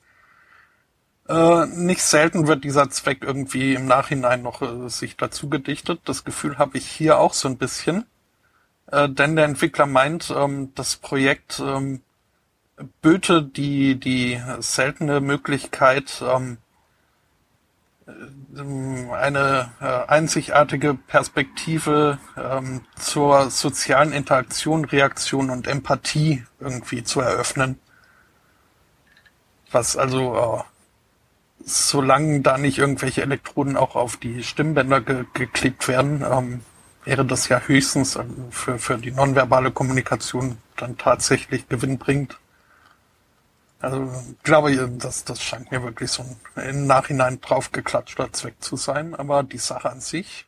Äh, nicht selten wird dieser Zweck irgendwie im Nachhinein noch äh, sich dazu gedichtet. Das Gefühl habe ich hier auch so ein bisschen. Äh, denn der Entwickler meint, ähm, das Projekt ähm, böte die, die seltene Möglichkeit, ähm, eine äh, einzigartige Perspektive ähm, zur sozialen Interaktion, Reaktion und Empathie irgendwie zu eröffnen. Was also, äh, solange da nicht irgendwelche Elektroden auch auf die Stimmbänder ge geklickt werden, ähm, wäre das ja höchstens für, für die nonverbale Kommunikation dann tatsächlich gewinnbringend. Also glaube, das, das scheint mir wirklich so ein im Nachhinein draufgeklatschter Zweck zu sein. Aber die Sache an sich,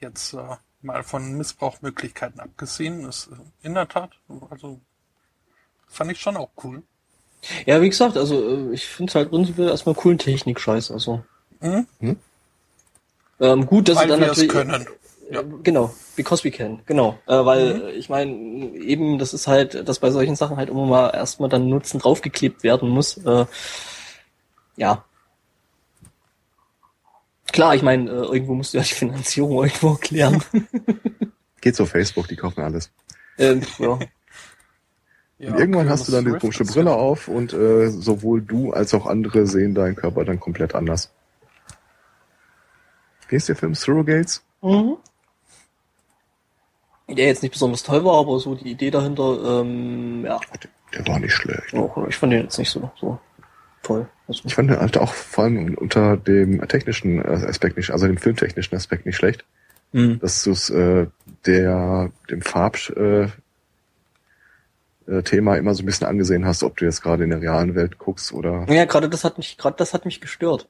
jetzt äh, mal von Missbrauchmöglichkeiten abgesehen, ist äh, in der Tat, also fand ich schon auch cool. Ja, wie gesagt, also äh, ich finde es halt prinzipiell erstmal coolen Technik-Scheiß. Also. Mhm. Hm? Ähm, gut, dass Weil sie dann wir natürlich. Können. Ja. Genau, because we can, genau. Äh, weil mhm. ich meine, eben, das ist halt, dass bei solchen Sachen halt immer mal erstmal dann Nutzen draufgeklebt werden muss. Äh, ja. Klar, ich meine, äh, irgendwo musst du ja die Finanzierung [laughs] irgendwo erklären. [laughs] Geht zu Facebook, die kaufen alles. Ähm, ja. [laughs] Ja, und irgendwann hast du dann die komische Brille auf und äh, sowohl du als auch andere sehen deinen Körper dann komplett anders. Wie ist der Film Surrogates? Mhm der jetzt nicht besonders toll war, aber so die Idee dahinter, ähm, ja. Der war nicht schlecht. Oh, ich fand den jetzt nicht so, so toll. Also, ich fand den halt auch vor allem unter dem technischen äh, Aspekt nicht, also dem filmtechnischen Aspekt nicht schlecht. Mhm. Dass du es äh, der dem Farb äh, äh, Thema immer so ein bisschen angesehen hast, ob du jetzt gerade in der realen Welt guckst oder. Ja, gerade das hat mich, gerade das hat mich gestört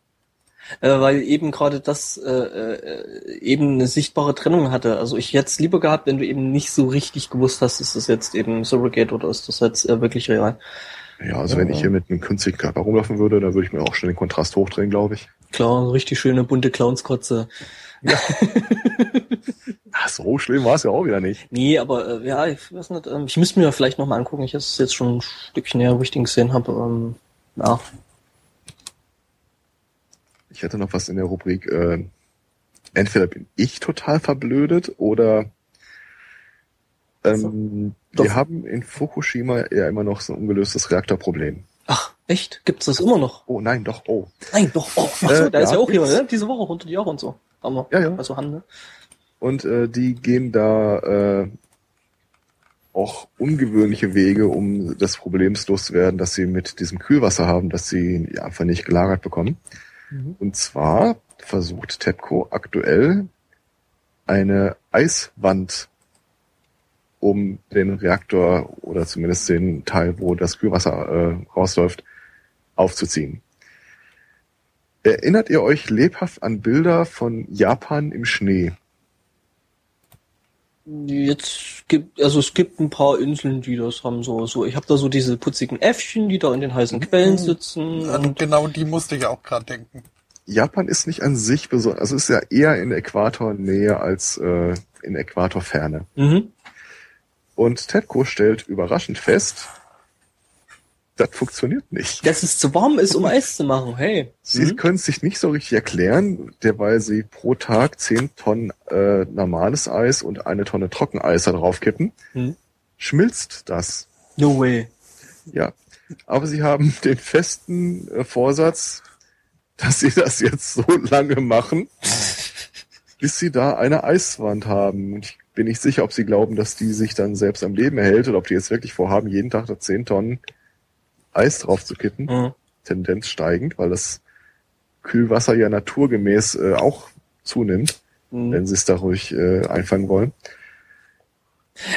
äh, weil eben gerade das äh, äh, eben eine sichtbare Trennung hatte. Also ich hätte es lieber gehabt, wenn du eben nicht so richtig gewusst hast, ist das jetzt eben Surrogate oder ist das jetzt äh, wirklich real. Ja, also wenn ich hier mit einem künstlichen Körper rumlaufen würde, dann würde ich mir auch schon den Kontrast hochdrehen, glaube ich. Klar, richtig schöne bunte Clownskotze. Ja. [laughs] Ach, so schlimm war es ja auch wieder nicht. Nee, aber äh, ja, ich weiß nicht, ähm, ich müsste mir vielleicht nochmal angucken. Ich es jetzt schon ein Stückchen näher, wo ich den gesehen habe. Ähm, ja, ich hatte noch was in der Rubrik, äh, entweder bin ich total verblödet oder ähm, so. wir haben in Fukushima ja immer noch so ein ungelöstes Reaktorproblem. Ach, echt? Gibt's das immer noch? Oh nein, doch, oh. Nein, doch, oh. Ach so, äh, da ist ja auch jemand, ne? Diese Woche unter die Jahre und so. Haben wir. Ja, ja. Also Han, ne? Und äh, die gehen da äh, auch ungewöhnliche Wege, um das Problems loszuwerden, dass sie mit diesem Kühlwasser haben, dass sie einfach nicht gelagert bekommen. Mhm. Und zwar versucht TEPCO aktuell eine Eiswand um den Reaktor oder zumindest den Teil, wo das Kühlwasser äh, rausläuft, aufzuziehen. Erinnert ihr euch lebhaft an Bilder von Japan im Schnee? Jetzt gibt, also es gibt ein paar Inseln, die das haben so, so. Ich habe da so diese putzigen Äffchen, die da in den heißen Quellen mhm. sitzen. An genau die musste ich auch gerade denken. Japan ist nicht an sich besonders, also ist ja eher in Äquatornähe als äh, in Äquatorferne. Mhm. Und TEDCO stellt überraschend fest, das funktioniert nicht. Dass es zu warm ist, um Eis zu machen, hey. Sie mhm. können es sich nicht so richtig erklären, derweil sie pro Tag zehn Tonnen äh, normales Eis und eine Tonne Trockeneis da drauf kippen. Mhm. Schmilzt das. No way. Ja. Aber sie haben [laughs] den festen äh, Vorsatz, dass sie das jetzt so lange machen, [laughs] bis sie da eine Eiswand haben. Und ich bin nicht sicher, ob sie glauben, dass die sich dann selbst am Leben erhält oder ob die jetzt wirklich vorhaben, jeden Tag da zehn Tonnen Eis drauf zu kippen, mhm. Tendenz steigend, weil das Kühlwasser ja naturgemäß äh, auch zunimmt, mhm. wenn sie es da ruhig äh, einfangen wollen.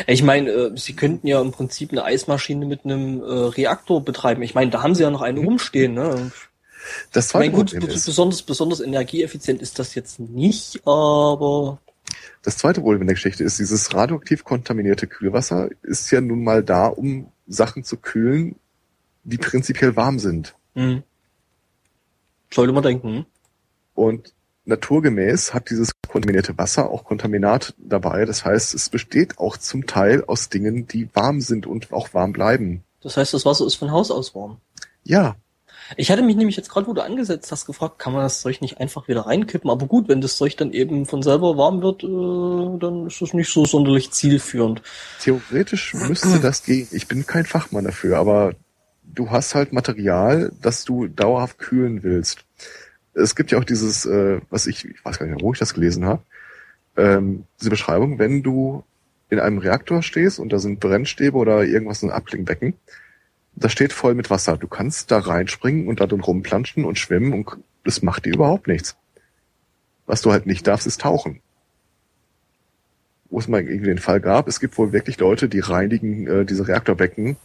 Ich meine, äh, sie könnten ja im Prinzip eine Eismaschine mit einem äh, Reaktor betreiben. Ich meine, da haben sie ja noch einen mhm. rumstehen. Ne? Das zweite ich mein, gut, Problem ist, besonders, besonders energieeffizient ist das jetzt nicht, aber das zweite Problem in der Geschichte ist, dieses radioaktiv kontaminierte Kühlwasser ist ja nun mal da, um Sachen zu kühlen, die prinzipiell warm sind. Mhm. Sollte man denken. Und naturgemäß hat dieses kontaminierte Wasser auch Kontaminat dabei. Das heißt, es besteht auch zum Teil aus Dingen, die warm sind und auch warm bleiben. Das heißt, das Wasser ist von Haus aus warm. Ja. Ich hatte mich nämlich jetzt gerade, wo du angesetzt hast, gefragt, kann man das Zeug nicht einfach wieder reinkippen? Aber gut, wenn das Zeug dann eben von selber warm wird, äh, dann ist das nicht so sonderlich zielführend. Theoretisch müsste das gehen. Ich bin kein Fachmann dafür, aber du hast halt Material, das du dauerhaft kühlen willst. es gibt ja auch dieses, äh, was ich, ich weiß gar nicht wo ich das gelesen habe, ähm, diese Beschreibung, wenn du in einem Reaktor stehst und da sind Brennstäbe oder irgendwas, ein Abklingbecken, das steht voll mit Wasser. Du kannst da reinspringen und da drin rumplanschen und schwimmen und das macht dir überhaupt nichts. Was du halt nicht darfst, ist tauchen. Wo es mal irgendwie den Fall gab, es gibt wohl wirklich Leute, die reinigen äh, diese Reaktorbecken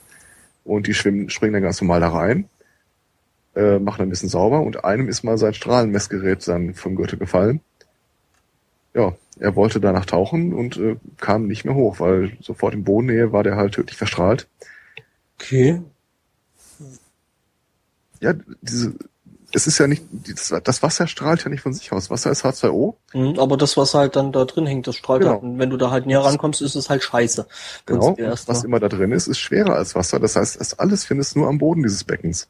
und die schwimmen, springen dann ganz normal da rein, äh, machen ein bisschen sauber und einem ist mal sein Strahlenmessgerät dann vom Gürtel gefallen. Ja, er wollte danach tauchen und äh, kam nicht mehr hoch, weil sofort in Bodennähe war der halt tödlich verstrahlt. Okay. Ja, diese, es ist ja nicht, das, Wasser strahlt ja nicht von sich aus. Wasser ist H2O. Mhm, aber das, was halt dann da drin hängt, das strahlt Genau. halt. Und wenn du da halt näher rankommst, ist es halt scheiße. Genau. Was immer da drin ist, ist schwerer als Wasser. Das heißt, das alles findest du nur am Boden dieses Beckens.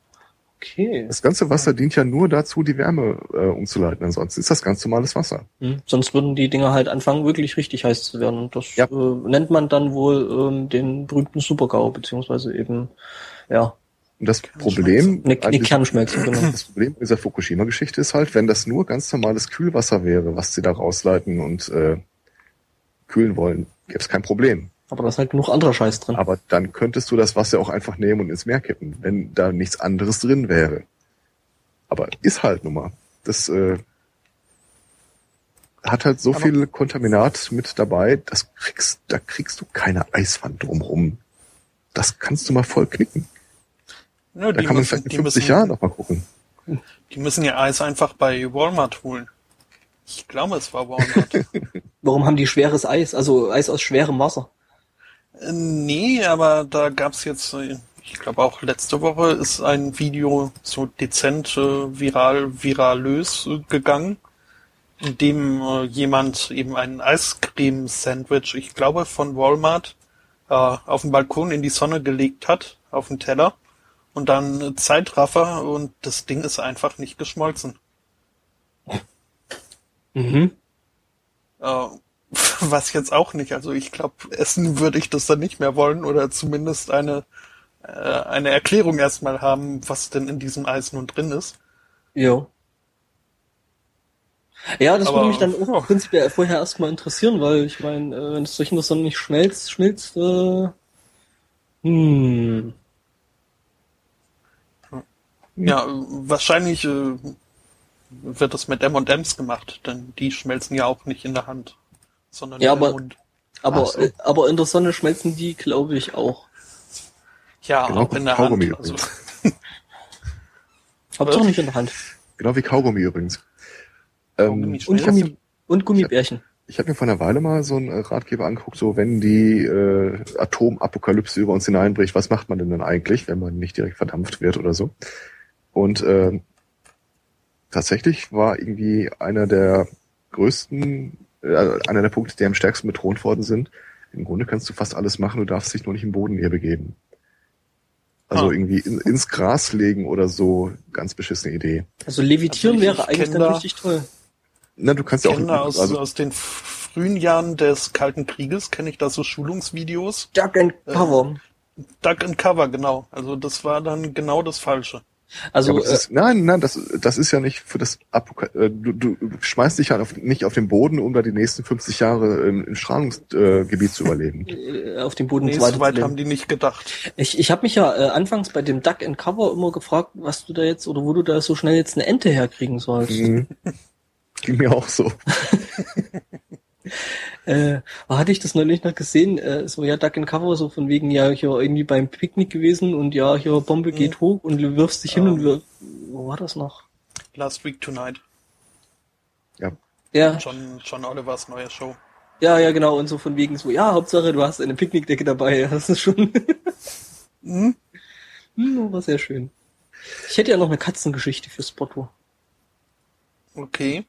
Okay. Das ganze Wasser dient ja nur dazu, die Wärme äh, umzuleiten. Ansonsten ist das ganz normales Wasser. Hm. Sonst würden die Dinger halt anfangen, wirklich richtig heiß zu werden. Und das Ja. äh, nennt man dann wohl ähm, den berühmten Supergau, beziehungsweise eben, ja, Und das Problem, eine, an eine Kernschmelze, genau. das Problem dieser Fukushima-Geschichte ist halt, wenn das nur ganz normales Kühlwasser wäre, was sie da rausleiten und äh, kühlen wollen, gäbe es kein Problem. Aber da ist halt genug anderer Scheiß drin. Aber dann könntest du das Wasser auch einfach nehmen und ins Meer kippen, wenn da nichts anderes drin wäre. Aber ist halt nun mal. Das äh, hat halt so Aber- viel Kontaminat mit dabei, das kriegst, da kriegst du keine Eiswand drumrum. Das kannst du mal voll knicken. Ja, Da die, kann man müssen, vielleicht in die, 50 müssen, Jahren noch mal gucken. die müssen ihr Eis einfach bei Walmart holen. Ich glaube, es war Walmart. [laughs] Warum haben die schweres Eis? Also Eis aus schwerem Wasser. Äh, nee, aber da gab's jetzt, äh, ich glaube auch letzte Woche ist ein Video so dezent äh, viral, viralös äh, gegangen, in dem äh, jemand eben ein Eiscreme-Sandwich, ich glaube von Walmart, auf den Balkon in die Sonne gelegt hat, auf den Teller, und dann Zeitraffer und das Ding ist einfach nicht geschmolzen. Mhm. Äh, [laughs] was jetzt auch nicht. Also ich glaube, essen würde ich das dann nicht mehr wollen oder zumindest eine, äh, eine Erklärung erstmal haben, was denn in diesem Eis nun drin ist. Ja. Ja, das Aber- würde mich dann auch ja. prinzipiell vorher erstmal interessieren, weil ich meine, äh, wenn es durch der Sonne nicht schmelzt, schmilzt, äh, hm. Ja, wahrscheinlich äh, wird das mit M&M's gemacht, denn die schmelzen ja auch nicht in der Hand, sondern Ja, aber- im Mund. Aber, so. äh, aber in der Sonne schmelzen die, glaube ich, auch. Ja, Genau, auch in der Kaugummi Hand. Also, [laughs] übrigens. Hauptsache Was? nicht in der Hand. Genau wie Kaugummi übrigens. Ähm, Und. Gummi, und Gummibärchen. Ich habe mir vor einer Weile mal so einen äh, Ratgeber angeguckt, so wenn die äh, Atomapokalypse über uns hineinbricht, was macht man denn dann eigentlich, wenn man nicht direkt verdampft wird oder so? Und äh, tatsächlich war irgendwie einer der größten, äh, einer der Punkte, die am stärksten betont worden sind. Im Grunde kannst du fast alles machen, du darfst dich nur nicht im Bodennähe begeben. Also Ah. irgendwie in, ins Gras legen oder so, ganz beschissene Idee. Also levitieren Also ich- wäre ich eigentlich dann da- richtig toll. Na, du kannst ja auch, kenne da aus, also, aus den frühen Jahren des Kalten Krieges, kenne ich da so Schulungsvideos. Duck and Cover. Duck and Cover, genau. Also das war dann genau das Falsche. Also, aber das äh, ist, nein, nein, das, das ist ja nicht für das Apoka äh, du, du schmeißt dich halt auf, nicht auf den Boden, um da die nächsten 50 Jahre im, im Strahlungsgebiet zu überleben. [laughs] äh, auf dem Boden Nee, weiter so weit haben die nicht gedacht. Ich, ich habe mich ja äh, anfangs bei dem Duck and Cover immer gefragt, was du da jetzt oder wo du da so schnell jetzt eine Ente herkriegen sollst. Mhm. [laughs] Ging mir auch so. [laughs] Äh, hatte ich das neulich noch gesehen? Äh, so ja Duck and Cover so von wegen ja hier irgendwie beim Picknick gewesen und ja hier Bombe geht hoch und du wirfst dich hin Ja. und wir, wo war das noch? Last Week Tonight. Ja. Ja, John, John Olivers neue Show. ja, ja genau und so von wegen so ja Hauptsache du hast eine Picknickdecke dabei. Das ist schon Hm? hm, war sehr schön. Ich hätte ja noch eine Katzengeschichte für Spotto. Okay.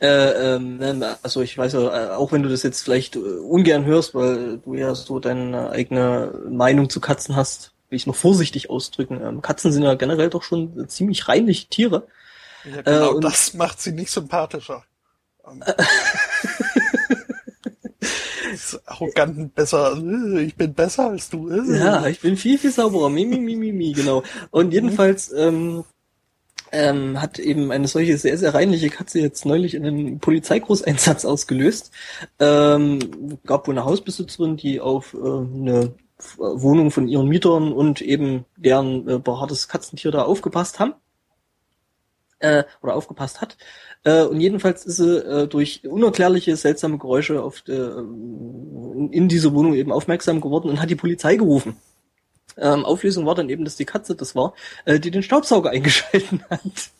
Äh, ähm, also ich weiß ja, äh, auch wenn du das jetzt vielleicht äh, ungern hörst, weil du ja so deine eigene Meinung zu Katzen hast, will ich noch vorsichtig ausdrücken. Ähm, Katzen sind ja generell doch schon ziemlich reinliche Tiere. Ja, genau, Äh, und- das macht sie nicht sympathischer. Ähm, [laughs] ist arrogant besser. äh, Ich bin besser als du. Ja, ich bin viel, viel sauberer. Mi, mi, mi, mi, mi, genau. Und jedenfalls, ähm, ähm, hat eben eine solche sehr, sehr reinliche Katze jetzt neulich in einen Polizeigroßeinsatz ausgelöst. Ähm, gab wohl eine Hausbesitzerin, die auf äh, eine Wohnung von ihren Mietern und eben deren äh, behaartes Katzentier da aufgepasst haben. Äh, oder aufgepasst hat. Äh, und jedenfalls ist sie äh, durch unerklärliche, seltsame Geräusche auf äh, in diese Wohnung eben aufmerksam geworden und hat die Polizei gerufen. Ähm, Auflösung war dann eben, dass die Katze das war, äh, die den Staubsauger [laughs] eingeschalten hat.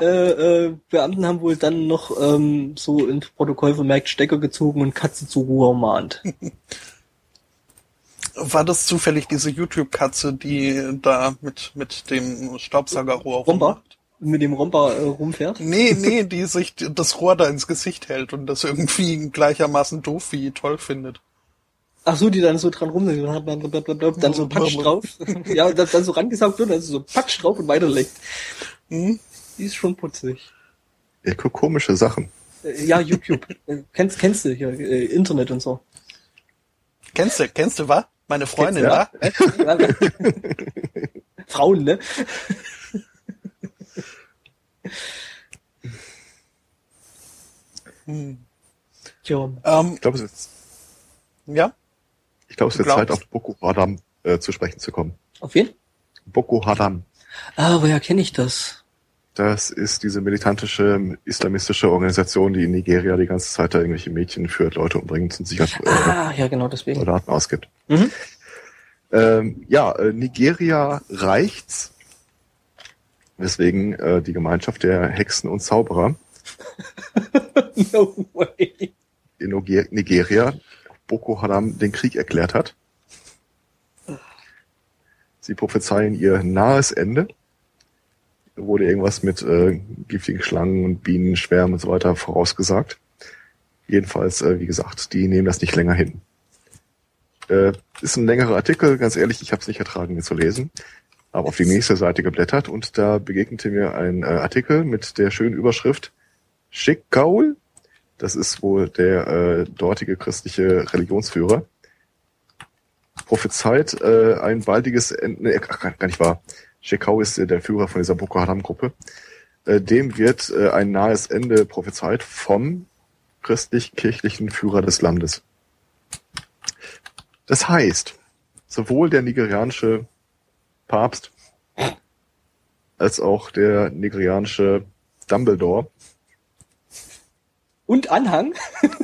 Äh, äh, Beamten haben wohl dann noch ähm, so ins Protokoll vermerkt Stecker gezogen und Katze zur Ruhe ermahnt. War das zufällig diese YouTube-Katze, die da mit, mit dem Staubsaugerrohr Romper? rummacht? Mit dem Romper äh, rumfährt. Nee, [laughs] nee, die sich das Rohr da ins Gesicht hält und das irgendwie gleichermaßen doof wie toll findet. Ach so, die dann so dran rum, dann so Patsch drauf. [laughs] ja, und dann, dann so rangesaugt wird, also so Patsch drauf und weiterleckt. Hm? Die ist schon putzig. Eko komische Sachen. Äh, Ja, YouTube. Äh, kennst, kennst du hier, äh, Internet und so. Kennst du, kennst du was? Meine Freundin, Ja. wa? [laughs] Frauen, ne? Hm. Tja. Ähm, Ich glaube, es ist, ja? Ich glaube, es wird? Zeit, auf Boko Haram äh, zu sprechen zu kommen. Auf wen? Boko Haram. Ah, woher kenne ich das? Das ist diese militantische islamistische Organisation, die in Nigeria die ganze Zeit da irgendwelche Mädchen führt, Leute umbringt und sich als äh, Ah, ja, genau deswegen. Soldaten ausgibt. Mhm. Ähm, ja, äh, Nigeria reicht's. Weswegen äh, die Gemeinschaft der Hexen und Zauberer [laughs] no way. in Niger- Nigeria Boko Haram den Krieg erklärt hat. Sie prophezeien ihr nahes Ende. Wurde irgendwas mit äh, giftigen Schlangen und Bienen, Schwärmen und so weiter vorausgesagt. Jedenfalls, äh, wie gesagt, die nehmen das nicht länger hin. Äh, ist ein längerer Artikel, ganz ehrlich, ich habe es nicht ertragen, ihn zu lesen. Aber auf die nächste Seite geblättert und da begegnete mir ein äh, Artikel mit der schönen Überschrift Schickgaul, das ist wohl der äh, dortige christliche Religionsführer. Prophezeit äh, ein baldiges Ende, nee, ach, gar nicht wahr. Shekau ist äh, der Führer von dieser Boko Haram-Gruppe. Äh, dem wird äh, ein nahes Ende prophezeit vom christlich-kirchlichen Führer des Landes. Das heißt, sowohl der nigerianische Papst als auch der nigerianische Dumbledore Und Anhang?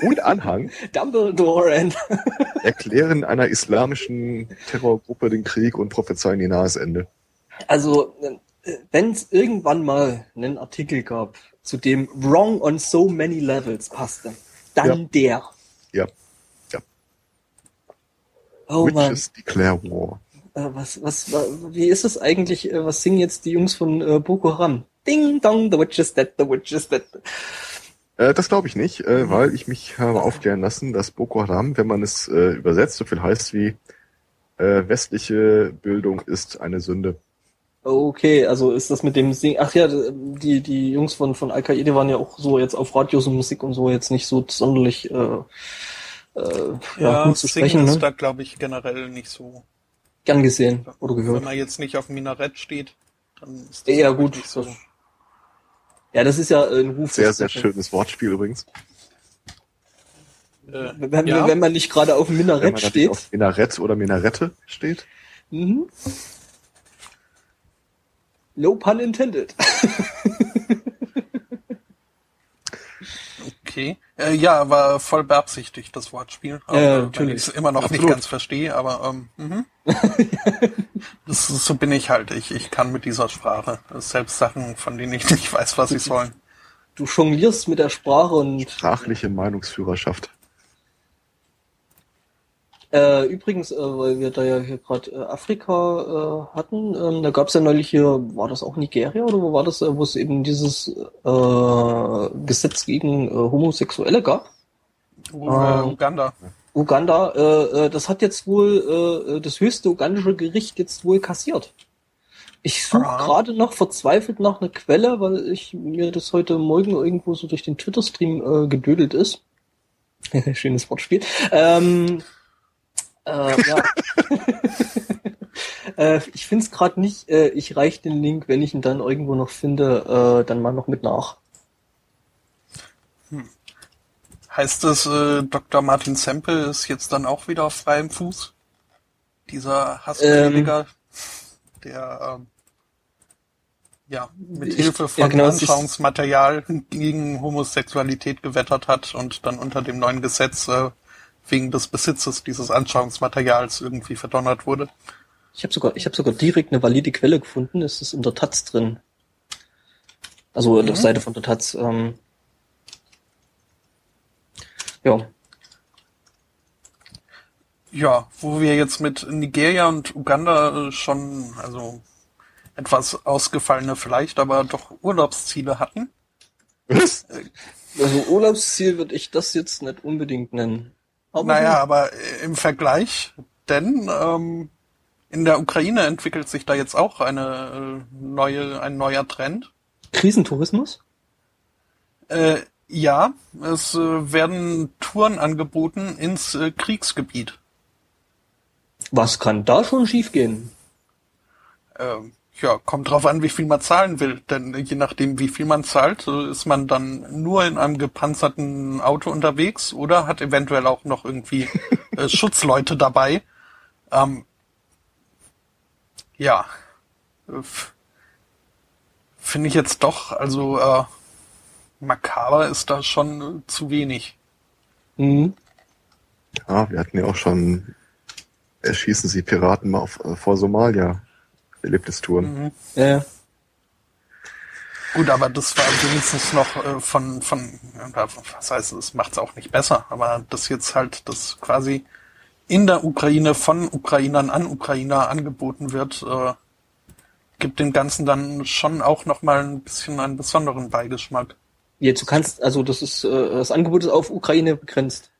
und Anhang [laughs] Dumbledore and [laughs] erklären einer islamischen Terrorgruppe den Krieg und prophezeien ihr nahes Ende. Also, wenn es irgendwann mal einen Artikel gab, zu dem Wrong on so many levels passte, dann der. Ja. Ja. Oh man, Witches declare war. äh, was, was, wa- wie ist es eigentlich, äh, was singen jetzt die Jungs von äh, Boko Haram? Ding dong, the witch is dead, the witch is dead. Äh, das glaube ich nicht, äh, weil ich mich habe aufklären lassen, dass Boko Haram, wenn man es äh, übersetzt, so viel heißt wie äh, westliche Bildung ist eine Sünde. Okay, also ist das mit dem Singen, ach ja, die, die Jungs von, von Al-Qaida waren ja auch so jetzt auf Radios und Musik und so jetzt nicht so sonderlich, äh, äh, ja, Ja, gut zu Singen sprechen, ist ne? da, glaube ich, generell nicht so. Gern gesehen oder Wenn gehört. man jetzt nicht auf dem Minarett steht, dann ist das Ja, gut, nicht so. Ja, das ist ja ein Ruf. Sehr, sehr schönes Wortspiel übrigens. Äh, Wenn, ja, wenn man nicht gerade auf dem Wenn Minarett steht. auf Minarett oder Minarette steht. Mhm. No pun intended. [laughs] okay. Äh, ja, war voll beabsichtigt, das Wortspiel. Ja, äh, weil natürlich. ich es immer noch Absolut. nicht ganz verstehe, aber ähm, mhm. [laughs] das so bin ich halt. Ich, ich kann mit dieser Sprache selbst Sachen, von denen ich nicht weiß, was sie sollen. Du jonglierst mit der Sprache und Sprachliche Meinungsführerschaft. Äh, übrigens, äh, weil wir da ja hier gerade äh, Afrika äh, hatten, ähm, da gab es ja neulich hier, war das auch Nigeria oder wo war das, äh, wo es eben dieses äh, Gesetz gegen äh, Homosexuelle gab? Uh, Ah. Uganda. Uganda, äh, äh, das hat jetzt wohl äh, das höchste ugandische Gericht jetzt wohl kassiert. Ich suche gerade noch verzweifelt nach einer Quelle, weil ich mir das heute Morgen irgendwo so durch den Twitter-Stream äh, gedödelt ist. [laughs] Schönes Wortspiel. Ähm, äh, ja. [laughs] Äh, ich finde es gerade nicht. Äh, ich reiche den Link, wenn ich ihn dann irgendwo noch finde, äh, dann mal noch mit nach. Heißt es, äh, Dr. Martin Semple ist jetzt dann auch wieder auf freiem Fuß? Dieser Hassprediger, der ähm, ja mit Ich- Hilfe von ja, genau, Anschauungsmaterial gegen Homosexualität gewettert hat und dann unter dem neuen Gesetz äh, wegen des Besitzes dieses Anschauungsmaterials irgendwie verdonnert wurde. Ich habe sogar, ich habe sogar direkt eine valide Quelle gefunden. Es ist in der Taz drin. Also auf der Mhm. Seite von der Taz. Ähm, ja, Ja, wo wir jetzt mit Nigeria und Uganda äh, schon also etwas ausgefallene vielleicht, aber doch Urlaubsziele hatten. Was? also Urlaubsziel würde ich das jetzt nicht unbedingt nennen. Aber Naja, aber äh, im Vergleich, denn ähm, in der Ukraine entwickelt sich da jetzt auch eine äh, neue, ein neuer Trend. Krisentourismus? Äh, ja, es äh, werden Touren angeboten ins äh, Kriegsgebiet. Was kann da schon schiefgehen? Ähm, ja, kommt drauf an, wie viel man zahlen will. Denn je nachdem, wie viel man zahlt, äh, ist man dann nur in einem gepanzerten Auto unterwegs oder hat eventuell auch noch irgendwie [laughs] äh, Schutzleute dabei. Ähm, ja, Äh, finde ich jetzt doch, also äh, makaber ist da schon äh, zu wenig. Mhm. Ja, wir hatten ja auch schon Erschießen Sie Piraten mal auf, äh, vor Somalia. Erlebnistouren. Mhm. Ja, Gut, aber das war wenigstens noch äh, von, von, was heißt, es macht es auch nicht besser, aber das jetzt halt, das quasi in der Ukraine von Ukrainern an Ukrainer angeboten wird, äh, gibt dem Ganzen dann schon auch nochmal ein bisschen einen besonderen Beigeschmack. Jetzt, du kannst, also das ist, äh, das Angebot ist auf Ukraine begrenzt.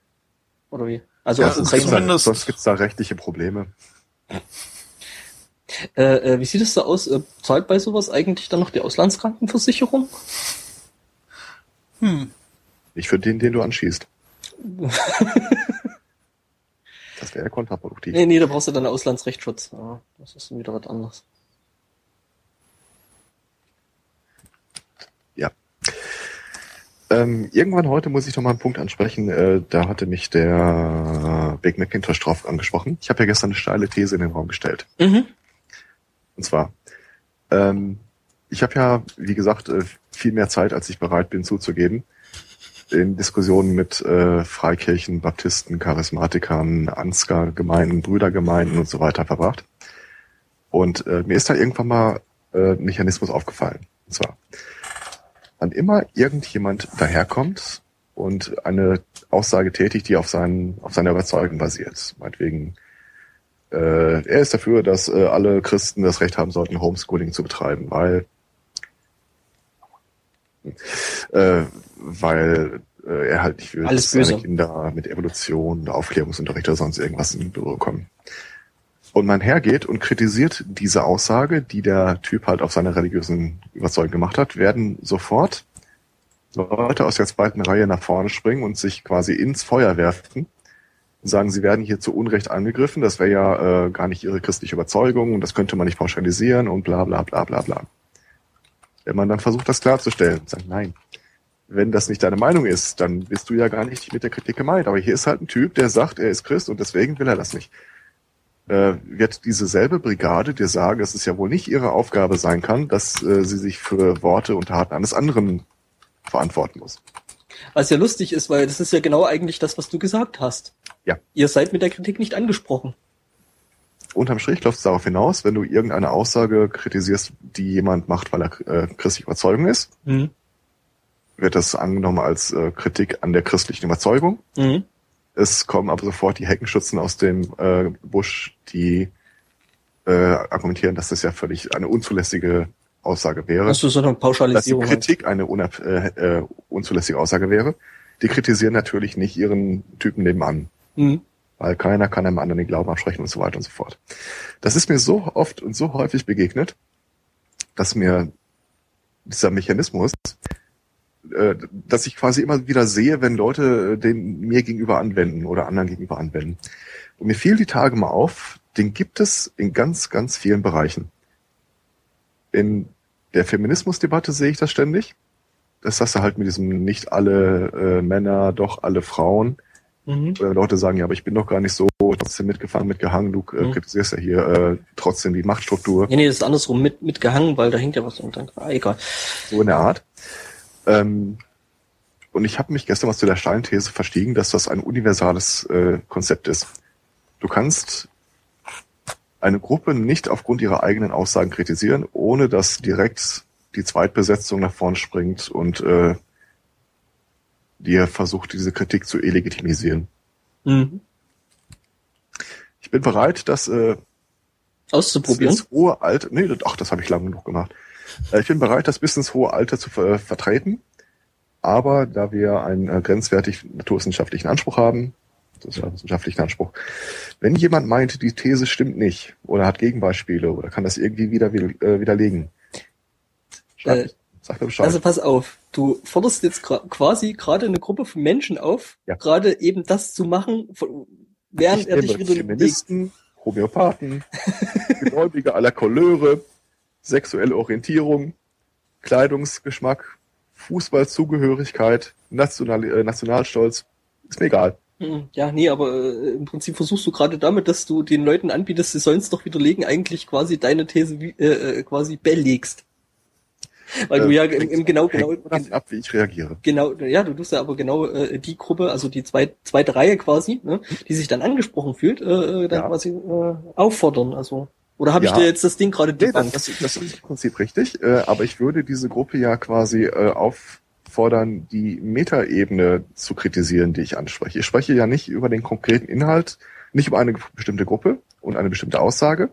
Oder wie? Also Ja, auf es Ukraine. zumindest- sonst gibt's da rechtliche Probleme. Äh, äh, wie sieht es da aus? Äh, zahlt bei sowas eigentlich dann noch die Auslandskrankenversicherung? Hm, Nicht für den, den du anschießt. [laughs] Das wäre ja kontraproduktiv. Nee, nee, da brauchst du dann einen Auslandsrechtsschutz. Ja, das ist dann wieder was anderes. Ähm, irgendwann heute muss ich noch mal einen Punkt ansprechen. Äh, da hatte mich der Big Macintosh drauf angesprochen. Ich habe ja gestern eine steile These in den Raum gestellt. Mhm. Und zwar, ähm, ich habe ja, wie gesagt, äh, viel mehr Zeit, als ich bereit bin zuzugeben, in Diskussionen mit äh, Freikirchen, Baptisten, Charismatikern, Ansgar-Gemeinden, Brüdergemeinden und so weiter verbracht. Und äh, mir ist da irgendwann mal äh, Mechanismus aufgefallen. Und zwar, wann immer irgendjemand daherkommt und eine Aussage tätigt, die auf, seinen, auf seiner Überzeugung basiert, meinetwegen äh, er ist dafür, dass äh, alle Christen das Recht haben sollten, Homeschooling zu betreiben, weil äh, weil äh, er halt nicht will, Alles dass seine. Kinder mit Evolution, Aufklärungsunterricht oder sonst irgendwas in Berührung kommen. Und man hergeht und kritisiert diese Aussage, die der Typ halt auf seiner religiösen Überzeugung gemacht hat, werden sofort Leute aus der zweiten Reihe nach vorne springen und sich quasi ins Feuer werfen und sagen, sie werden hier zu Unrecht angegriffen, das wäre ja äh, gar nicht ihre christliche Überzeugung und das könnte man nicht pauschalisieren und bla bla bla bla bla. Wenn man dann versucht, das klarzustellen, sagt, nein, wenn das nicht deine Meinung ist, dann bist du ja gar nicht mit der Kritik gemeint. Aber hier ist halt ein Typ, der sagt, er ist Christ und deswegen will er das nicht. Äh, wird diese selbe Brigade dir sagen, dass es ja wohl nicht ihre Aufgabe sein kann, dass äh, sie sich für Worte und Taten eines anderen verantworten muss. Was ja lustig ist, weil das ist ja genau eigentlich das, was du gesagt hast. Ja. Ihr seid mit der Kritik nicht angesprochen. Unterm Strich läuft es darauf hinaus, wenn du irgendeine Aussage kritisierst, die jemand macht, weil er äh, christlich Überzeugung ist, Mhm. wird das angenommen als äh, Kritik an der christlichen Überzeugung. Mhm. Es kommen aber sofort die Heckenschützen aus dem äh, Busch, die äh, argumentieren, dass das ja völlig eine unzulässige Aussage wäre. Das ist so eine dass die Pauschalisierung. halt. Kritik eine unab äh, äh, unzulässige Aussage wäre. Die kritisieren natürlich nicht ihren Typen nebenan, Mhm. weil keiner kann einem anderen den Glauben absprechen und so weiter und so fort. Das ist mir so oft und so häufig begegnet, dass mir dieser Mechanismus, äh, dass ich quasi immer wieder sehe, wenn Leute äh, den mir gegenüber anwenden oder anderen gegenüber anwenden. Und mir fiel die Tage mal auf, den gibt es in ganz, ganz vielen Bereichen. In der Feminismusdebatte sehe ich das ständig. Das hast du halt mit diesem nicht alle äh, Männer, doch alle Frauen. Mhm. Oder Leute sagen, ja, aber ich bin doch gar nicht so trotzdem mitgefangen, mitgehangen, du äh, mhm. kritisierst ja hier äh, trotzdem die Machtstruktur. Nee, nee, das ist andersrum, mit, mitgehangen, weil da hängt ja was unter. Ah, egal. So in der Art. Ähm, und ich habe mich gestern mal zu der steilen These verstiegen, dass das ein universales äh, Konzept ist. Du kannst eine Gruppe nicht aufgrund ihrer eigenen Aussagen kritisieren, ohne dass direkt die Zweitbesetzung nach vorn springt und äh, dir versucht, diese Kritik zu illegitimisieren. Mhm. Ich bin bereit, das äh, auszuprobieren. Das hohe Alter, nee, ach, das habe ich lange genug gemacht. Äh, ich bin bereit, das bis ins hohe Alter zu ver vertreten, aber da wir einen äh, grenzwertig naturwissenschaftlichen Anspruch haben, das ist ein wissenschaftlicher Anspruch, wenn jemand meint, die These stimmt nicht oder hat Gegenbeispiele oder kann das irgendwie wieder äh, widerlegen, äh, sag mir Bescheid. Also pass auf, du forderst jetzt quasi gerade eine Gruppe von Menschen auf, ja. gerade eben das zu machen, während ich er dich wieder Feministen, Homöopathen, [laughs] Gläubige aller Couleur, sexuelle Orientierung, Kleidungsgeschmack, Fußballzugehörigkeit, National, äh, Nationalstolz, ist mir egal. Hm, ja, nee, aber äh, im Prinzip versuchst du gerade damit, dass du den Leuten anbietest, sie sollen es doch widerlegen, eigentlich quasi deine These äh, äh quasi belegst. Weil äh, du ja im, im genau genau ab, wie ich reagiere. Genau, ja, du tust ja aber genau äh, die Gruppe, also die zwei, zweite Reihe quasi, ne, die sich dann angesprochen fühlt, äh, äh dann ja. quasi äh, auffordern. Also oder habe ja. ich dir jetzt das Ding gerade nee, das, das, das ist im Prinzip richtig, äh, aber ich würde diese Gruppe ja quasi äh, auffordern, die Metaebene zu kritisieren, die ich anspreche. Ich spreche ja nicht über den konkreten Inhalt, nicht über eine bestimmte Gruppe und eine bestimmte Aussage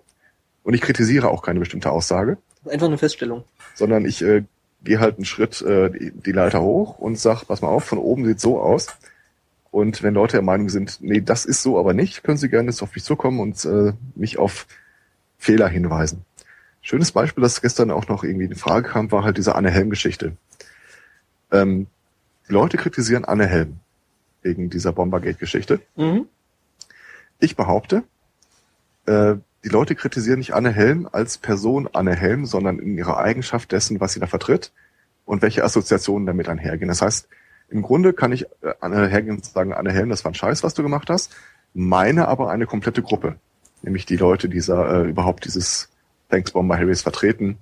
und ich kritisiere auch keine bestimmte Aussage. Einfach eine Feststellung. Sondern ich äh, gehe halt einen Schritt äh, die, die Leiter hoch und sag, pass mal auf, von oben sieht so aus. Und wenn Leute der Meinung sind, nee, das ist so aber nicht, können sie gerne jetzt auf mich zukommen und äh, mich auf Fehler hinweisen. Schönes Beispiel, das gestern auch noch irgendwie in Frage kam, war halt diese Anne Helm-Geschichte. Ähm, die Leute kritisieren Anne Helm wegen dieser Bombergate-Geschichte. Mhm. Ich behaupte, äh, die Leute kritisieren nicht Anne Helm als Person Anne Helm, sondern in ihrer Eigenschaft dessen, was sie da vertritt und welche Assoziationen damit einhergehen. Das heißt, im Grunde kann ich äh, Anne und sagen, Anne Helm, das war ein Scheiß, was du gemacht hast, meine aber eine komplette Gruppe, nämlich die Leute, die äh, überhaupt dieses Thanks Bomber Harris vertreten.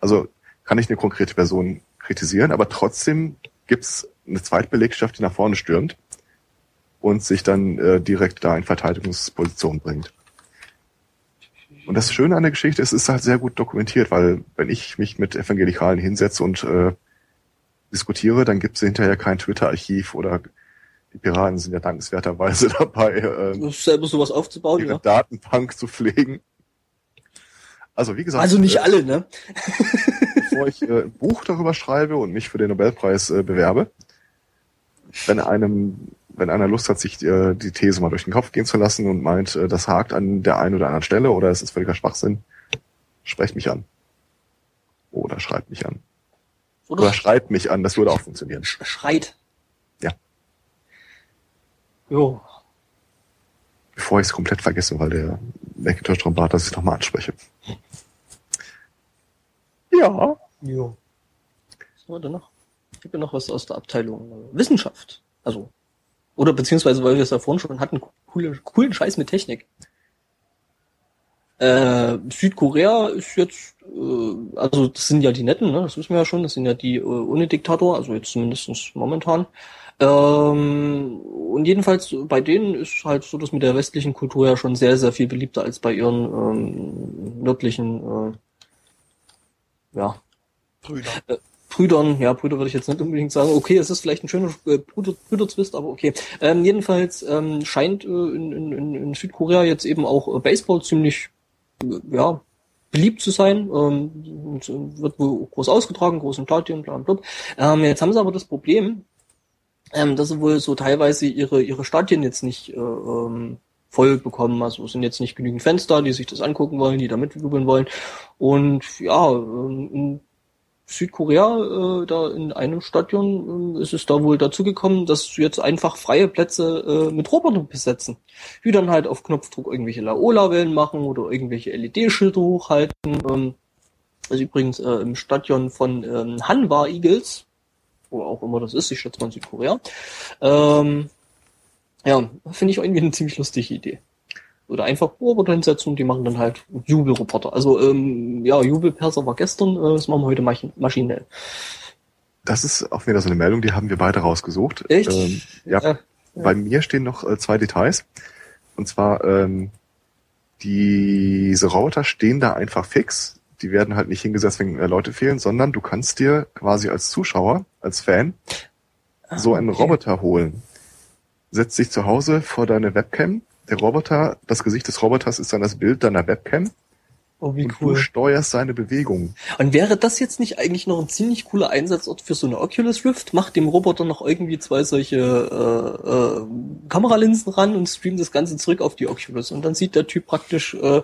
Also kann ich eine konkrete Person kritisieren, aber trotzdem gibt's eine Zweitbelegschaft, die nach vorne stürmt und sich dann äh, direkt da in Verteidigungsposition bringt. Und das Schöne an der Geschichte ist, es ist halt sehr gut dokumentiert, weil wenn ich mich mit Evangelikalen hinsetze und äh, diskutiere, dann gibt es hinterher kein Twitter-Archiv oder die Piraten sind ja dankenswerterweise [laughs] dabei, äh, selber sowas aufzubauen, ihre ja. Datenbank zu pflegen. Also wie gesagt. Also nicht äh, alle, ne? Bevor ich äh, ein Buch darüber schreibe und mich für den Nobelpreis äh, bewerbe, wenn einem wenn einer Lust hat, sich die, äh, die These mal durch den Kopf gehen zu lassen und meint, äh, das hakt an der einen oder anderen Stelle oder es ist völliger Schwachsinn, sprecht mich an. Oder schreibt mich an. Oder, oder schreibt mich an, das würde auch funktionieren. Schreit. Ja. Jo. Bevor ich es komplett vergesse, weil der Macintosh darum bat, dass ich nochmal anspreche. Ja. Jo. Was haben wir denn noch? Ich habe ja noch was aus der Abteilung Wissenschaft. Also oder beziehungsweise, weil wir es ja vorhin schon hatten, coole, coolen Scheiß mit Technik. Äh, Südkorea ist jetzt, äh, also das sind ja die Netten, ne? das wissen wir ja schon, das sind ja die äh, ohne Diktator, also jetzt zumindestens momentan. Ähm, und jedenfalls bei denen ist halt so das mit der westlichen Kultur ja schon sehr, sehr viel beliebter als bei ihren ähm, nördlichen, äh, ja. Brüder. Äh, Brüdern, ja, Brüder würde ich jetzt nicht unbedingt sagen, okay, es ist vielleicht ein schöner äh, Brüder, Brüderzwist, aber okay. Ähm, jedenfalls ähm, scheint äh, in, in, in Südkorea jetzt eben auch äh, Baseball ziemlich, äh, ja, beliebt zu sein. Ähm, äh, wird wohl groß ausgetragen, großen Stadien, bla bla. Ähm, jetzt haben sie aber das Problem, ähm, dass sie wohl so teilweise ihre, ihre Stadien jetzt nicht äh, ähm, voll bekommen. Also es sind jetzt nicht genügend Fans da, die sich das angucken wollen, die da mitjubeln wollen. Und ja, ähm, Südkorea, äh, da in einem Stadion, äh, ist es da wohl dazu gekommen, dass sie jetzt einfach freie Plätze äh, mit Robotern besetzen. Die dann halt auf Knopfdruck irgendwelche Laola-Wellen machen oder irgendwelche LED-Schilder hochhalten. Ähm, also übrigens äh, im Stadion von ähm, Hanwha Eagles, wo auch immer das ist, ich schätze mal in Südkorea. Ähm, ja, finde ich irgendwie eine ziemlich lustige Idee. Oder einfach Roboter hinsetzen und die machen dann halt Jubelroboter. Also ähm, ja, Jubelperser war gestern, äh, das machen wir heute masch maschinell. Das ist auch wieder so eine Meldung, die haben wir beide rausgesucht. Echt? Ähm, ja, Ja, Bei mir stehen noch äh, zwei Details. Und zwar, ähm, diese Roboter stehen da einfach fix. Die werden halt nicht hingesetzt, wenn äh, Leute fehlen, sondern du kannst dir quasi als Zuschauer, als Fan, so einen Ah, okay. Roboter holen. Setzt dich zu Hause vor deine Webcam. Der Roboter, das Gesicht des Roboters ist dann das Bild deiner Webcam Oh, wie und cool. du steuerst seine Bewegung. Und wäre das jetzt nicht eigentlich noch ein ziemlich cooler Einsatzort für so eine Oculus Rift? Macht dem Roboter noch irgendwie zwei solche äh, äh, Kameralinsen ran und streamt das Ganze zurück auf die Oculus. Und dann sieht der Typ praktisch äh,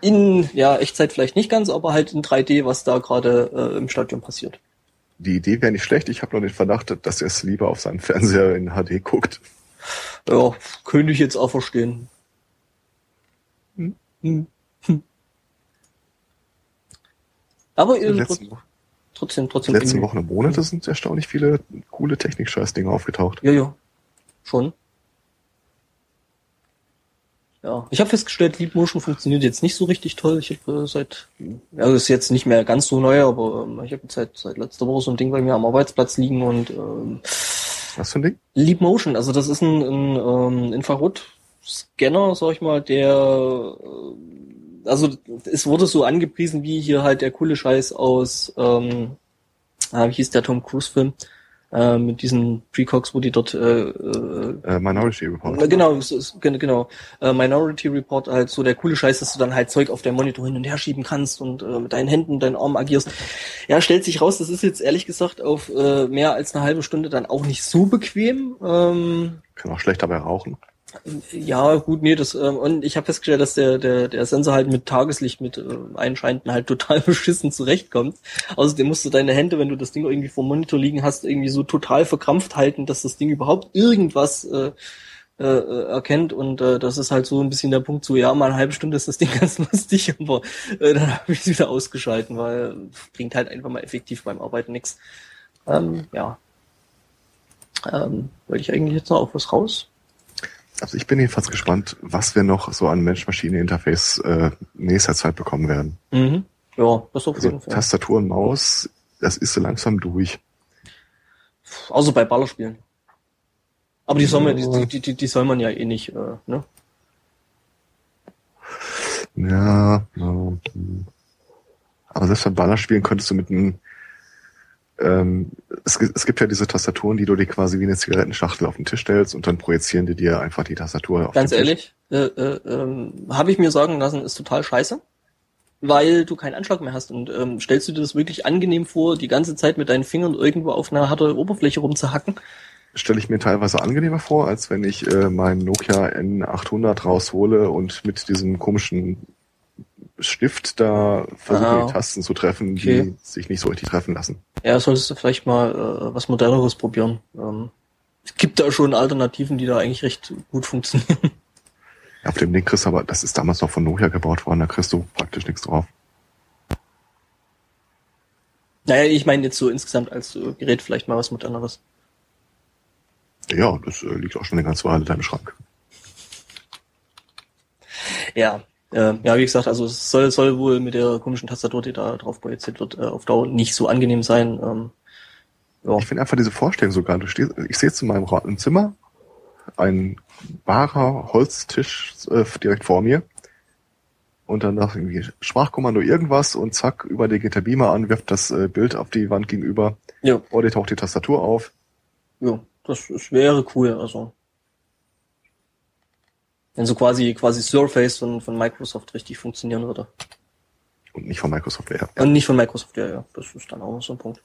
in, ja, Echtzeit vielleicht nicht ganz, aber halt in 3D, was da gerade äh, im Stadion passiert. Die Idee wäre nicht schlecht. Ich habe nur den Verdacht, dass er es lieber auf seinem Fernseher in HD guckt. Ja, könnte ich jetzt auch verstehen. Hm. Hm. Hm. Aber In letzten, trotzdem, in trotzdem. den letzten Wochen und Monate sind erstaunlich viele coole Technik-Scheiß-Dinge aufgetaucht. Ja, ja. Schon. Ja, ich habe festgestellt, Leap Motion funktioniert jetzt nicht so richtig toll. Ich habe äh, seit, das ist jetzt nicht mehr ganz so neu, aber ähm, ich habe jetzt seit, seit letzter Woche so ein Ding bei mir am Arbeitsplatz liegen und ähm, Was für ein Ding? Leap Motion, also das ist ein, ein ähm, Infrarot-Scanner, sag ich mal, der, äh, also es wurde so angepriesen wie hier halt der coole Scheiß aus, ähm, ah, wie hieß der Tom Cruise-Film, äh, mit diesen Precogs, wo die dort äh, äh, Äh, Minority Report. ja, Genau, genau. Äh, Minority Report halt so der coole Scheiß, dass du dann halt Zeug auf deinem Monitor hin und her schieben kannst und äh, mit deinen Händen, deinen Armen agierst. Ja, stellt sich raus, das ist jetzt ehrlich gesagt auf äh, mehr als eine halbe Stunde dann auch nicht so bequem. Ähm, Kann auch schlecht dabei rauchen. Ja, gut, nee, das ähm, und ich habe festgestellt, dass der der der Sensor halt mit Tageslicht mit äh, Einscheinten halt [laughs] total beschissen zurechtkommt. Außerdem musst du deine Hände, wenn du das Ding irgendwie vor Monitor liegen hast, irgendwie so total verkrampft halten, dass das Ding überhaupt irgendwas äh, äh, äh, erkennt und äh, das ist halt so ein bisschen der Punkt so, ja, mal eine halbe Stunde ist das Ding [laughs] ganz lustig, aber äh, dann habe ich es wieder ausgeschalten, weil bringt halt einfach mal effektiv beim Arbeiten nichts. Ähm, ja. Ähm, wollte ich eigentlich jetzt noch auf was raus? Also ich bin jedenfalls gespannt, was wir noch so an Mensch-Maschine-Interface äh, nächster Zeit bekommen werden. Mhm. Ja, das auf Also jeden Fall. Tastatur und Maus, das ist so langsam durch. Außer bei Ballerspielen. Aber die soll man, die, die, die, die soll man ja eh nicht, äh, ne? Ja, ja. hm. Aber selbst beim Ballerspielen könntest du mit einem ähm, es, es gibt ja diese Tastaturen, die du dir quasi wie eine Zigarettenschachtel auf den Tisch stellst und dann projizieren die dir einfach die Tastatur auf Ganz den Tisch. ehrlich, äh, äh, ähm, habe ich mir sagen lassen, ist total scheiße. Weil du keinen Anschlag mehr hast. Und ähm, stellst du dir das wirklich angenehm vor, die ganze Zeit mit deinen Fingern irgendwo auf einer harten Oberfläche rumzuhacken? Stelle ich mir teilweise angenehmer vor, als wenn ich äh, meinen Nokia N800 raushole und mit diesem komischen Stift da versuche, Ah. die Tasten zu treffen, Okay. die sich nicht so richtig treffen lassen. Ja, solltest du vielleicht mal äh, was Moderneres probieren. Ähm, es gibt da schon Alternativen, die da eigentlich recht gut funktionieren. Auf dem Ding kriegst du aber, das ist damals noch von Nokia gebaut worden, da kriegst du praktisch nichts drauf. naja, ich meine jetzt so insgesamt als äh, Gerät vielleicht mal was Moderneres. Ja, das äh, liegt auch schon eine ganze Weile da im Schrank. Ja, äh, ja, wie gesagt, also es soll, soll wohl mit der komischen Tastatur, die da drauf projiziert wird, äh, auf Dauer nicht so angenehm sein. Ähm, ja. Ich finde einfach diese Vorstellung sogar. Du stehst, ich sehe jetzt in meinem im Zimmer ein wahrer Holztisch äh, direkt vor mir. Und dann nach irgendwie Sprachkommando irgendwas und zack, über dir geht der Beamer an, wirft das äh, Bild auf die Wand gegenüber. ja, Vor dir taucht die Tastatur auf. ja, das, das wäre cool, also. Wenn so quasi, quasi Surface von, von Microsoft richtig funktionieren würde. Und nicht von Microsoft her. Und nicht von Microsoft, ja, ja, das ist dann auch noch so ein Punkt.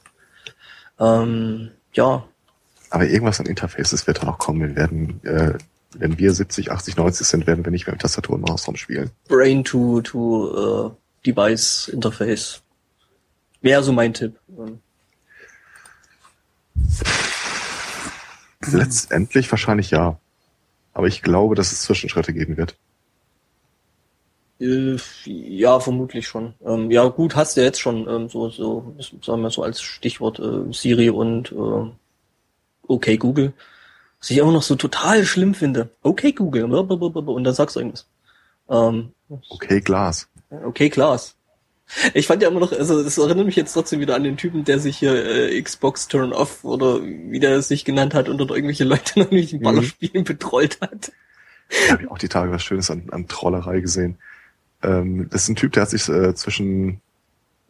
Ähm, ja, Aber irgendwas an Interfaces wird da noch kommen. Wir werden, äh, wenn wir 70, 80, 90 sind, werden wir nicht mehr mit Tastatur und Maus rumspielen. Brain to, to äh, Device Interface. Wäre so mein Tipp. Letztendlich wahrscheinlich ja. Aber ich glaube, dass es Zwischenschritte geben wird. Äh, ja, vermutlich schon. Ähm, ja, gut, hast du jetzt schon ähm, so, so, sagen wir so als Stichwort äh, Siri und äh, okay Google. Was ich immer noch so total schlimm finde. Okay Google und dann sagst du irgendwas. Ähm, okay Glas. Okay Glas. Ich fand ja immer noch, also das erinnert mich jetzt trotzdem wieder an den Typen, der sich hier äh, Xbox Turn Off oder wie der es sich genannt hat und dort irgendwelche Leute [laughs] noch nicht in Ballerspielen mhm. betrollt hat. Da habe ich auch die Tage was Schönes an, an Trollerei gesehen. Ähm, das ist ein Typ, der hat sich äh, zwischen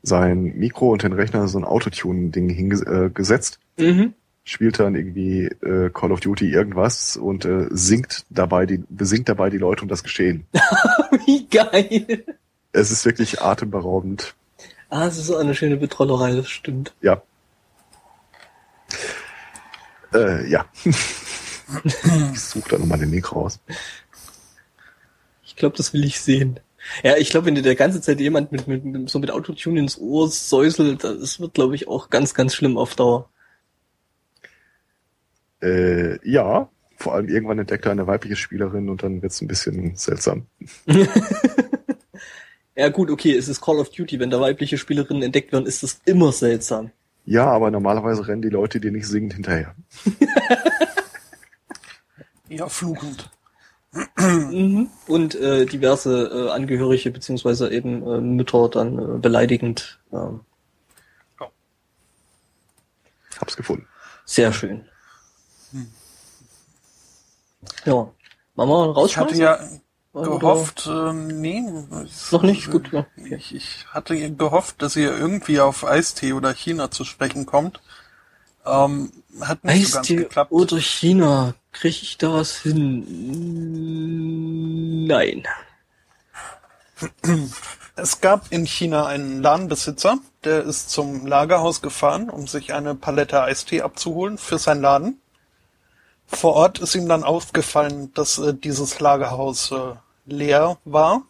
sein Mikro und den Rechner so ein Autotune-Ding hingesetzt. Äh, mhm. Spielt dann irgendwie äh, Call of Duty irgendwas und äh, singt dabei die, besingt dabei die Leute um das Geschehen. [laughs] wie geil! Es ist wirklich atemberaubend. Ah, es ist eine schöne Betrollerei, das stimmt. Ja. Äh, ja. [laughs] ich suche da nochmal den Link raus. Ich glaube, das will ich sehen. Ja, ich glaube, wenn dir der ganze Zeit jemand mit, mit, so mit Autotune ins Ohr säuselt, das wird, glaube ich, auch ganz, ganz schlimm auf Dauer. Äh, ja, vor allem irgendwann entdeckt er eine weibliche Spielerin und dann wird's ein bisschen seltsam. [laughs] Ja gut, okay, es ist Call of Duty. Wenn da weibliche Spielerinnen entdeckt werden, ist das immer seltsam. Ja, aber normalerweise rennen die Leute dir nicht singend hinterher. [laughs] ja, fluchend. Mhm. Und äh, diverse äh, Angehörige beziehungsweise eben äh, Mütter dann äh, beleidigend. Ähm. Ja. Hab's gefunden. Sehr schön. Hm. Ja. Mama rausschmeißen? Ich hatte ja, gehofft, äh, nee. Noch nicht? Gut, ja. Okay. Ich, ich hatte gehofft, dass ihr irgendwie auf Eistee oder China zu sprechen kommt. Ähm, hat nicht Eistee so ganz geklappt. oder China. Kriege ich da was hin? Nein. Es gab in China einen Ladenbesitzer, der ist zum Lagerhaus gefahren, um sich eine Palette Eistee abzuholen für sein Laden. Vor Ort ist ihm dann aufgefallen, dass äh, dieses Lagerhaus äh, leer war.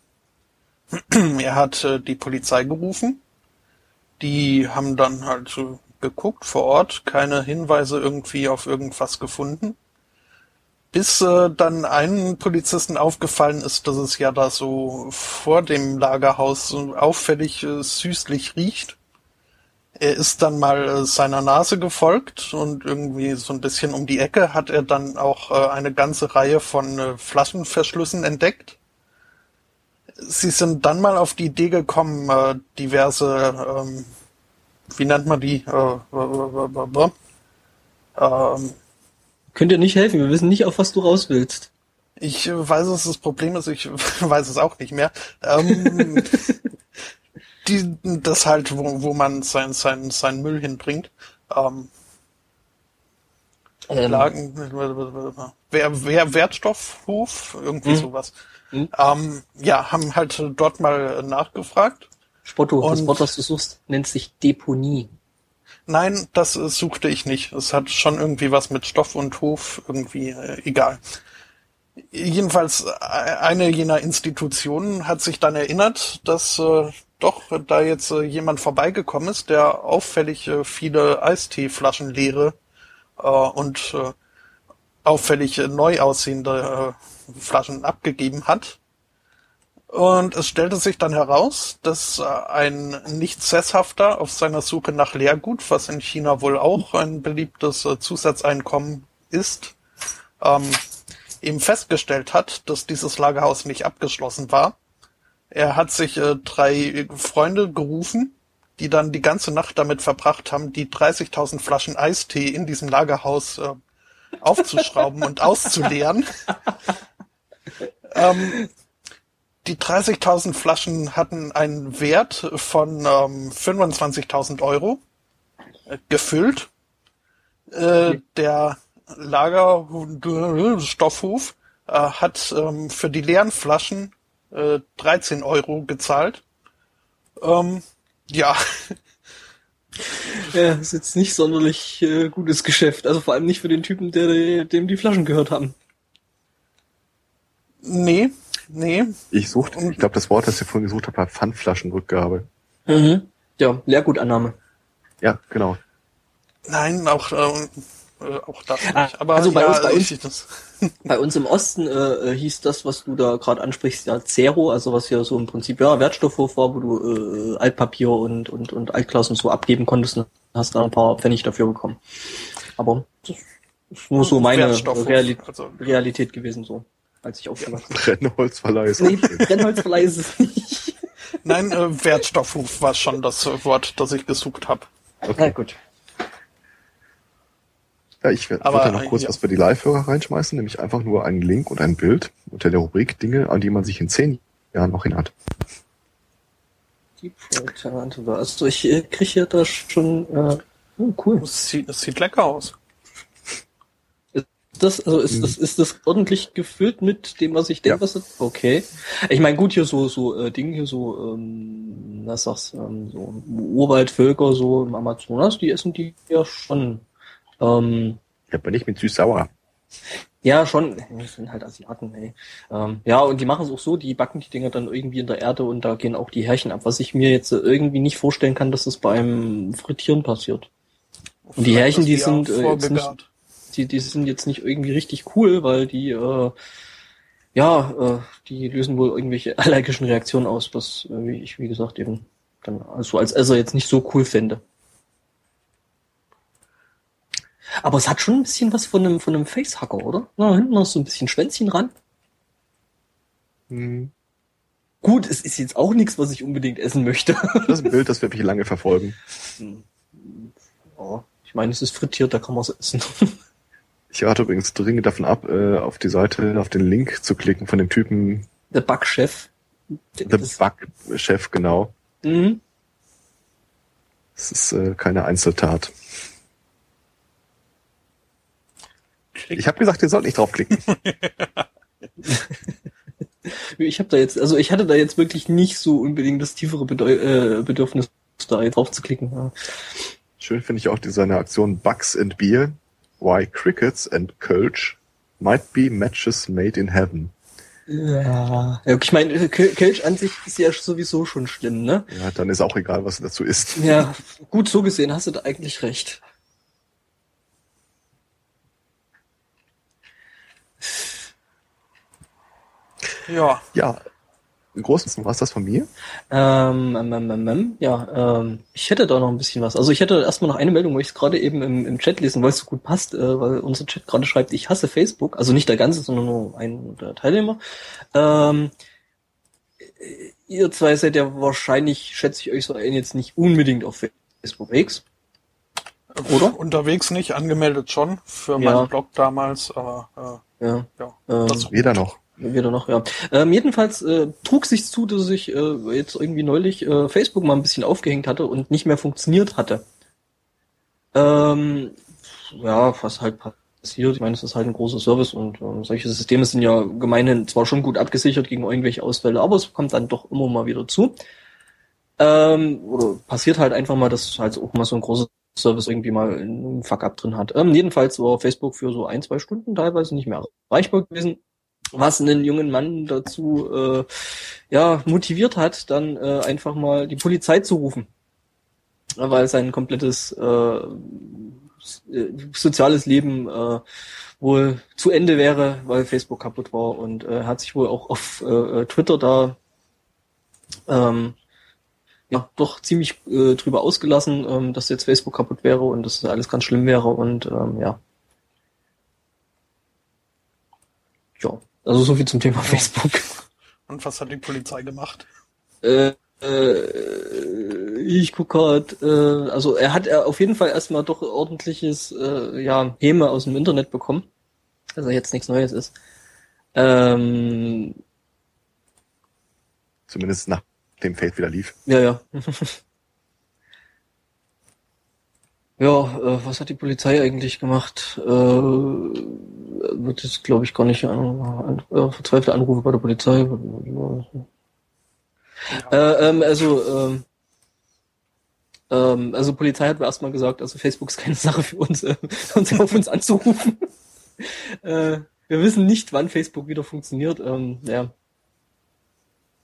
[clears throat] er hat äh, die Polizei gerufen. Die haben dann halt äh, geguckt vor Ort, keine Hinweise irgendwie auf irgendwas gefunden. Bis äh, dann einem Polizisten aufgefallen ist, dass es ja da so vor dem Lagerhaus so auffällig äh, süßlich riecht. Er ist dann mal äh, seiner Nase gefolgt und irgendwie so ein bisschen um die Ecke hat er dann auch äh, eine ganze Reihe von äh, Flaschenverschlüssen entdeckt. Sie sind dann mal auf die Idee gekommen, äh, diverse, ähm, wie nennt man die? Äh, ähm, Könnt ihr nicht helfen, wir wissen nicht, auf was du raus willst. Ich weiß es, das Problem ist, ich [laughs] weiß es auch nicht mehr. Ähm, [laughs] die, das halt, wo, wo man sein, sein, sein Müll hinbringt. Ähm, ähm. Lagen, wer, wer, Wertstoffhof, irgendwie hm. sowas. Hm. Ähm, ja, haben halt dort mal nachgefragt. Spotto, das Wort, das du suchst, nennt sich Deponie. Nein, das suchte ich nicht. Es hat schon irgendwie was mit Stoff und Hof, irgendwie, äh, egal. Jedenfalls, äh, eine jener Institutionen hat sich dann erinnert, dass äh, doch da jetzt äh, jemand vorbeigekommen ist, der auffällig äh, viele Eisteeflaschen leere äh, und äh, auffällig äh, neu aussehende äh, Flaschen abgegeben hat. Und es stellte sich dann heraus, dass äh, ein nicht sesshafter auf seiner Suche nach Leergut, was in China wohl auch ein beliebtes Zusatzeinkommen ist, ähm, eben festgestellt hat, dass dieses Lagerhaus nicht abgeschlossen war er hat sich äh, drei Freunde gerufen, die dann die ganze Nacht damit verbracht haben, die 30.000 Flaschen Eistee in diesem Lagerhaus äh, aufzuschrauben und auszuleeren. ähm, die 30.000 Flaschen hatten einen Wert von ähm, 25.000 Euro äh, gefüllt. Äh, der Lagerstoffhof äh, hat ähm, für die leeren Flaschen äh, 13 Euro gezahlt. Ähm, ja. Ja, ist jetzt nicht sonderlich äh, gutes Geschäft. Also vor allem nicht für den Typen, der dem die Flaschen gehört haben. Nee, nee. Ich suchte, ich glaube, das Wort, das ich vorhin gesucht habe, war Pfandflaschenrückgabe. Mhm. Ja, Lehrgutannahme. Ja, genau. Nein, auch, ähm, äh, auch das nicht. Ah, Aber also bei ja, uns- bei uns- Bei uns im Osten äh, äh, hieß das, was du da gerade ansprichst, ja Zero, also was hier so im Prinzip ja Wertstoffhof war, wo du äh, Altpapier und, und, und Altglas und so abgeben konntest und hast da ein paar Pfennig dafür bekommen. Aber das ist nur so meine Reali also- Realität gewesen, so, als ich aufgewachsen bin. Brennholzverleih [laughs] ist Nee, okay. Brennholzverleih ist es nicht. Nein, äh, Wertstoffhof war schon das Wort, das ich gesucht habe. Na gut. Ja, ich Aber, da noch kurz ja. was für die Live-Hörer reinschmeißen, nämlich einfach nur einen Link und ein Bild unter der Rubrik Dinge, an die man sich in zehn Jahren noch erinnert. Deep Fried Tarantula. Also ich äh, kriege hier da schon äh, oh, cool. Es sieht, es sieht lecker aus. Das, also ist das, ist das ordentlich gefüllt mit dem, was ich denke, Ja. was das, okay. Ich meine, gut, hier so, so, äh, Dinge hier so, ähm, was sagst, ähm, so Urwaldvölker, so im Amazonas, die essen die ja schon. Ähm, habe nicht mit süß-sauer. ja, schon, das sind halt Asiaten, ey. Ähm, ja, und die machen es auch so, die backen die Dinger dann irgendwie in der Erde und da gehen auch die Härchen ab, was ich mir jetzt irgendwie nicht vorstellen kann, dass das beim Frittieren passiert. Und die Härchen, die ja sind, äh, jetzt nicht- die, die sind jetzt nicht irgendwie richtig cool, weil die, äh, ja, äh, die lösen wohl irgendwelche [laughs] allergischen Reaktionen aus, was äh, ich, wie gesagt, eben dann also als Esser jetzt nicht so cool fände. Aber es hat schon ein bisschen was von einem, von einem Facehacker, oder? Na, hinten noch so ein bisschen Schwänzchen ran. Hm. Gut, es ist jetzt auch nichts, was ich unbedingt essen möchte. [laughs] Das ist ein Bild, das wird mich lange verfolgen. ja, ich meine, es ist frittiert, da kann man es essen. [laughs] Ich rate übrigens dringend davon ab, äh, auf die Seite, auf den Link zu klicken von dem Typen, Der Backchef. The Das- Bug-Chef, genau. Mhm. Es ist äh, keine Einzeltat. Ich habe gesagt, ihr sollt nicht draufklicken. [laughs] Ich habe da jetzt, also ich hatte da jetzt wirklich nicht so unbedingt das tiefere Bedeu äh, Bedürfnis, da jetzt drauf zu klicken. Ja. Schön finde ich auch die, seine Aktion Bugs and Beer, Why Crickets and Kölsch might be matches made in heaven. Ja, ich meine, Kelch an sich ist ja sowieso schon schlimm, ne? Ja, dann ist auch egal, was dazu ist. Ja, gut so gesehen hast du da eigentlich recht. Ja, Ja, im Großen war das von mir. Ähm, ähm, ähm, ähm, ähm, ja, ähm, ich hätte da noch ein bisschen was. Also ich hätte erstmal noch eine Meldung, wo ich es gerade eben im, im Chat lesen, weil es so gut passt, äh, weil unser Chat gerade schreibt, ich hasse Facebook. Also nicht der ganze, sondern nur ein der Teilnehmer. Ähm, äh, ihr zwei seid ja wahrscheinlich, schätze ich euch so ein, jetzt nicht unbedingt auf Facebook X. Oder? unterwegs nicht, angemeldet schon für Ja. meinen Blog damals, aber äh, Ja. ja, Ähm, das Weder noch. Wieder noch, ja. Ähm, jedenfalls äh, trug sich zu, dass ich äh, jetzt irgendwie neulich äh, Facebook mal ein bisschen aufgehängt hatte und nicht mehr funktioniert hatte. Ähm, ja, was halt passiert. Ich meine, es ist halt ein großer Service und ähm, solche Systeme sind ja gemeinhin zwar schon gut abgesichert gegen irgendwelche Ausfälle, aber es kommt dann doch immer mal wieder zu. Ähm, oder passiert halt einfach mal, dass halt auch mal so ein großer Service irgendwie mal einen Fuck-up drin hat. Ähm, jedenfalls war Facebook für so ein, zwei Stunden teilweise nicht mehr erreichbar gewesen was einen jungen Mann dazu äh, ja motiviert hat, dann äh, einfach mal die Polizei zu rufen, weil sein komplettes äh, äh, soziales Leben äh, wohl zu Ende wäre, weil Facebook kaputt war. Und äh, hat sich wohl auch auf äh, Twitter da ähm, ja doch ziemlich äh, drüber ausgelassen, ähm, dass jetzt Facebook kaputt wäre und dass das alles ganz schlimm wäre. Und ähm, ja. Ja, also so viel zum Thema [laughs] Facebook. Und was hat die Polizei gemacht? Äh, äh, ich guck grad, äh, also er hat er auf jeden Fall erstmal doch ordentliches äh, ja, Häme aus dem Internet bekommen. Also jetzt nichts Neues ist. Ähm, Zumindest nachdem Fate wieder lief. ja, ja. [laughs] ja, äh, was hat die Polizei eigentlich gemacht? Äh, wird jetzt, glaube ich, gar nicht an, an, äh, verzweifelte Anrufe bei der Polizei. Äh, ähm, also, ähm, ähm, also Polizei hat mir erstmal gesagt, also Facebook ist keine [laughs] Sache für uns, äh, uns auf uns anzurufen. [laughs] äh, wir wissen nicht, wann Facebook wieder funktioniert. Ähm, ja.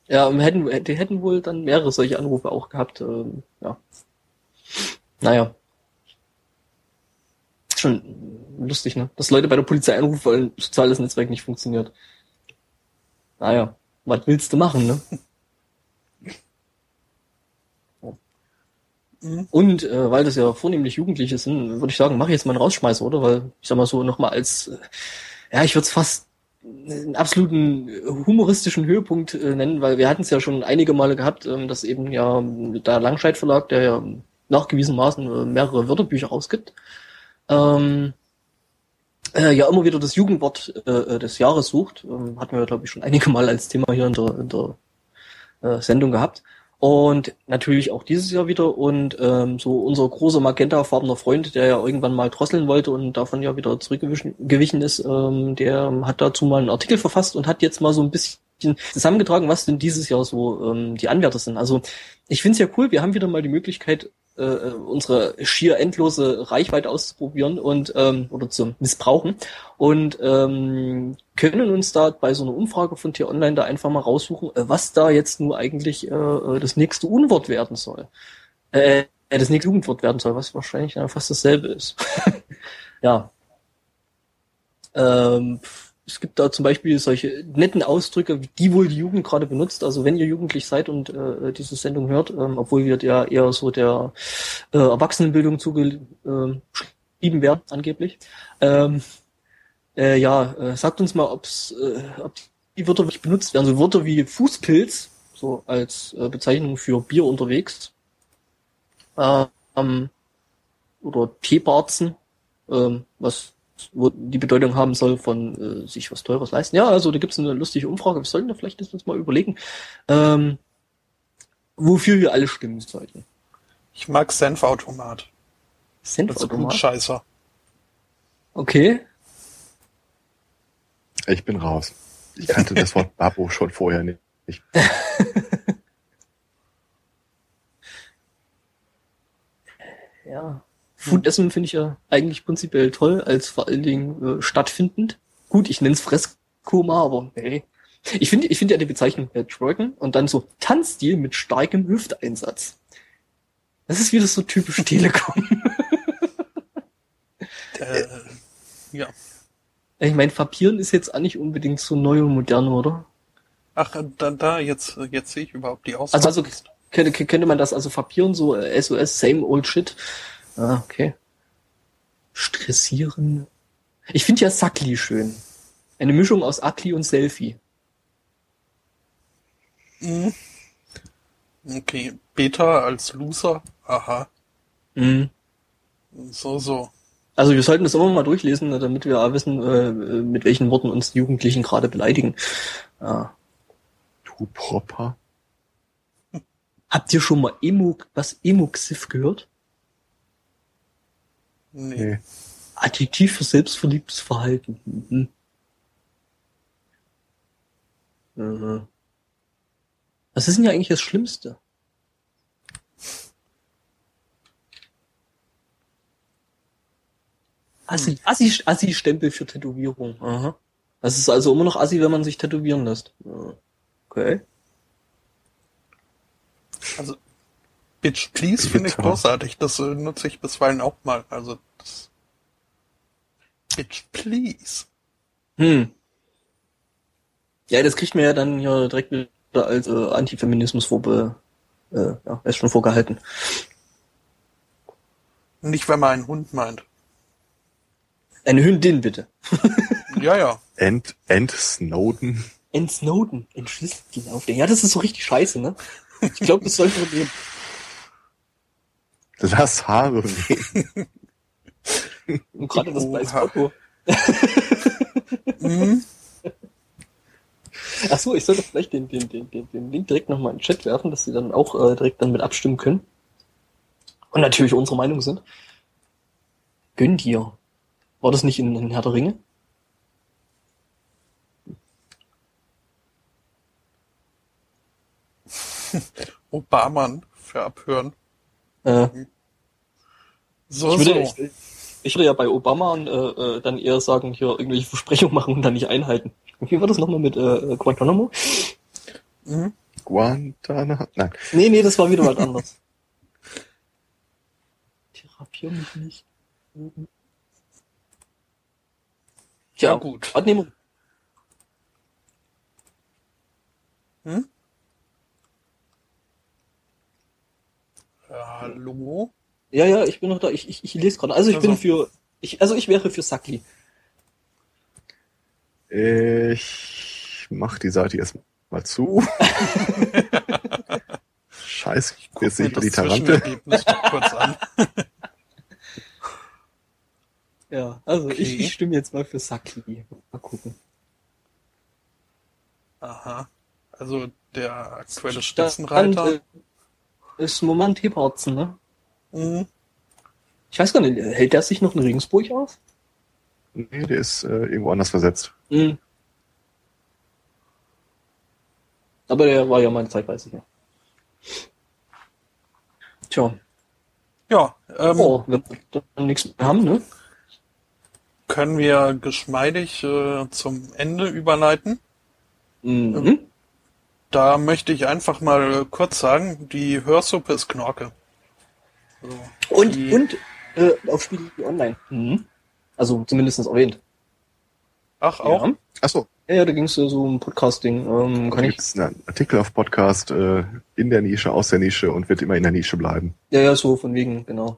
Ja, hätten, die hätten wohl dann mehrere solche Anrufe auch gehabt. Ähm, ja. Naja. Schon lustig, ne? Dass Leute bei der Polizei anrufen, weil ein soziales Netzwerk nicht funktioniert. Naja, was willst du machen, ne? [laughs] Mhm. Und äh, weil das ja vornehmlich Jugendliche sind, würde ich sagen, mache ich jetzt mal einen Rausschmeißer, oder? Weil, ich sag mal so, nochmal als, äh, ja, ich würde es fast einen absoluten humoristischen Höhepunkt äh, nennen, weil wir hatten es ja schon einige Male gehabt, ähm, dass eben ja der Langscheid Verlag, der ja nachgewiesenermaßen äh, mehrere Wörterbücher rausgibt, ähm, äh, ja immer wieder das Jugendwort äh, äh des Jahres sucht. Ähm, hatten wir, glaube ich, schon einige Mal als Thema hier in der, in der äh, Sendung gehabt. Und natürlich auch dieses Jahr wieder. Und ähm, so unser großer magentafarbener Freund, der ja irgendwann mal drosseln wollte und davon ja wieder zurückgewichen ist, ähm, der hat dazu mal einen Artikel verfasst und hat jetzt mal so ein bisschen zusammengetragen, was denn dieses Jahr so ähm, die Anwärter sind. Also ich finde es ja cool, wir haben wieder mal die Möglichkeit, äh, unsere schier endlose Reichweite auszuprobieren und ähm, oder zu missbrauchen und ähm, können uns da bei so einer Umfrage von Tier Online da einfach mal raussuchen, äh, was da jetzt nur eigentlich äh, äh das nächste Unwort werden soll. Äh, äh, das nächste Jugendwort werden soll, was wahrscheinlich ja fast dasselbe ist. [laughs] ja. Ähm, es gibt da zum Beispiel solche netten Ausdrücke, die wohl die Jugend gerade benutzt. Also wenn ihr jugendlich seid und äh, diese Sendung hört, ähm, obwohl wir ja eher so der äh, Erwachsenenbildung zugeschrieben äh, werden, angeblich. Ähm, äh, ja, äh, sagt uns mal, ob's, äh, ob die Wörter wirklich benutzt werden. So Wörter wie Fußpilz, so als äh, Bezeichnung für Bier unterwegs. Ähm, oder Teebarzen, ähm, was die Bedeutung haben soll von äh, sich was Teures leisten. Ja, also da gibt es eine lustige Umfrage. Wir sollten da vielleicht uns mal überlegen, ähm, wofür wir alle stimmen sollten. Ich mag Senfautomat. Senfautomat? Das Scheißer. Okay. Ich bin raus. Ich kannte das Wort [laughs] Babo schon vorher nicht. [laughs] ja. Foodessen finde ich ja eigentlich prinzipiell toll, als vor allen Dingen äh, stattfindend. Gut, ich nenne es Fresskoma, aber hey. Ich finde ich finde ja die Bezeichnung äh, Twerken und dann so Tanzstil mit starkem Hüfteinsatz. Das ist wieder so typisch [laughs] Telekom. äh, ja. Ich meine, Fapieren ist jetzt auch nicht unbedingt so neu und modern, oder? Ach, da, da jetzt, jetzt sehe ich überhaupt die Aussage. Also, also könnte, könnte man das also Fapieren so äh, SOS, same old shit. Ah, okay. Stressieren. Ich finde ja Sackli schön. Eine Mischung aus Akli und Selfie. Mhm. Okay, Beta als Loser. Aha. Mhm. So, so. Also wir sollten das immer mal durchlesen, damit wir auch wissen, äh, mit welchen Worten uns die Jugendlichen gerade beleidigen. Ah. Du Proper. Habt ihr schon mal Emo, was Emo-Xiff gehört? Nee. Adjektiv für selbstverliebtes Verhalten. Mhm. Mhm. Was ist denn ja eigentlich das Schlimmste? Assi, hm. Assi, Assi-Stempel für Tätowierung. Aha. Das ist also immer noch Assi, wenn man sich tätowieren lässt. Okay. Also Bitch Please finde ich großartig. Das äh, nutze ich bisweilen auch mal. Also das Bitch Please. Hm. Ja, das kriegt mir ja dann hier direkt wieder als äh, Antifeminismus vorbe äh, ja, ist schon vorgehalten. Nicht, wenn man einen Hund meint. Eine Hündin, bitte. [laughs] ja, ja. End, End Snowden. End Snowden. Entschlüsselt ihn auf den. Ja, das ist so richtig scheiße, ne? Ich glaube, das sollten wir nehmen. Lass Haare [laughs] wehen. Und gerade das weiße Auto. mhm. Ach so, ich sollte vielleicht den, den, den, den, den Link direkt nochmal in den Chat werfen, dass sie dann auch äh, direkt dann mit abstimmen können. Und natürlich unsere Meinung sind. Gönn dir. War das nicht in, in Herr der Ringe? Obama für Abhören. Äh, so, ich, würde, so. Ich, ich, würde ja bei Obama äh, äh, dann eher sagen, hier irgendwelche Versprechungen machen und dann nicht einhalten. Wie war das nochmal mit äh, Guantanamo? Mhm. Guantana? Nein. Nee, nee, das war wieder was anderes. [laughs] Therapier mich nicht. Tja, Ja, gut. Abnehmung. Hm? Hallo? Ja, ja, ich bin noch da. Ich, ich, ich lese gerade. Also ich Also. bin für. Ich, also ich wäre für Sakli. Ich mach die Seite erst mal zu. [laughs] Scheiße, Guck jetzt mir nicht das die Tarante. Zwischenergebnis noch kurz an. [laughs] Ja, also Okay. ich, ich stimme jetzt mal für Sakli. Mal gucken. Aha. Also der aktuelle Stand, Spitzenreiter. äh, ist Moment Hebarzen, ne? Mhm. Ich weiß gar nicht, hält der sich noch in Regensburg auf? Nee, der ist äh, irgendwo anders versetzt. Mhm. Aber der war ja meine Zeit, weiß ich ja. Tja, Ja, ähm, oh, wenn wir dann nichts mehr haben, ne? können wir geschmeidig äh, zum Ende überleiten. Mhm. Da möchte ich einfach mal äh, kurz sagen, die Hörsuppe ist Knorke. So, Und, die, und äh, auf Spiegel Online. Mhm. Also zumindest erwähnt. Ach, auch? Ja, Achso, ja da ging es so um Podcasting. Ähm, da kann ich, gibt es einen Artikel auf Podcast äh, in der Nische, aus der Nische und wird immer in der Nische bleiben. ja, ja, so von wegen, genau.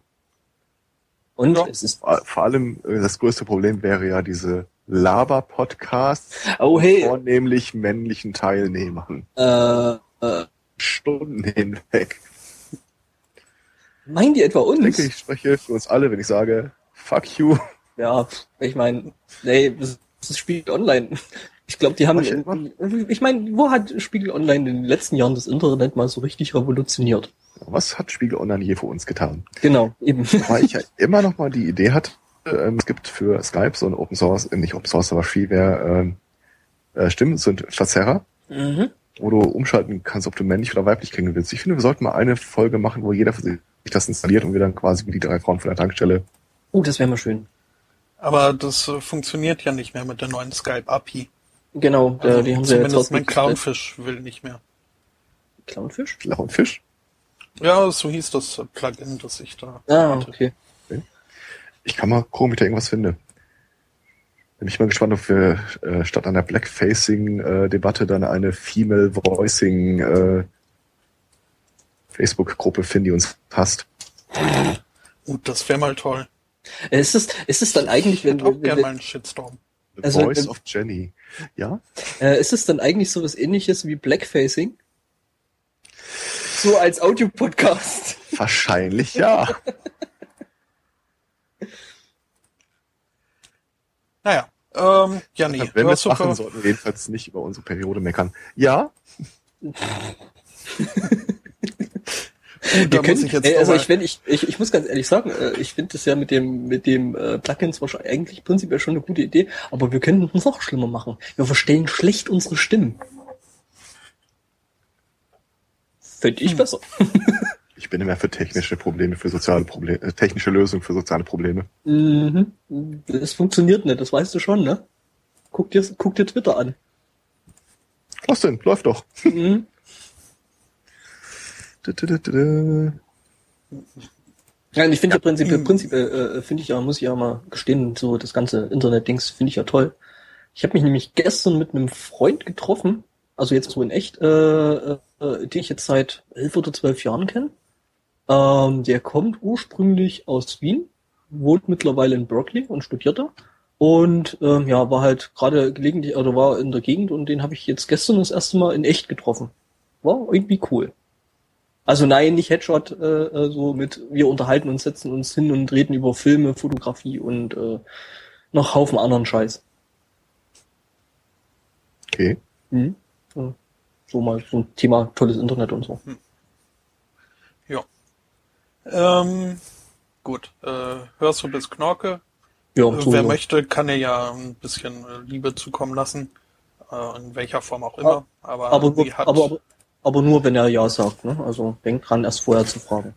Und Ja. es ist. Vor vor allem äh, das größte Problem wäre ja diese Laber-Podcasts Oh hey, vornehmlich männlichen Teilnehmern. äh, äh, Stunden hinweg. meinen die etwa Ich uns? denke, ich spreche für uns alle, wenn ich sage, fuck you. Ja, ich meine, nee, das ist Spiegel Online. Ich glaube, die haben. Jetzt Ich meine, wo hat Spiegel Online in den letzten Jahren das Internet mal so richtig revolutioniert? Was hat Spiegel Online je für uns getan? Genau, eben. Weil ich ja immer noch mal die Idee hatte, es gibt für Skype so ein Open Source, äh, nicht Open Source, aber Freeware ähm, äh, Stimmen, ein Verzerrer, Mhm. wo du umschalten kannst, ob du männlich oder weiblich klingen willst. Ich finde, wir sollten mal eine Folge machen, wo jeder für sich das installiert und wir dann quasi wie die drei Frauen von der Tankstelle. Oh, das wäre mal schön. Aber das äh, funktioniert ja nicht mehr mit der neuen Skype-API. Genau, Also äh, die haben sie ja jetzt zumindest mein. Clownfish will nicht mehr. Clownfish? Fisch. Ja, so hieß das Plugin, das ich da Ah, hatte. okay. Ich kann mal gucken, ob ich da irgendwas finde. Bin ich mal gespannt, ob wir äh, statt einer Blackfacing-Debatte dann eine Female Voicing äh, Facebook-Gruppe finden, die uns passt. Gut, das wäre mal toll. Äh, Ist es, ist es dann eigentlich, Ich wenn, hätte auch wenn, gerne wenn mal einen Shitstorm. The Also, Voice wenn- of Jenny. Ja? äh, ist es dann eigentlich so was ähnliches wie Blackfacing? So als Audio-Podcast. Wahrscheinlich ja. [laughs] Naja, ähm, ja, nee, Wenn wir es machen, sollten wir jedenfalls nicht über unsere Periode meckern. Ja, gut, Wir können, ich jetzt ey, also ich, wenn ich, ich, ich muss ganz ehrlich sagen, äh, ich finde das ja mit dem, mit dem äh, Plugin zwar schon eigentlich prinzipiell schon eine gute Idee, aber wir könnten es noch schlimmer machen. Wir verstehen schlecht unsere Stimmen. Fände ich Hm. besser. [laughs] ich bin immer für technische Probleme, für soziale Probleme, äh, technische Lösungen für soziale Probleme. Mhm. Das funktioniert nicht, das weißt du schon, ne? Guck dir, guck dir Twitter an. Was denn? Läuft doch. Mhm. Ja, und ich finde ja, Ja, prinzipiell, prinzipiell äh, finde ich ja, muss ich ja mal gestehen, so das ganze Internet-Dings finde ich ja toll. Ich habe mich nämlich gestern mit einem Freund getroffen, also jetzt so in echt, äh, äh, den ich jetzt seit elf oder zwölf Jahren kenne. Ähm, der kommt ursprünglich aus Wien, wohnt mittlerweile in Berkeley und studiert da. Und ähm, ja, war halt gerade gelegentlich, oder war in der Gegend und den habe ich jetzt gestern das erste Mal in echt getroffen. War irgendwie cool. Also nein, nicht Headshot, äh, äh, so mit wir unterhalten uns, setzen uns hin und reden über Filme, Fotografie und äh, noch Haufen anderen Scheiß. Okay. Mhm. So mal so ein Thema tolles Internet und so. Ja. Ähm, gut, äh, Hörsuppe ist Knorke. Ja, Äh, so, Wer ja. möchte, kann er ja ein bisschen äh, Liebe zukommen lassen. Äh, in welcher Form auch immer. Aber, aber, nur, hat, aber, aber, aber nur, wenn er Ja sagt. Ne? Also denkt dran, erst vorher zu fragen.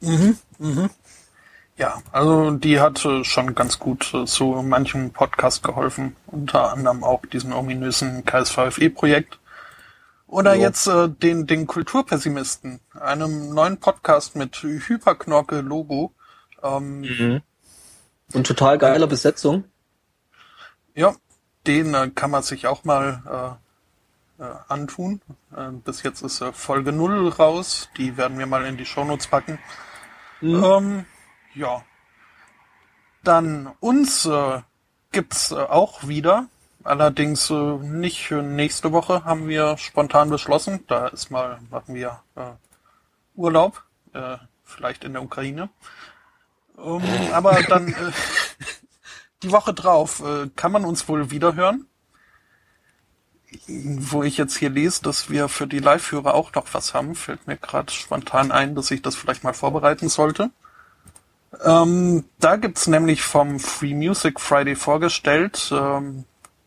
Mhm, mhm. Ja, also die hat äh, schon ganz gut äh, zu manchem Podcast geholfen, unter anderem auch diesem ominösen KSVFE-Projekt. Oder so. jetzt äh, den, den Kulturpessimisten, einem neuen Podcast mit Hyperknorke-Logo. Ähm, mhm. Und total geiler Besetzung. Ja, den äh, kann man sich auch mal äh, äh, antun. Äh, bis jetzt ist äh, Folge 0 raus. Die werden wir mal in die Shownotes packen. Mhm. Ähm, ja. Dann uns äh, gibt's äh, auch wieder. Allerdings äh, nicht für nächste Woche haben wir spontan beschlossen. Da ist mal, machen wir äh, Urlaub, äh, vielleicht in der Ukraine. Um, ähm, aber dann äh, [laughs] die Woche drauf äh, kann man uns wohl wiederhören. Wo ich jetzt hier lese, dass wir für die Live-Hörer auch noch was haben, fällt mir gerade spontan ein, dass ich das vielleicht mal vorbereiten sollte. Ähm, da gibt's nämlich vom Free Music Friday vorgestellt ähm,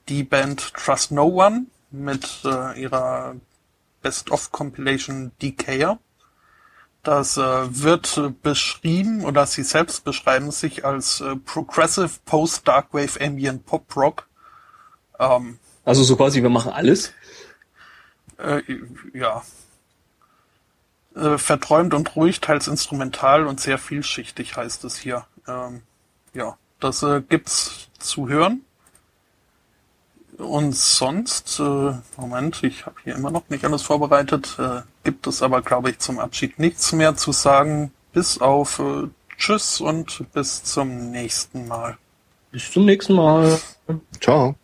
die Band Trust No One mit äh, ihrer Best-of-Compilation Decayer. Das äh, wird beschrieben, oder sie selbst beschreiben sich als äh, Progressive Post-Darkwave Ambient Pop Rock. Ähm, also so quasi, wir machen alles? Äh, ja. Äh, verträumt und ruhig, teils instrumental und sehr vielschichtig heißt es hier. Ähm, ja, das äh, gibt's zu hören. Und sonst, äh, Moment, ich habe hier immer noch nicht alles vorbereitet, äh, gibt es aber, glaube ich, zum Abschied nichts mehr zu sagen, bis auf äh, Tschüss und bis zum nächsten Mal. Bis zum nächsten Mal. Ciao.